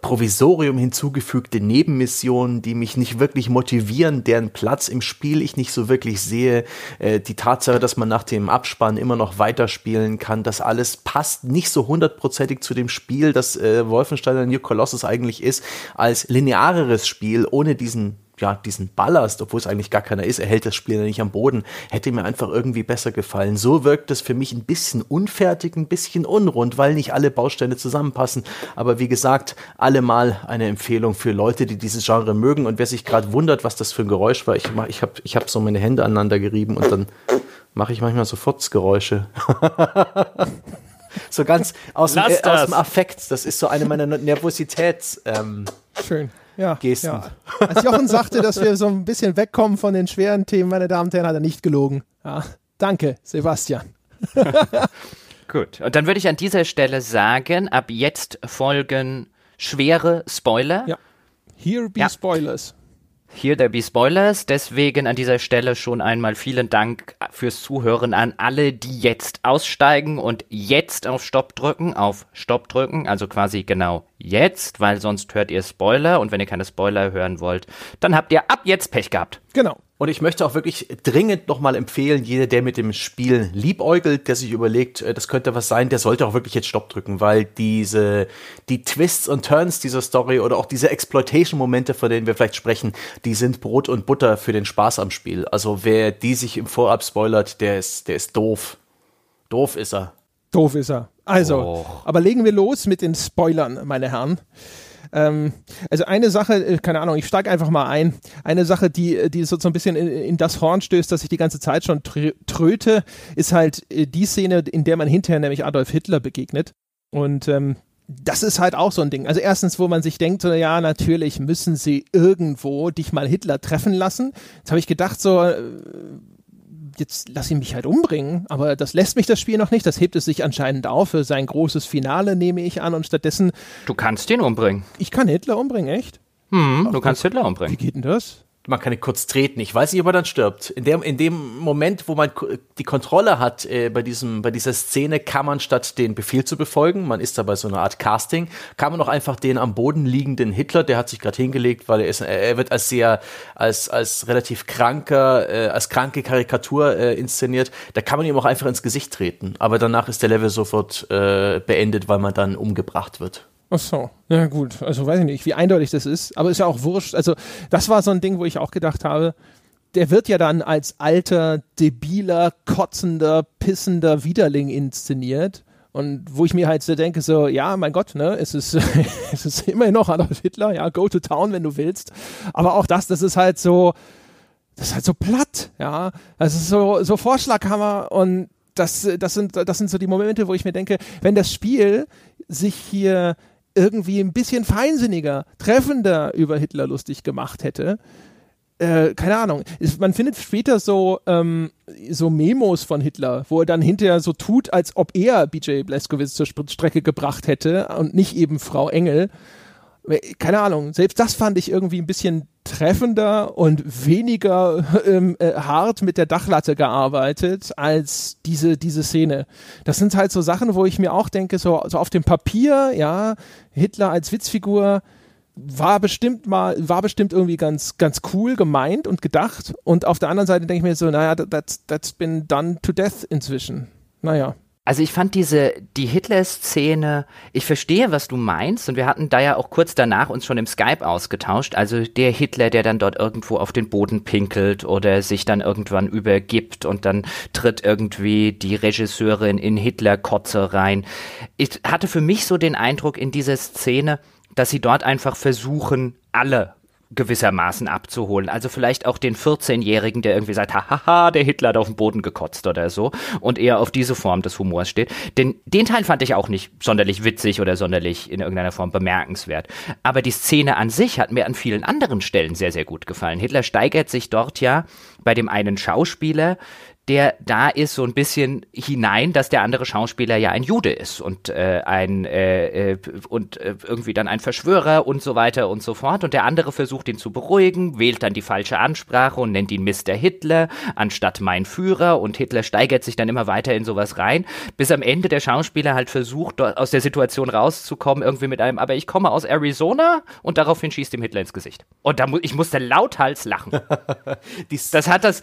Provisorium hinzugefügte Nebenmissionen, die mich nicht wirklich motivieren, deren Platz im Spiel ich nicht so wirklich sehe. Äh, die Tatsache, dass man nach dem Abspann immer noch weiterspielen kann, das alles passt nicht so hundertprozentig zu dem Spiel, das äh, Wolfenstein New Colossus eigentlich ist, als lineareres Spiel ohne diesen ja, diesen Ballast, obwohl es eigentlich gar keiner ist, er hält das Spiel ja nicht am Boden, hätte mir einfach irgendwie besser gefallen. So wirkt es für mich ein bisschen unfertig, ein bisschen unrund, weil nicht alle Bausteine zusammenpassen. Aber wie gesagt, allemal eine Empfehlung für Leute, die dieses Genre mögen. Und wer sich gerade wundert, was das für ein Geräusch war, ich, ich habe ich hab so meine Hände aneinander gerieben und dann mache ich manchmal so Furzgeräusche. <laughs> so ganz aus dem, äh, aus dem Affekt. Das ist so eine meiner Nervositäts. Ähm, Schön ja, Gesten. Ja. <laughs> Als Jochen sagte, dass wir so ein bisschen wegkommen von den schweren Themen, meine Damen und Herren, hat er nicht gelogen. Ja. Danke, Sebastian. <laughs> Gut, und dann würde ich an dieser Stelle sagen, ab jetzt folgen schwere Spoiler. Ja. Here be ja. Spoilers. Here there be Spoilers, deswegen an dieser Stelle schon einmal vielen Dank fürs Zuhören an alle, die jetzt aussteigen und jetzt auf Stopp drücken, auf Stopp drücken, also quasi genau jetzt, weil sonst hört ihr Spoiler und wenn ihr keine Spoiler hören wollt, dann habt ihr ab jetzt Pech gehabt. Genau. Und ich möchte auch wirklich dringend nochmal empfehlen, jeder, der mit dem Spiel liebäugelt, der sich überlegt, äh, das könnte was sein, der sollte auch wirklich jetzt Stopp drücken, weil diese, die Twists und Turns dieser Story oder auch diese Exploitation-Momente, von denen wir vielleicht sprechen, die sind Brot und Butter für den Spaß am Spiel. Also wer die sich im Vorab spoilert, der ist, der ist doof. Doof ist er. Doof ist er. Also, oh. aber legen wir los mit den Spoilern, meine Herren. Ähm, also eine Sache, äh, keine Ahnung, ich steige einfach mal ein. Eine Sache, die, die so, ein bisschen in, in das Horn stößt, dass ich die ganze Zeit schon tröte, ist halt äh, die Szene, in der man hinterher nämlich Adolf Hitler begegnet. Und ähm, das ist halt auch so ein Ding. Also erstens, wo man sich denkt, so, ja, natürlich müssen sie irgendwo dich mal Hitler treffen lassen. Jetzt habe ich gedacht, so, äh, jetzt lass ihn mich halt umbringen, aber das lässt mich das Spiel noch nicht. Das hebt es sich anscheinend auf für sein großes Finale, nehme ich an, und stattdessen. Du kannst ihn umbringen. Ich kann Hitler umbringen, echt? Hm, du kannst Hitler umbringen. Wie geht denn das? Man kann ihn kurz treten. Ich weiß nicht, ob er dann stirbt. In dem, in dem Moment, wo man die Kontrolle hat äh, bei, diesem, bei dieser Szene, kann man statt den Befehl zu befolgen, man ist da bei so einer Art Casting, kann man auch einfach den am Boden liegenden Hitler, der hat sich gerade hingelegt, weil er ist, er wird als sehr, als, als relativ kranker, äh, als kranke Karikatur äh, inszeniert, da kann man ihm auch einfach ins Gesicht treten. Aber danach ist der Level sofort äh, beendet, weil man dann umgebracht wird. Ach so, ja gut, also weiß ich nicht, wie eindeutig das ist, aber ist ja auch wurscht. Also das war so ein Ding, wo ich auch gedacht habe, der wird ja dann als alter, debiler, kotzender, pissender Widerling inszeniert. Und wo ich mir halt so denke, so, ja, mein Gott, ne, es ist, <laughs> es ist immerhin noch Adolf Hitler, ja, go to town, wenn du willst. Aber auch das, das ist halt so, das ist halt so platt, ja. Das ist so, so Vorschlaghammer und das, das sind, das sind so die Momente, wo ich mir denke, wenn das Spiel sich hier irgendwie ein bisschen feinsinniger, treffender über Hitler lustig gemacht hätte. Äh, keine Ahnung. Man findet später so, ähm, so Memos von Hitler, wo er dann hinterher so tut, als ob er BJ Blazkowicz zur Strecke gebracht hätte und nicht eben Frau Engel. Äh, keine Ahnung, selbst das fand ich irgendwie ein bisschen treffender und weniger <laughs> ähm, äh, hart mit der Dachlatte gearbeitet als diese, diese Szene. Das sind halt so Sachen, wo ich mir auch denke, so, so auf dem Papier, ja, Hitler als Witzfigur war bestimmt mal, war bestimmt irgendwie ganz, ganz cool gemeint und gedacht. Und auf der anderen Seite denke ich mir so, naja, that's, that's been done to death inzwischen. Naja. Also ich fand diese, die Hitler-Szene, ich verstehe, was du meinst und wir hatten da ja auch kurz danach uns schon im Skype ausgetauscht, also der Hitler, der dann dort irgendwo auf den Boden pinkelt oder sich dann irgendwann übergibt und dann tritt irgendwie die Regisseurin in Hitler-Kotze rein. Ich hatte für mich so den Eindruck in dieser Szene, dass sie dort einfach versuchen, alle gewissermaßen abzuholen. Also vielleicht auch den 14-Jährigen, der irgendwie sagt, hahaha, der Hitler hat auf den Boden gekotzt oder so und eher auf diese Form des Humors steht. Den, den Teil fand ich auch nicht sonderlich witzig oder sonderlich in irgendeiner Form bemerkenswert. Aber die Szene an sich hat mir an vielen anderen Stellen sehr, sehr gut gefallen. Hitler steigert sich dort ja bei dem einen Schauspieler, der da ist, so ein bisschen hinein, dass der andere Schauspieler ja ein Jude ist und äh, ein äh, äh, und äh, irgendwie dann ein Verschwörer und so weiter und so fort. Und der andere versucht ihn zu beruhigen, wählt dann die falsche Ansprache und nennt ihn Mr. Hitler anstatt mein Führer. Und Hitler steigert sich dann immer weiter in sowas rein, bis am Ende der Schauspieler halt versucht, aus der Situation rauszukommen, irgendwie mit einem, aber ich komme aus Arizona und daraufhin schießt ihm Hitler ins Gesicht. Und da mu ich musste lauthals lachen. <laughs> das hat das,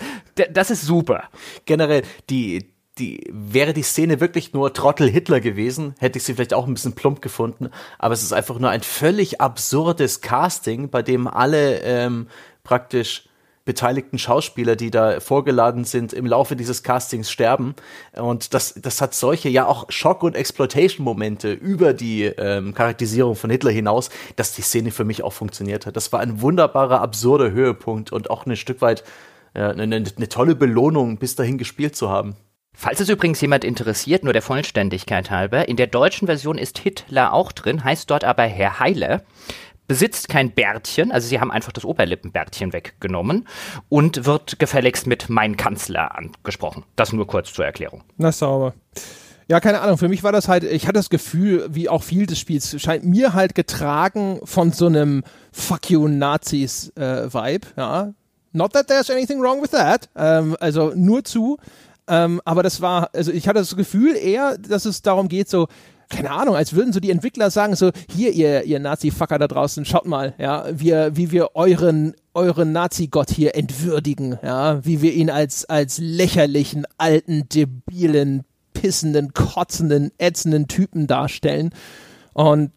das ist super generell, die, die, wäre die Szene wirklich nur Trottel Hitler gewesen, hätte ich sie vielleicht auch ein bisschen plump gefunden. Aber es ist einfach nur ein völlig absurdes Casting, bei dem alle ähm, praktisch beteiligten Schauspieler, die da vorgeladen sind, im Laufe dieses Castings sterben. Und das, das hat solche ja auch Schock- und Exploitation-Momente über die ähm, Charakterisierung von Hitler hinaus, dass die Szene für mich auch funktioniert hat. Das war ein wunderbarer, absurder Höhepunkt und auch ein Stück weit ja, eine, eine tolle Belohnung, bis dahin gespielt zu haben. Falls es übrigens jemand interessiert, nur der Vollständigkeit halber, in der deutschen Version ist Hitler auch drin, heißt dort aber Herr Heile, besitzt kein Bärtchen, also sie haben einfach das Oberlippenbärtchen weggenommen und wird gefälligst mit mein Kanzler angesprochen. Das nur kurz zur Erklärung. Na sauber. Ja, keine Ahnung. Für mich war das halt, ich hatte das Gefühl, wie auch viel des Spiels, scheint mir halt getragen von so einem Fuck you Nazis äh, Vibe, ja. Not that there's anything wrong with that. Ähm, also nur zu. Ähm, aber das war, also ich hatte das Gefühl eher, dass es darum geht, so, keine Ahnung, als würden so die Entwickler sagen, so, hier, ihr, ihr Nazi-Fucker da draußen, schaut mal, ja, wir, wie wir euren, euren Nazi-Gott hier entwürdigen, ja, wie wir ihn als, als lächerlichen, alten, debilen, pissenden, kotzenden, ätzenden Typen darstellen. Und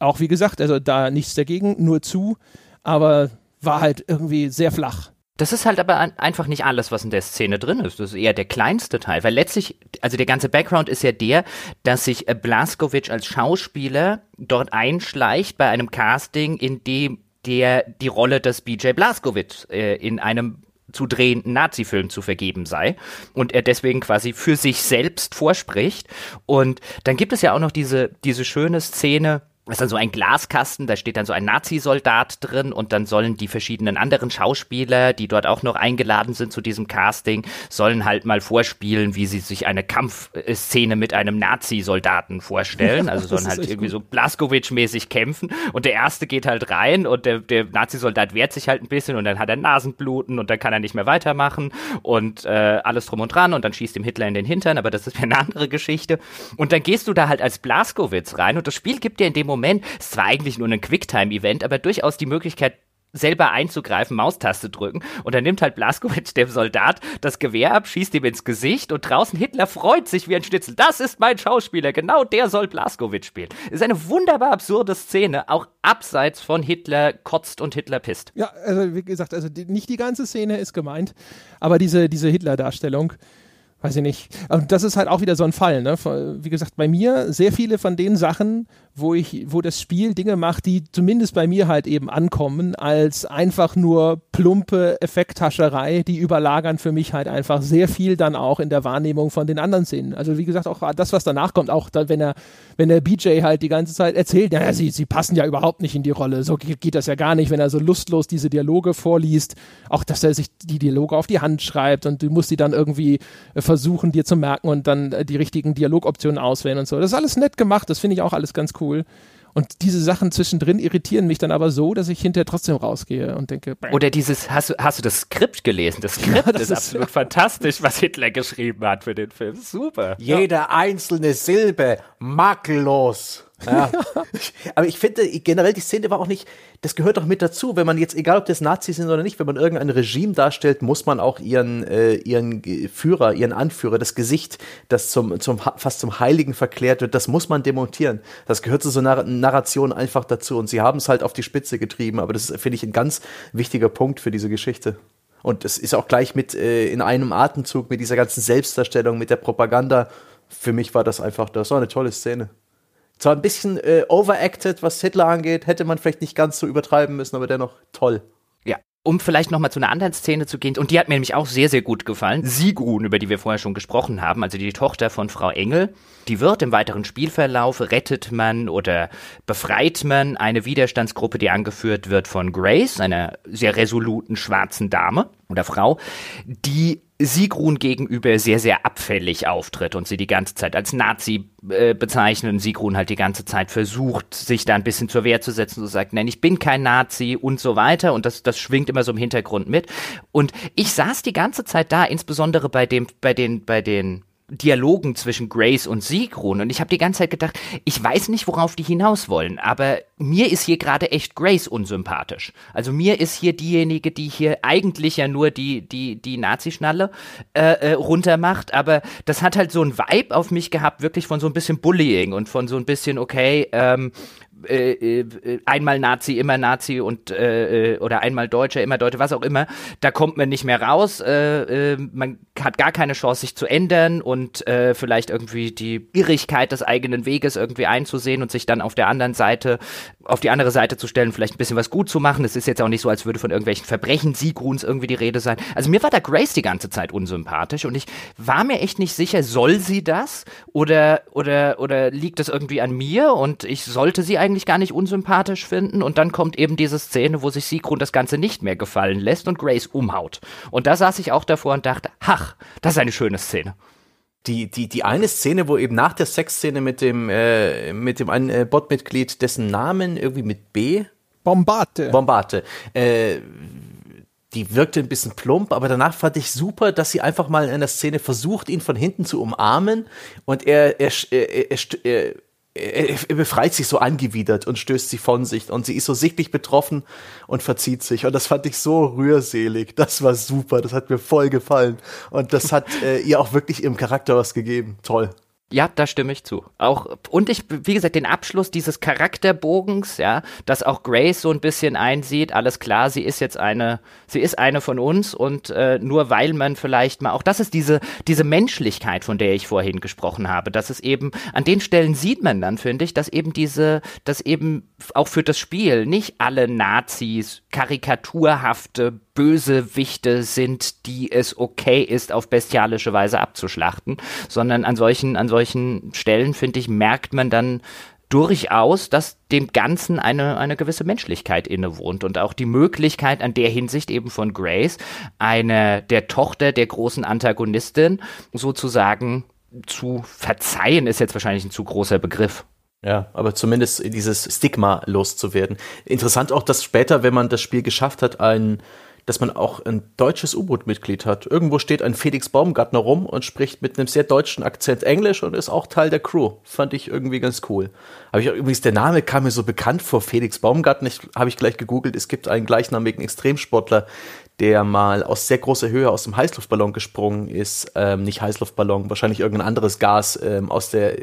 auch wie gesagt, also da nichts dagegen, nur zu, aber war halt irgendwie sehr flach. Das ist halt aber einfach nicht alles, was in der Szene drin ist. Das ist eher der kleinste Teil, weil letztlich, also der ganze Background ist ja der, dass sich äh, Blaskovic als Schauspieler dort einschleicht bei einem Casting, in dem der die Rolle des BJ Blaskovic äh, in einem zu drehenden Nazi-Film zu vergeben sei und er deswegen quasi für sich selbst vorspricht. Und dann gibt es ja auch noch diese, diese schöne Szene, das ist dann so ein Glaskasten, da steht dann so ein Nazi-Soldat drin und dann sollen die verschiedenen anderen Schauspieler, die dort auch noch eingeladen sind zu diesem Casting, sollen halt mal vorspielen, wie sie sich eine Kampfszene mit einem Nazi-Soldaten vorstellen. Also sollen halt irgendwie gut. so Blaskowitsch-mäßig kämpfen und der erste geht halt rein und der, der Nazi-Soldat wehrt sich halt ein bisschen und dann hat er Nasenbluten und dann kann er nicht mehr weitermachen und äh, alles drum und dran und dann schießt ihm Hitler in den Hintern, aber das ist eine andere Geschichte. Und dann gehst du da halt als Blaskowitz rein und das Spiel gibt dir in dem Moment Moment, es war eigentlich nur ein Quicktime-Event, aber durchaus die Möglichkeit, selber einzugreifen, Maustaste drücken und dann nimmt halt Blaskowitsch, der Soldat, das Gewehr ab, schießt ihm ins Gesicht und draußen Hitler freut sich wie ein Schnitzel. Das ist mein Schauspieler, genau der soll Blaskowitsch spielen. Ist eine wunderbar absurde Szene, auch abseits von Hitler kotzt und Hitler pisst. Ja, also wie gesagt, also die, nicht die ganze Szene ist gemeint, aber diese, diese Hitler-Darstellung, weiß ich nicht. Und das ist halt auch wieder so ein Fall, ne? Wie gesagt, bei mir sehr viele von den Sachen, wo ich, wo das Spiel Dinge macht, die zumindest bei mir halt eben ankommen, als einfach nur plumpe Effekthascherei, die überlagern für mich halt einfach sehr viel dann auch in der Wahrnehmung von den anderen Szenen. Also wie gesagt, auch das, was danach kommt, auch da, wenn er, wenn der BJ halt die ganze Zeit erzählt, naja, sie, sie passen ja überhaupt nicht in die Rolle. So geht das ja gar nicht, wenn er so lustlos diese Dialoge vorliest. Auch, dass er sich die Dialoge auf die Hand schreibt und du musst die dann irgendwie versuchen, dir zu merken und dann die richtigen Dialogoptionen auswählen und so. Das ist alles nett gemacht, das finde ich auch alles ganz cool cool. Und diese Sachen zwischendrin irritieren mich dann aber so, dass ich hinterher trotzdem rausgehe und denke. Bang. Oder dieses, hast du, hast du das Skript gelesen? Das Skript ja, das ist, ist, absolut fantastisch, was Hitler geschrieben hat für den Film. Super. Jede ja. einzelne Silbe makellos. Ja. <laughs> Aber ich finde generell die Szene war auch nicht, das gehört doch mit dazu, wenn man jetzt, egal ob das Nazis sind oder nicht, wenn man irgendein Regime darstellt, muss man auch ihren, äh, ihren Führer, ihren Anführer, das Gesicht, das zum, zum, fast zum Heiligen verklärt wird, das muss man demontieren. Das gehört zu so einer Narration einfach dazu und sie haben es halt auf die Spitze getrieben, aber das finde ich, ein ganz wichtiger Punkt für diese Geschichte. Und es ist auch gleich mit äh, in einem Atemzug mit dieser ganzen Selbstdarstellung, mit der Propaganda. Für mich war das einfach, das war eine tolle Szene. Zwar ein bisschen äh, overacted, was Hitler angeht, hätte man vielleicht nicht ganz so übertreiben müssen, aber dennoch toll. um vielleicht nochmal zu einer anderen Szene zu gehen, und die hat mir nämlich auch sehr, sehr gut gefallen. Sigrun, über die wir vorher schon gesprochen haben, also die Tochter von Frau Engel, die wird im weiteren Spielverlauf, rettet man oder befreit man eine Widerstandsgruppe, die angeführt wird von Grace, einer sehr resoluten schwarzen Dame oder Frau, die Sigrun gegenüber sehr, sehr abfällig auftritt und sie die ganze Zeit als Nazi äh, bezeichnet und Sigrun halt die ganze Zeit versucht, sich da ein bisschen zur Wehr zu setzen, so sagt, nein, ich bin kein Nazi und so weiter und das, das schwingt immer so im Hintergrund mit. Und ich saß die ganze Zeit da, insbesondere bei dem, bei den, bei den Dialogen zwischen Grace und Sigrun und ich habe die ganze Zeit gedacht, ich weiß nicht, worauf die hinaus wollen, aber mir ist hier gerade echt Grace unsympathisch. Also mir ist hier diejenige, die hier eigentlich ja nur die die die Nazischnalle äh, äh, runtermacht, aber das hat halt so ein Vibe auf mich gehabt, wirklich von so ein bisschen Bullying und von so ein bisschen okay, ähm, äh, äh, einmal Nazi, immer Nazi und äh, äh, oder einmal Deutscher, immer Deutsche, was auch immer, da kommt man nicht mehr raus. Äh, man hat gar keine Chance, sich zu ändern und vielleicht irgendwie die Irrigkeit des eigenen Weges irgendwie einzusehen und sich dann auf der anderen Seite, auf die andere Seite zu stellen, vielleicht ein bisschen was gut zu machen. Es ist jetzt auch nicht so, als würde von irgendwelchen Verbrechen Siegruns irgendwie die Rede sein. Also mir war da Grace die ganze Zeit unsympathisch und ich war mir echt nicht sicher, soll sie das oder oder oder liegt das irgendwie an mir und ich sollte sie eigentlich eigentlich gar nicht unsympathisch finden. Und dann kommt eben diese Szene, wo sich Sigrun das Ganze nicht mehr gefallen lässt und Grace umhaut. Und da saß ich auch davor und dachte, ach, das ist eine schöne Szene. Die, die, die eine Szene, wo eben nach der Sexszene mit dem, äh, mit dem einen äh, Botmitglied, dessen Namen irgendwie mit B. Bombate. Bombate. Äh, die wirkte ein bisschen plump, aber danach fand ich super, dass sie einfach mal in einer Szene versucht, ihn von hinten zu umarmen und er, er, er, er, er er, befreit sich so angewidert und stößt sie von sich und sie ist so sichtlich betroffen und verzieht sich und das fand ich so rührselig. Das war super, das hat mir voll gefallen und das hat äh, ihr auch wirklich ihrem Charakter was gegeben. Toll. Ja, da stimme ich zu. Auch und ich, wie gesagt, den Abschluss dieses Charakterbogens, ja, dass auch Grace so ein bisschen einsieht, alles klar, sie ist jetzt eine, sie ist eine von uns und äh, nur weil man vielleicht mal, auch das ist diese diese Menschlichkeit, von der ich vorhin gesprochen habe, dass es eben an den Stellen sieht man dann, finde ich, dass eben diese, dass eben auch für das Spiel nicht alle Nazis karikaturhafte Bösewichte sind, die es okay ist, auf bestialische Weise abzuschlachten, sondern an solchen, an solchen Stellen, finde ich, merkt man dann durchaus, dass dem Ganzen eine, eine gewisse Menschlichkeit innewohnt und auch die Möglichkeit an der Hinsicht eben von Grace, eine der Tochter der großen Antagonistin sozusagen zu verzeihen, ist jetzt wahrscheinlich ein zu großer Begriff. Ja, aber zumindest dieses Stigma loszuwerden. Interessant auch, dass später, wenn man das Spiel geschafft hat, ein dass man auch ein deutsches U-Boot-Mitglied hat. Irgendwo steht ein Felix Baumgartner rum und spricht mit einem sehr deutschen Akzent Englisch und ist auch Teil der Crew. Fand ich irgendwie ganz cool. Aber ich, übrigens, der Name kam mir so bekannt vor, Felix Baumgartner. Habe ich gleich gegoogelt. Es gibt einen gleichnamigen Extremsportler, der mal aus sehr großer Höhe aus dem Heißluftballon gesprungen ist. Ähm, nicht Heißluftballon, wahrscheinlich irgendein anderes Gas ähm, aus der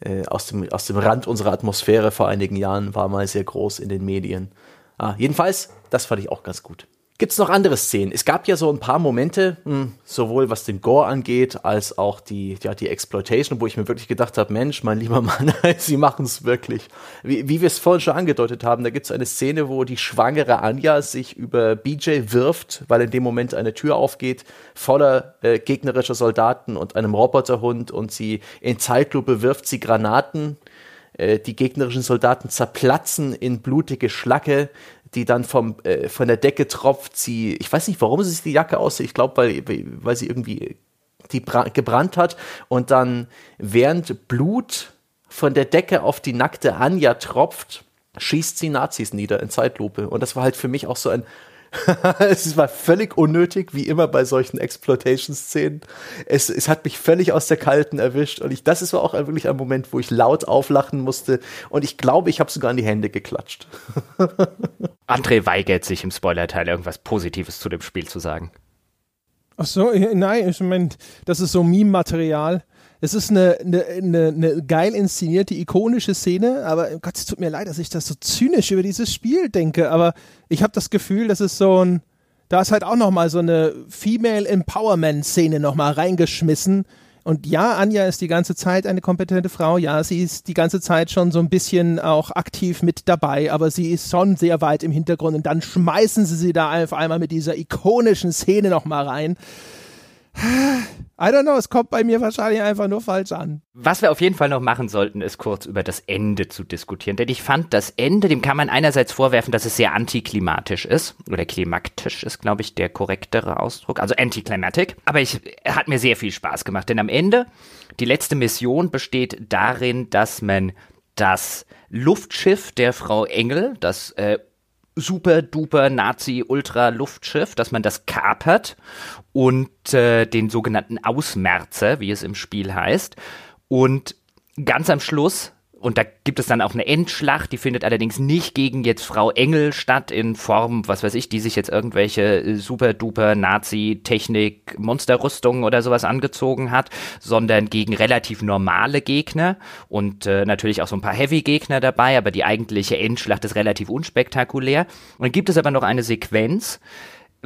äh, aus, dem, aus dem Rand unserer Atmosphäre vor einigen Jahren war mal sehr groß in den Medien. Ah, jedenfalls, das fand ich auch ganz gut. Gibt es noch andere Szenen? Es gab ja so ein paar Momente, hm, sowohl was den Gore angeht, als auch die, ja, die Exploitation, wo ich mir wirklich gedacht habe, Mensch, mein lieber Mann, <laughs> sie machen es wirklich. Wie, wie wir es vorhin schon angedeutet haben, da gibt es eine Szene, wo die schwangere Anja sich über BJ wirft, weil in dem Moment eine Tür aufgeht, voller äh, gegnerischer Soldaten und einem Roboterhund und sie in Zeitlupe wirft sie Granaten äh, die gegnerischen Soldaten zerplatzen in blutige Schlacke die dann vom, äh, von der Decke tropft. Sie, ich weiß nicht, warum sie sich die Jacke aussieht. Ich glaube, weil, weil sie irgendwie die gebrannt hat. Und dann, während Blut von der Decke auf die nackte Anja tropft, schießt sie Nazis nieder in Zeitlupe. Und das war halt für mich auch so ein <laughs> es war völlig unnötig, wie immer bei solchen Exploitation-Szenen. Es, es hat mich völlig aus der Kalten erwischt und ich, das ist auch wirklich ein Moment, wo ich laut auflachen musste und ich glaube, ich habe sogar in die Hände geklatscht. <laughs> André weigert sich im Spoilerteil irgendwas Positives zu dem Spiel zu sagen. Ach so, nein, ich meine, das ist so Meme-Material. Es ist eine, eine, eine, eine, geil inszenierte, ikonische Szene, aber Gott, es tut mir leid, dass ich das so zynisch über dieses Spiel denke, aber ich habe das Gefühl, dass es so ein, da ist halt auch nochmal so eine Female Empowerment Szene nochmal reingeschmissen, Und ja, Anja ist die ganze Zeit eine kompetente Frau. Ja, sie ist die ganze Zeit schon so ein bisschen auch aktiv mit dabei, aber sie ist schon sehr weit im Hintergrund. Und dann schmeißen sie sie da auf einmal mit dieser ikonischen Szene nochmal rein. I don't know, es kommt bei mir wahrscheinlich einfach nur falsch an. Was wir auf jeden Fall noch machen sollten, ist kurz über das Ende zu diskutieren. Denn ich fand, das Ende, dem kann man einerseits vorwerfen, dass es sehr antiklimatisch ist. Oder klimaktisch ist, glaube ich, der korrektere Ausdruck. Also anticlimatic. Aber ich, hat mir sehr viel Spaß gemacht. Denn am Ende, die letzte Mission besteht darin, dass man das Luftschiff der Frau Engel, das äh, super duper Nazi Ultra Luftschiff, dass man das kapert und äh, den sogenannten Ausmerzer, wie es im Spiel heißt. Und ganz am Schluss und da gibt es dann auch eine Endschlacht, die findet allerdings nicht gegen jetzt Frau Engel statt in Form, was weiß ich, die sich jetzt irgendwelche äh, super duper Nazi-Technik, Monsterrüstungen oder sowas angezogen hat, sondern gegen relativ normale Gegner und äh, natürlich auch so ein paar Heavy-Gegner dabei, aber die eigentliche Endschlacht ist relativ unspektakulär. Und dann gibt es aber noch eine Sequenz,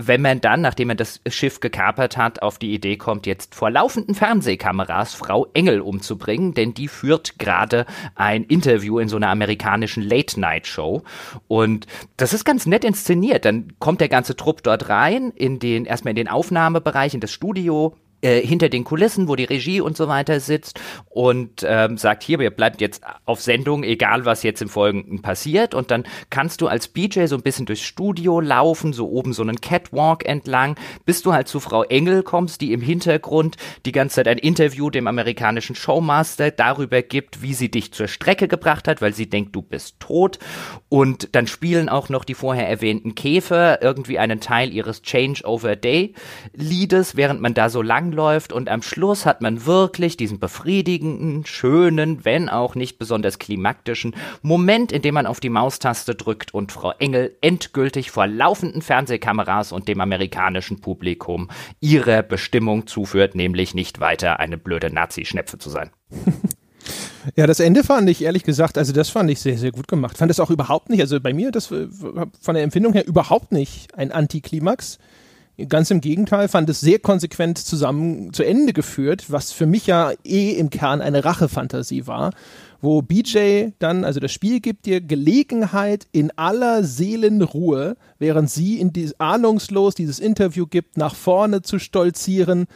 wenn man dann, nachdem man das Schiff gekapert hat, auf die Idee kommt, jetzt vor laufenden Fernsehkameras Frau Engel umzubringen, denn die führt gerade ein Interview in so einer amerikanischen Late-Night-Show. Und das ist ganz nett inszeniert. Dann kommt der ganze Trupp dort rein, in den, erstmal in den Aufnahmebereich, in das Studio, äh, hinter den Kulissen, wo die Regie und so weiter sitzt und ähm, sagt, hier, ihr bleibt jetzt auf Sendung, egal was jetzt im Folgenden passiert. Und dann kannst du als BJ so ein bisschen durchs Studio laufen, so oben so einen Catwalk entlang, bis du halt zu Frau Engel kommst, die im Hintergrund die ganze Zeit ein Interview dem amerikanischen Showmaster darüber gibt, wie sie dich zur Strecke gebracht hat, weil sie denkt, du bist tot. Und dann spielen auch noch die vorher erwähnten Käfer irgendwie einen Teil ihres Changeover Day Liedes, während man da so lang langläuft und am Schluss hat man wirklich diesen befriedigenden, schönen, wenn auch nicht besonders klimaktischen Moment, in dem man auf die Maustaste drückt und Frau Engel endgültig vor laufenden Fernsehkameras und dem amerikanischen Publikum ihre Bestimmung zuführt, nämlich nicht weiter eine blöde Nazi-Schnepfe zu sein. <laughs> Ja, das Ende fand ich ehrlich gesagt, also das fand ich sehr, sehr gut gemacht. Fand das auch überhaupt nicht, also bei mir, das äh, von der Empfindung her überhaupt nicht ein Antiklimax. Ganz im Gegenteil, fand es sehr konsequent zusammen zu Ende geführt, was für mich ja eh im Kern eine Rachefantasie war, wo BJ dann, also das Spiel gibt dir Gelegenheit in aller Seelenruhe, während sie in die, ahnungslos dieses Interview gibt, nach vorne zu stolzieren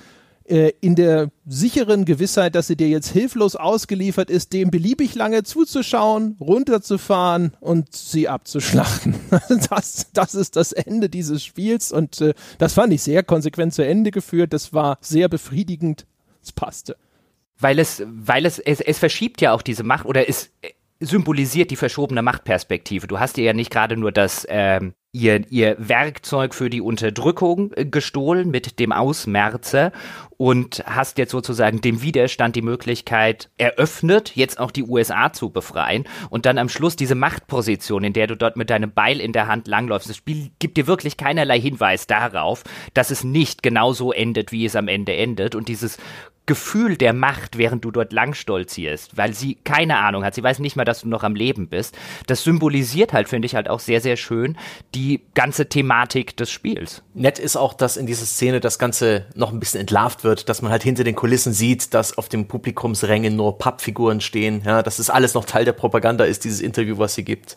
in der sicheren Gewissheit, dass sie dir jetzt hilflos ausgeliefert ist, dem beliebig lange zuzuschauen, runterzufahren und sie abzuschlachten. <laughs> Das, das ist das Ende dieses Spiels und äh, das fand ich sehr konsequent zu Ende geführt. Das war sehr befriedigend. Es passte. Weil es, weil es, es, es verschiebt ja auch diese Macht oder es symbolisiert die verschobene Machtperspektive. Du hast dir ja nicht gerade nur das ähm, ihr, ihr Werkzeug für die Unterdrückung äh, gestohlen mit dem Ausmerzer und hast jetzt sozusagen dem Widerstand die Möglichkeit eröffnet, jetzt auch die USA zu befreien und dann am Schluss diese Machtposition, in der du dort mit deinem Beil in der Hand langläufst. Das Spiel gibt dir wirklich keinerlei Hinweis darauf, dass es nicht genauso endet, wie es am Ende endet und dieses Gefühl der Macht, während du dort lang stolzierst, weil sie keine Ahnung hat, sie weiß nicht mal, dass du noch am Leben bist. Das symbolisiert halt, finde ich, halt auch sehr, sehr schön die ganze Thematik des Spiels. Nett ist auch, dass in dieser Szene das Ganze noch ein bisschen entlarvt wird, dass man halt hinter den Kulissen sieht, dass auf dem Publikumsrängen nur Pappfiguren stehen, ja, dass es alles noch Teil der Propaganda ist, dieses Interview, was sie gibt.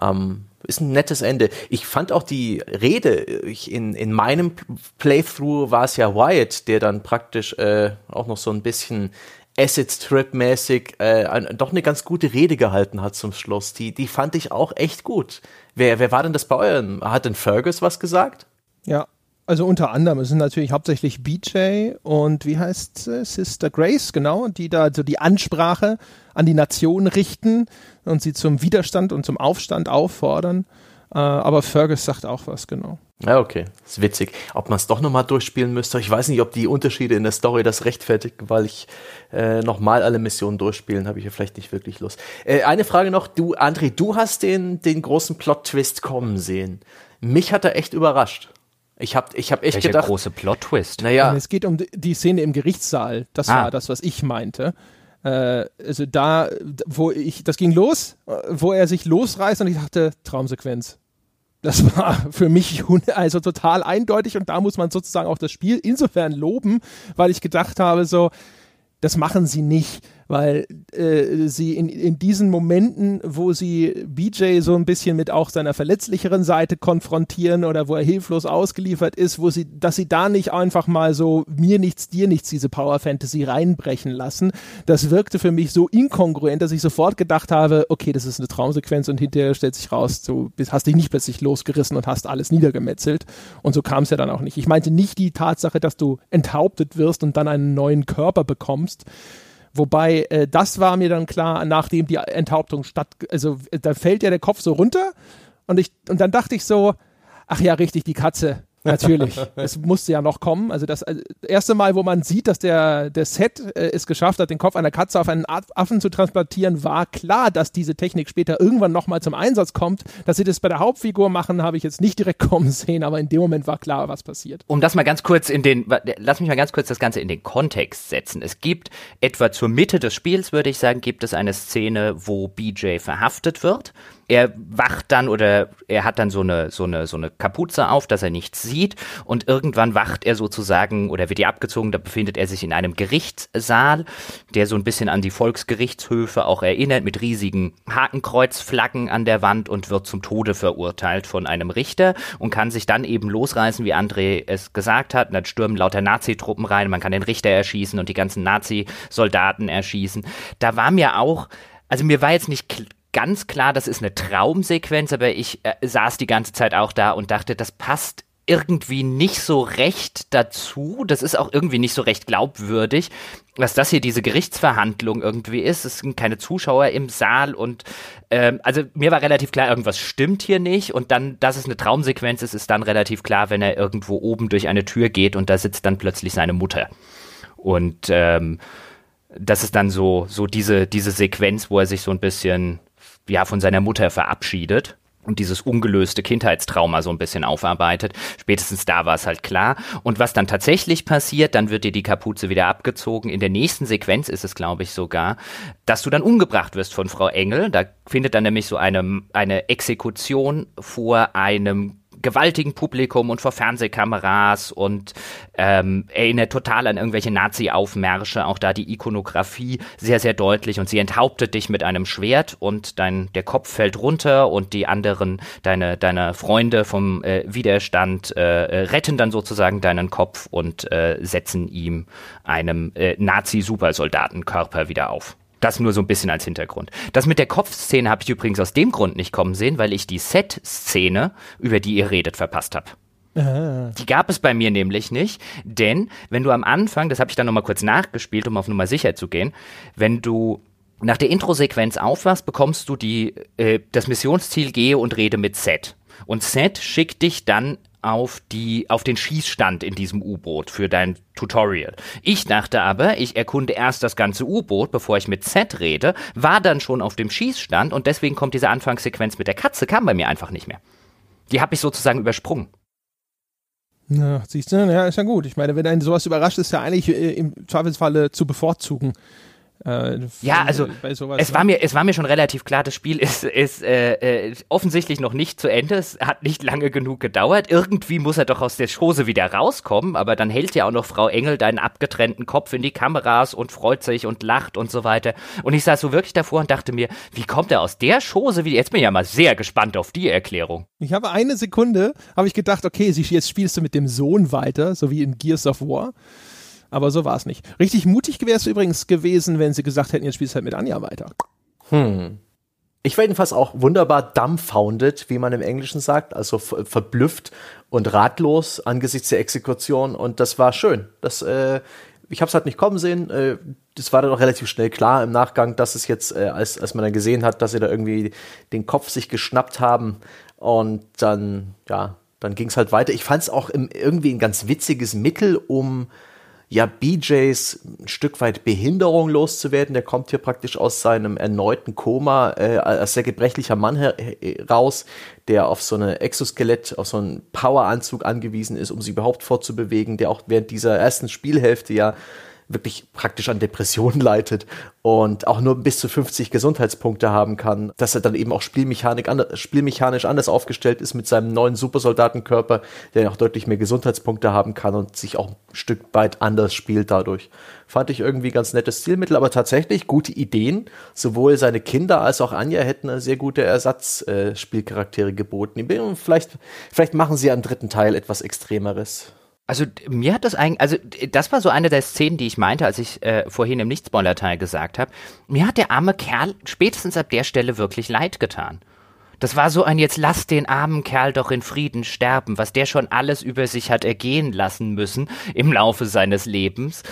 Ähm, ist ein nettes Ende. Ich fand auch die Rede, ich, in, in meinem Playthrough war es ja Wyatt, der dann praktisch äh, auch noch so ein bisschen Acid Trip mäßig äh, doch eine ganz gute Rede gehalten hat zum Schluss. Die, die fand ich auch echt gut. Wer, wer war denn das bei euren? Hat denn Fergus was gesagt? Ja, also unter anderem, es sind natürlich hauptsächlich BJ und wie heißt äh, Sister Grace, genau, die da so die Ansprache an die Nation richten und sie zum Widerstand und zum Aufstand auffordern. Äh, aber Fergus sagt auch was, genau. Ja, okay. ist witzig. Ob man es doch nochmal durchspielen müsste. Ich weiß nicht, ob die Unterschiede in der Story das rechtfertigen, weil ich äh, nochmal alle Missionen durchspielen, habe ich ja vielleicht nicht wirklich Lust. Äh, eine Frage noch, du, André, du hast den, den großen Plot-Twist kommen sehen. Mich hat er echt überrascht. Ich habe ich hab echt Welcher gedacht. große Plot-Twist. Naja. Es geht um die Szene im Gerichtssaal. Das ah. war das, was ich meinte. Äh, also da, wo ich, das ging los, wo er sich losreißt und ich dachte, Traumsequenz. Das war für mich also total eindeutig und da muss man sozusagen auch das Spiel insofern loben, weil ich gedacht habe, so, das machen sie nicht weil äh, sie in, in diesen Momenten, wo sie BJ so ein bisschen mit auch seiner verletzlicheren Seite konfrontieren oder wo er hilflos ausgeliefert ist, wo sie, dass sie da nicht einfach mal so mir nichts, dir nichts diese Power Fantasy reinbrechen lassen, das wirkte für mich so inkongruent, dass ich sofort gedacht habe, okay, das ist eine Traumsequenz und hinterher stellt sich raus, du hast dich nicht plötzlich losgerissen und hast alles niedergemetzelt und so kam es ja dann auch nicht. Ich meinte nicht die Tatsache, dass du enthauptet wirst und dann einen neuen Körper bekommst, Wobei, äh, das war mir dann klar, nachdem die Enthauptung statt, also da fällt ja der Kopf so runter und ich, und dann dachte ich so, ach ja, richtig, die Katze. Natürlich. <laughs> es musste ja noch kommen. Also das also erste Mal, wo man sieht, dass der, der Set äh, es geschafft hat, den Kopf einer Katze auf einen Affen zu transplantieren, war klar, dass diese Technik später irgendwann nochmal zum Einsatz kommt. Dass sie das bei der Hauptfigur machen, habe ich jetzt nicht direkt <laughs> kommen sehen, aber in dem Moment war klar, was passiert. Um das mal ganz kurz in den, lass mich mal ganz kurz das Ganze in den Kontext setzen. Es gibt etwa zur Mitte des Spiels, würde ich sagen, gibt es eine Szene, wo BJ verhaftet wird er wacht dann oder er hat dann so eine, so eine, so eine Kapuze auf, dass er nichts sieht und irgendwann wacht er sozusagen oder wird er abgezogen, da befindet er sich in einem Gerichtssaal, der so ein bisschen an die Volksgerichtshöfe auch erinnert, mit riesigen Hakenkreuzflaggen an der Wand und wird zum Tode verurteilt von einem Richter und kann sich dann eben losreißen, wie André es gesagt hat, und dann stürmen lauter Nazitruppen rein, man kann den Richter erschießen und die ganzen Nazi-Soldaten erschießen. Da war mir auch also mir war jetzt nicht ganz klar, das ist eine Traumsequenz, aber ich äh, saß die ganze Zeit auch da und dachte, das passt irgendwie nicht so recht dazu. Das ist auch irgendwie nicht so recht glaubwürdig, dass das hier diese Gerichtsverhandlung irgendwie ist. Es sind keine Zuschauer im Saal und ähm, also mir war relativ klar, irgendwas stimmt hier nicht. Und dann, dass es eine Traumsequenz ist, ist dann relativ klar, wenn er irgendwo oben durch eine Tür geht und da sitzt dann plötzlich seine Mutter. Und ähm, das ist dann so, so diese, diese Sequenz, wo er sich so ein bisschen ja, von seiner Mutter verabschiedet und dieses ungelöste Kindheitstrauma so ein bisschen aufarbeitet. Spätestens da war es halt klar. Und was dann tatsächlich passiert, dann wird dir die Kapuze wieder abgezogen. In der nächsten Sequenz ist es, glaube ich, sogar, dass du dann umgebracht wirst von Frau Engel. Da findet dann nämlich so eine, eine Exekution vor einem gewaltigen Publikum und vor Fernsehkameras und ähm, erinnert total an irgendwelche Nazi-Aufmärsche. Auch da die Ikonografie sehr, sehr deutlich und sie enthauptet dich mit einem Schwert und dein, der Kopf fällt runter und die anderen, deine, deine Freunde vom äh, Widerstand äh, retten dann sozusagen deinen Kopf und äh, setzen ihm einem äh, Nazi-Supersoldatenkörper wieder auf. Das nur so ein bisschen als Hintergrund. Das mit der Kopfszene habe ich übrigens aus dem Grund nicht kommen sehen, weil ich die Set-Szene, über die ihr redet, verpasst habe. Ah. Die gab es bei mir nämlich nicht, denn wenn du am Anfang, das habe ich dann nochmal kurz nachgespielt, um auf Nummer sicher zu gehen, wenn du nach der Introsequenz aufwachst, bekommst du die, äh, das Missionsziel Gehe und Rede mit Set. Und Set schickt dich dann auf die, auf den Schießstand in diesem U-Boot für dein Tutorial. Ich dachte aber, ich erkunde erst das ganze U-Boot, bevor ich mit Z rede, war dann schon auf dem Schießstand und deswegen kommt diese Anfangssequenz mit der Katze, kam bei mir einfach nicht mehr. Die habe ich sozusagen übersprungen. Ja, siehst du, ja, ist ja gut. Ich meine, wenn einen sowas überrascht, ist ja eigentlich äh, im Zweifelsfalle zu bevorzugen. Äh, ja, also es war mir es war mir schon relativ klar, das Spiel ist ist äh, äh, offensichtlich noch nicht zu Ende. Es hat nicht lange genug gedauert. Irgendwie muss er doch aus der Schose wieder rauskommen, aber dann hält ja auch noch Frau Engel deinen abgetrennten Kopf in die Kameras und freut sich und lacht und so weiter. Und ich saß so wirklich davor und dachte mir, wie kommt er aus der Schose wieder? Jetzt bin ich ja mal sehr gespannt auf die Erklärung. Ich habe eine Sekunde, habe ich gedacht, okay, jetzt spielst du mit dem Sohn weiter, so wie in Gears of War. Aber so war es nicht. Richtig mutig wäre es übrigens gewesen, wenn sie gesagt hätten, jetzt spielst du halt mit Anja weiter. Hm. Ich war jedenfalls auch wunderbar dumbfounded, wie man im Englischen sagt, also verblüfft und ratlos angesichts der Exekution. Und das war schön. Das, äh, ich habe es halt nicht kommen sehen. Äh, das war dann auch relativ schnell klar im Nachgang, dass es jetzt, äh, als, als man dann gesehen hat, dass sie da irgendwie den Kopf sich geschnappt haben. Und dann, ja, dann ging es halt weiter. Ich fand es auch im, irgendwie ein ganz witziges Mittel, um ja, BJs ein Stück weit Behinderung loszuwerden. Der kommt hier praktisch aus seinem erneuten Koma äh, als sehr gebrechlicher Mann heraus, der auf so eine Exoskelett, auf so einen Poweranzug angewiesen ist, um sich überhaupt fortzubewegen, der auch während dieser ersten Spielhälfte ja wirklich praktisch an Depressionen <laughs> leidet und auch nur bis zu 50 Gesundheitspunkte haben kann, dass er dann eben auch Spielmechanik anders, spielmechanisch anders aufgestellt ist mit seinem neuen Supersoldatenkörper, der auch deutlich mehr Gesundheitspunkte haben kann und sich auch ein Stück weit anders spielt dadurch. Fand ich irgendwie ganz nettes Stilmittel, aber tatsächlich gute Ideen. Sowohl seine Kinder als auch Anja hätten sehr gute Ersatzspielcharaktere äh, geboten. Vielleicht, vielleicht machen sie am dritten Teil etwas Extremeres. Also mir hat das eigentlich, also das war so eine der Szenen, die ich meinte, als ich äh, vorhin im Nichtspoiler-Teil gesagt habe. Mir hat der arme Kerl spätestens ab der Stelle wirklich leid getan. Das war so ein jetzt lass den armen Kerl doch in Frieden sterben, was der schon alles über sich hat ergehen lassen müssen im Laufe seines Lebens.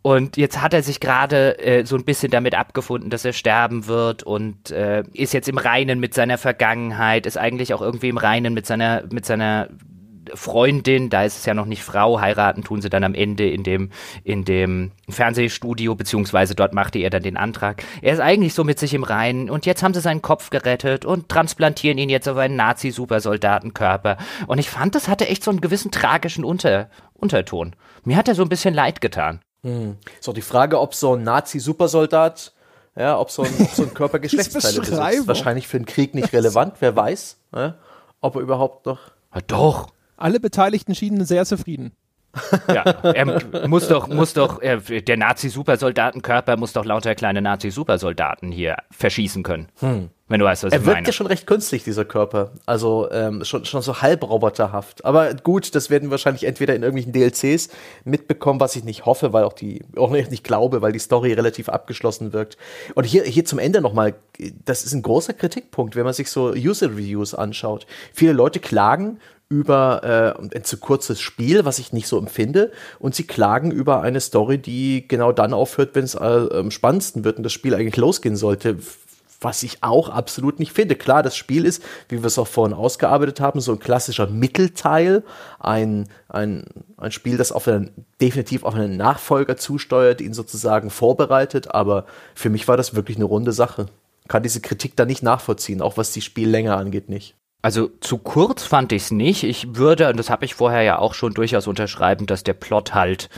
Und jetzt hat er sich gerade äh, so ein bisschen damit abgefunden, dass er sterben wird und äh, ist jetzt im Reinen mit seiner Vergangenheit, ist eigentlich auch irgendwie im Reinen mit seiner, mit seiner Freundin, da ist es ja noch nicht Frau, heiraten tun sie dann am Ende in dem, in dem Fernsehstudio, beziehungsweise dort machte er dann den Antrag. Er ist eigentlich so mit sich im Reinen und jetzt haben sie seinen Kopf gerettet und transplantieren ihn jetzt auf einen Nazi-Supersoldatenkörper. Und ich fand, das hatte echt so einen gewissen tragischen Unter Unterton. Mir hat er so ein bisschen leid getan. Hm. Ist auch die Frage, ob so ein Nazi-Supersoldat ja, ob so ein, ob so ein <laughs> Körper Geschlechtsteile besitzt. Wahrscheinlich für den Krieg nicht relevant, wer weiß, ja, ob er überhaupt noch. Ja, doch. Alle Beteiligten schienen sehr zufrieden. ja, er muss doch, muss doch, er, der Nazi-Supersoldatenkörper muss doch lauter kleine Nazi-Supersoldaten hier verschießen können. Hm. Wenn du weißt, was er ich meine. Er wirkt ja schon recht künstlich, dieser Körper. Also ähm, schon, schon so halb roboterhaft. Aber gut, das werden wir wahrscheinlich entweder in irgendwelchen DLCs mitbekommen, was ich nicht hoffe, weil auch die, auch nicht, nicht glaube, weil die Story relativ abgeschlossen wirkt. Und hier, hier zum Ende nochmal, das ist ein großer Kritikpunkt, wenn man sich so User-Reviews anschaut. Viele Leute klagen über äh, ein zu kurzes Spiel, was ich nicht so empfinde, und sie klagen über eine Story, die genau dann aufhört, wenn es äh, am spannendsten wird und das Spiel eigentlich losgehen sollte was ich auch absolut nicht finde. Klar, das Spiel ist, wie wir es auch vorhin ausgearbeitet haben, so ein klassischer Mittelteil, ein, ein, ein Spiel, das auf einen, definitiv auf einen Nachfolger zusteuert, ihn sozusagen vorbereitet, aber für mich war das wirklich eine runde Sache. Kann diese Kritik da nicht nachvollziehen, auch was die Spiellänge angeht, nicht. Also zu kurz fand ich es nicht. Ich würde, und das habe ich vorher ja auch schon durchaus unterschreiben, dass der Plot halt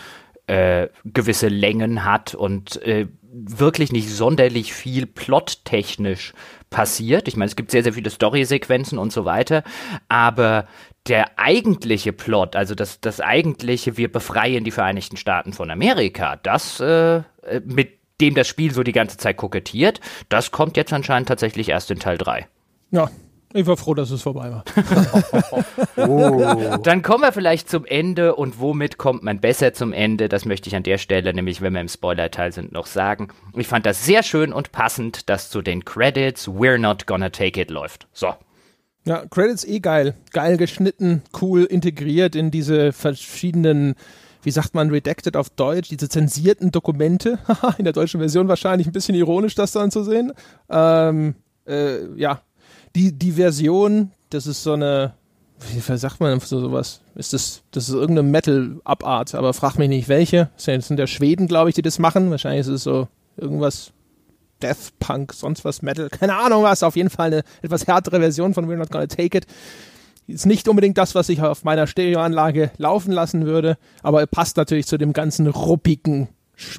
äh, gewisse Längen hat und äh, wirklich nicht sonderlich viel plottechnisch passiert. Ich meine, es gibt sehr, sehr viele Story-Sequenzen und so weiter, aber der eigentliche Plot, also das, das eigentliche, wir befreien die Vereinigten Staaten von Amerika, das äh, mit dem das Spiel so die ganze Zeit kokettiert, das kommt jetzt anscheinend tatsächlich erst in Teil 3. Ja, ich war froh, dass es vorbei war. <laughs> oh. Dann kommen wir vielleicht zum Ende und womit kommt man besser zum Ende? Das möchte ich an der Stelle, nämlich wenn wir im Spoiler-Teil sind, noch sagen. Ich fand das sehr schön und passend, dass zu den Credits We're Not Gonna Take It läuft. So. Ja, Credits eh geil. Geil geschnitten, cool integriert in diese verschiedenen wie sagt man, redacted auf Deutsch, diese zensierten Dokumente. <laughs> in der deutschen Version wahrscheinlich ein bisschen ironisch, das dann zu sehen. Ähm, äh, ja, die, die Version, das ist so eine, wie sagt man so sowas? Ist das, das ist irgendeine Metal-Abart, aber frag mich nicht welche. Das sind ja Schweden, glaube ich, die das machen. Wahrscheinlich ist es so irgendwas Death Punk, sonst was Metal, keine Ahnung was. Auf jeden Fall eine etwas härtere Version von We're Not Gonna Take It. Ist nicht unbedingt das, was ich auf meiner Stereoanlage laufen lassen würde, aber passt natürlich zu dem ganzen ruppigen,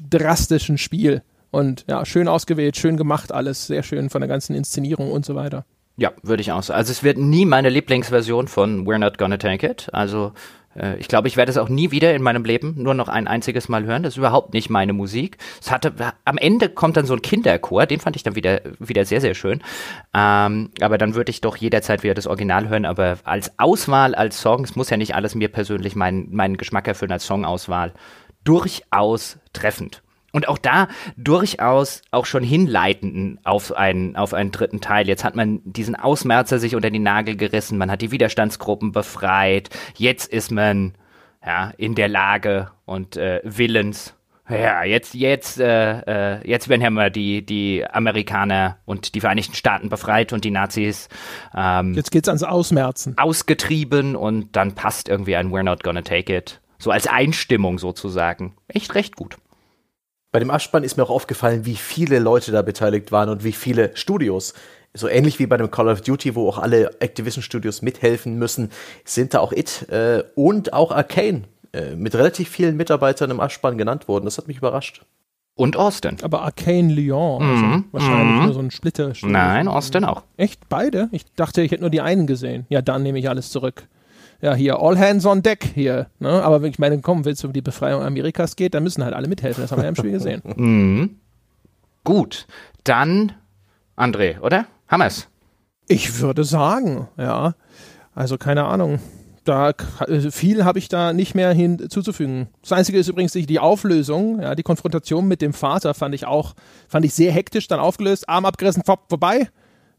drastischen Spiel. Und ja, schön ausgewählt, schön gemacht alles, sehr schön von der ganzen Inszenierung und so weiter. Ja, würde ich auch sagen. Also es wird nie meine Lieblingsversion von We're Not Gonna Take It. Also äh, ich glaube, ich werde es auch nie wieder in meinem Leben nur noch ein einziges Mal hören. Das ist überhaupt nicht meine Musik. Es hatte, am Ende kommt dann so ein Kinderchor, den fand ich dann wieder, wieder sehr, sehr schön. Ähm, aber dann würde ich doch jederzeit wieder das Original hören. Aber als Auswahl, als Song, es muss ja nicht alles mir persönlich meinen, meinen Geschmack erfüllen als Songauswahl, durchaus treffend. Und auch da durchaus auch schon hinleitenden auf einen, auf einen dritten Teil. Jetzt hat man diesen Ausmerzer sich unter die Nagel gerissen, man hat die Widerstandsgruppen befreit, jetzt ist man ja, in der Lage und äh, willens. Ja, jetzt, jetzt, äh, äh, jetzt werden ja mal die, die Amerikaner und die Vereinigten Staaten befreit und die Nazis. Ähm, jetzt geht's ans Ausmerzen. Ausgetrieben und dann passt irgendwie ein We're not gonna take it. So als Einstimmung sozusagen. Echt recht gut. Bei dem Abspann ist mir auch aufgefallen, wie viele Leute da beteiligt waren und wie viele Studios. So ähnlich wie bei dem Call of Duty, wo auch alle Activision Studios mithelfen müssen, sind da auch It äh, und auch Arcane äh, mit relativ vielen Mitarbeitern im Abspann genannt wurden. Das hat mich überrascht. Und Austin. Aber Arcane Lyon, also Mhm, wahrscheinlich mhm. nur so ein Splitter. Nein, Austin auch. Echt? Beide? Ich dachte, ich hätte nur die einen gesehen. Ja, dann nehme ich alles zurück. Ja, hier, all hands on deck hier. Ne? Aber wenn ich meine, komm, wenn es um die Befreiung Amerikas geht, dann müssen halt alle mithelfen. Das haben wir ja im Spiel gesehen. <laughs> Mhm. Gut, dann André, oder? Hammers. Ich würde sagen, ja. Also keine Ahnung. Da äh, viel habe ich da nicht mehr hinzuzufügen. Das Einzige ist übrigens die die Auflösung, ja, die Konfrontation mit dem Vater fand ich auch, fand ich sehr hektisch dann aufgelöst, Arm abgerissen, vorbei.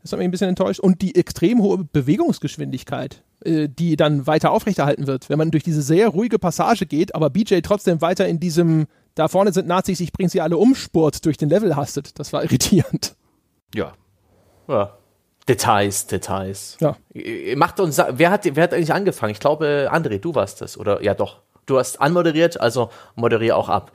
Das hat mich ein bisschen enttäuscht. Und die extrem hohe Bewegungsgeschwindigkeit, äh, die dann weiter aufrechterhalten wird, wenn man durch diese sehr ruhige Passage geht, aber BJ trotzdem weiter in diesem, da vorne sind Nazis, ich bring sie alle um, Spurt durch den Level hastet. Das war irritierend. Ja. Ja. Details, Details. Ja. Äh, Macht uns, wer hat, wer hat eigentlich angefangen? Ich glaube, André, du warst das. Oder, ja doch. Du hast anmoderiert, also moderiere auch ab.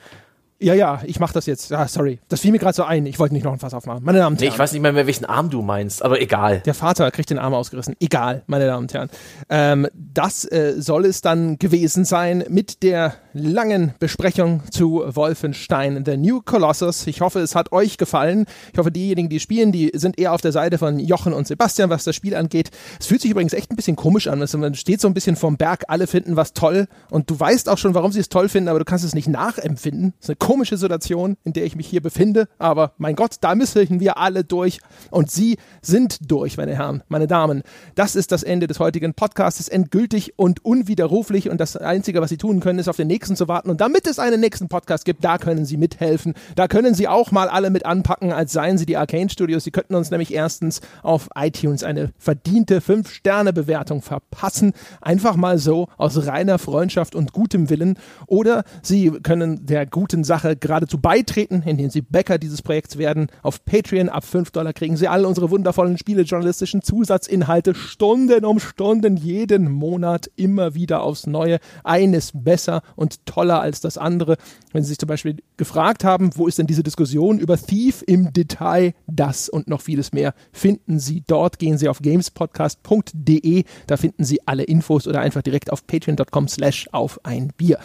Ja, ja, ich mach das jetzt. Ja, sorry. Das fiel mir gerade so ein. Ich wollte nicht noch ein Fass aufmachen. Meine Damen und Nee, Herren. ich weiß nicht mehr, welchen Arm du meinst, aber egal. Der Vater kriegt den Arm ausgerissen. Egal, meine Damen und Herren. Ähm, das äh, soll es dann gewesen sein mit der langen Besprechung zu Wolfenstein The New Colossus. Ich hoffe, es hat euch gefallen. Ich hoffe, diejenigen, die spielen, die sind eher auf der Seite von Jochen und Sebastian, was das Spiel angeht. Es fühlt sich übrigens echt ein bisschen komisch an. Also Man steht so ein bisschen vom Berg, alle finden was toll und du weißt auch schon, warum sie es toll finden, aber du kannst es nicht nachempfinden. Das ist eine komische Situation, in der ich mich hier befinde. Aber mein Gott, da müssen wir alle durch und sie sind durch, meine Herren, meine Damen. Das ist das Ende des heutigen Podcasts. endgültig und unwiderruflich und das Einzige, was sie tun können, ist auf den nächsten zu warten. Und damit es einen nächsten Podcast gibt, da können sie mithelfen. Da können sie auch mal alle mit anpacken, als seien sie die Arcane Studios. Sie könnten uns nämlich erstens auf iTunes eine verdiente 5-Sterne-Bewertung verpassen. Einfach mal so aus reiner Freundschaft und gutem Willen. Oder sie können der guten Sache geradezu beitreten, indem sie Bäcker dieses Projekts werden. Auf Patreon ab 5 Dollar kriegen sie alle unsere wundervollen spielejournalistischen Zusatzinhalte Stunden um Stunden jeden Monat immer wieder aufs Neue. Eines besser und toller als das andere. Wenn Sie sich zum Beispiel gefragt haben, wo ist denn diese Diskussion über Thief im Detail, das und noch vieles mehr finden Sie dort. Gehen Sie auf gamespodcast.de, da finden Sie alle Infos oder einfach direkt auf patreon.com slash auf ein Bier.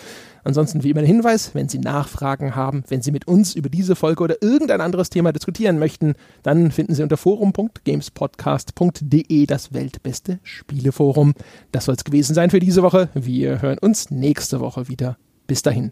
Ansonsten wie immer ein Hinweis, wenn Sie Nachfragen haben, wenn Sie mit uns über diese Folge oder irgendein anderes Thema diskutieren möchten, dann finden Sie unter forum.gamespodcast.de das weltbeste Spieleforum. Das soll es gewesen sein für diese Woche. Wir hören uns nächste Woche wieder. Bis dahin.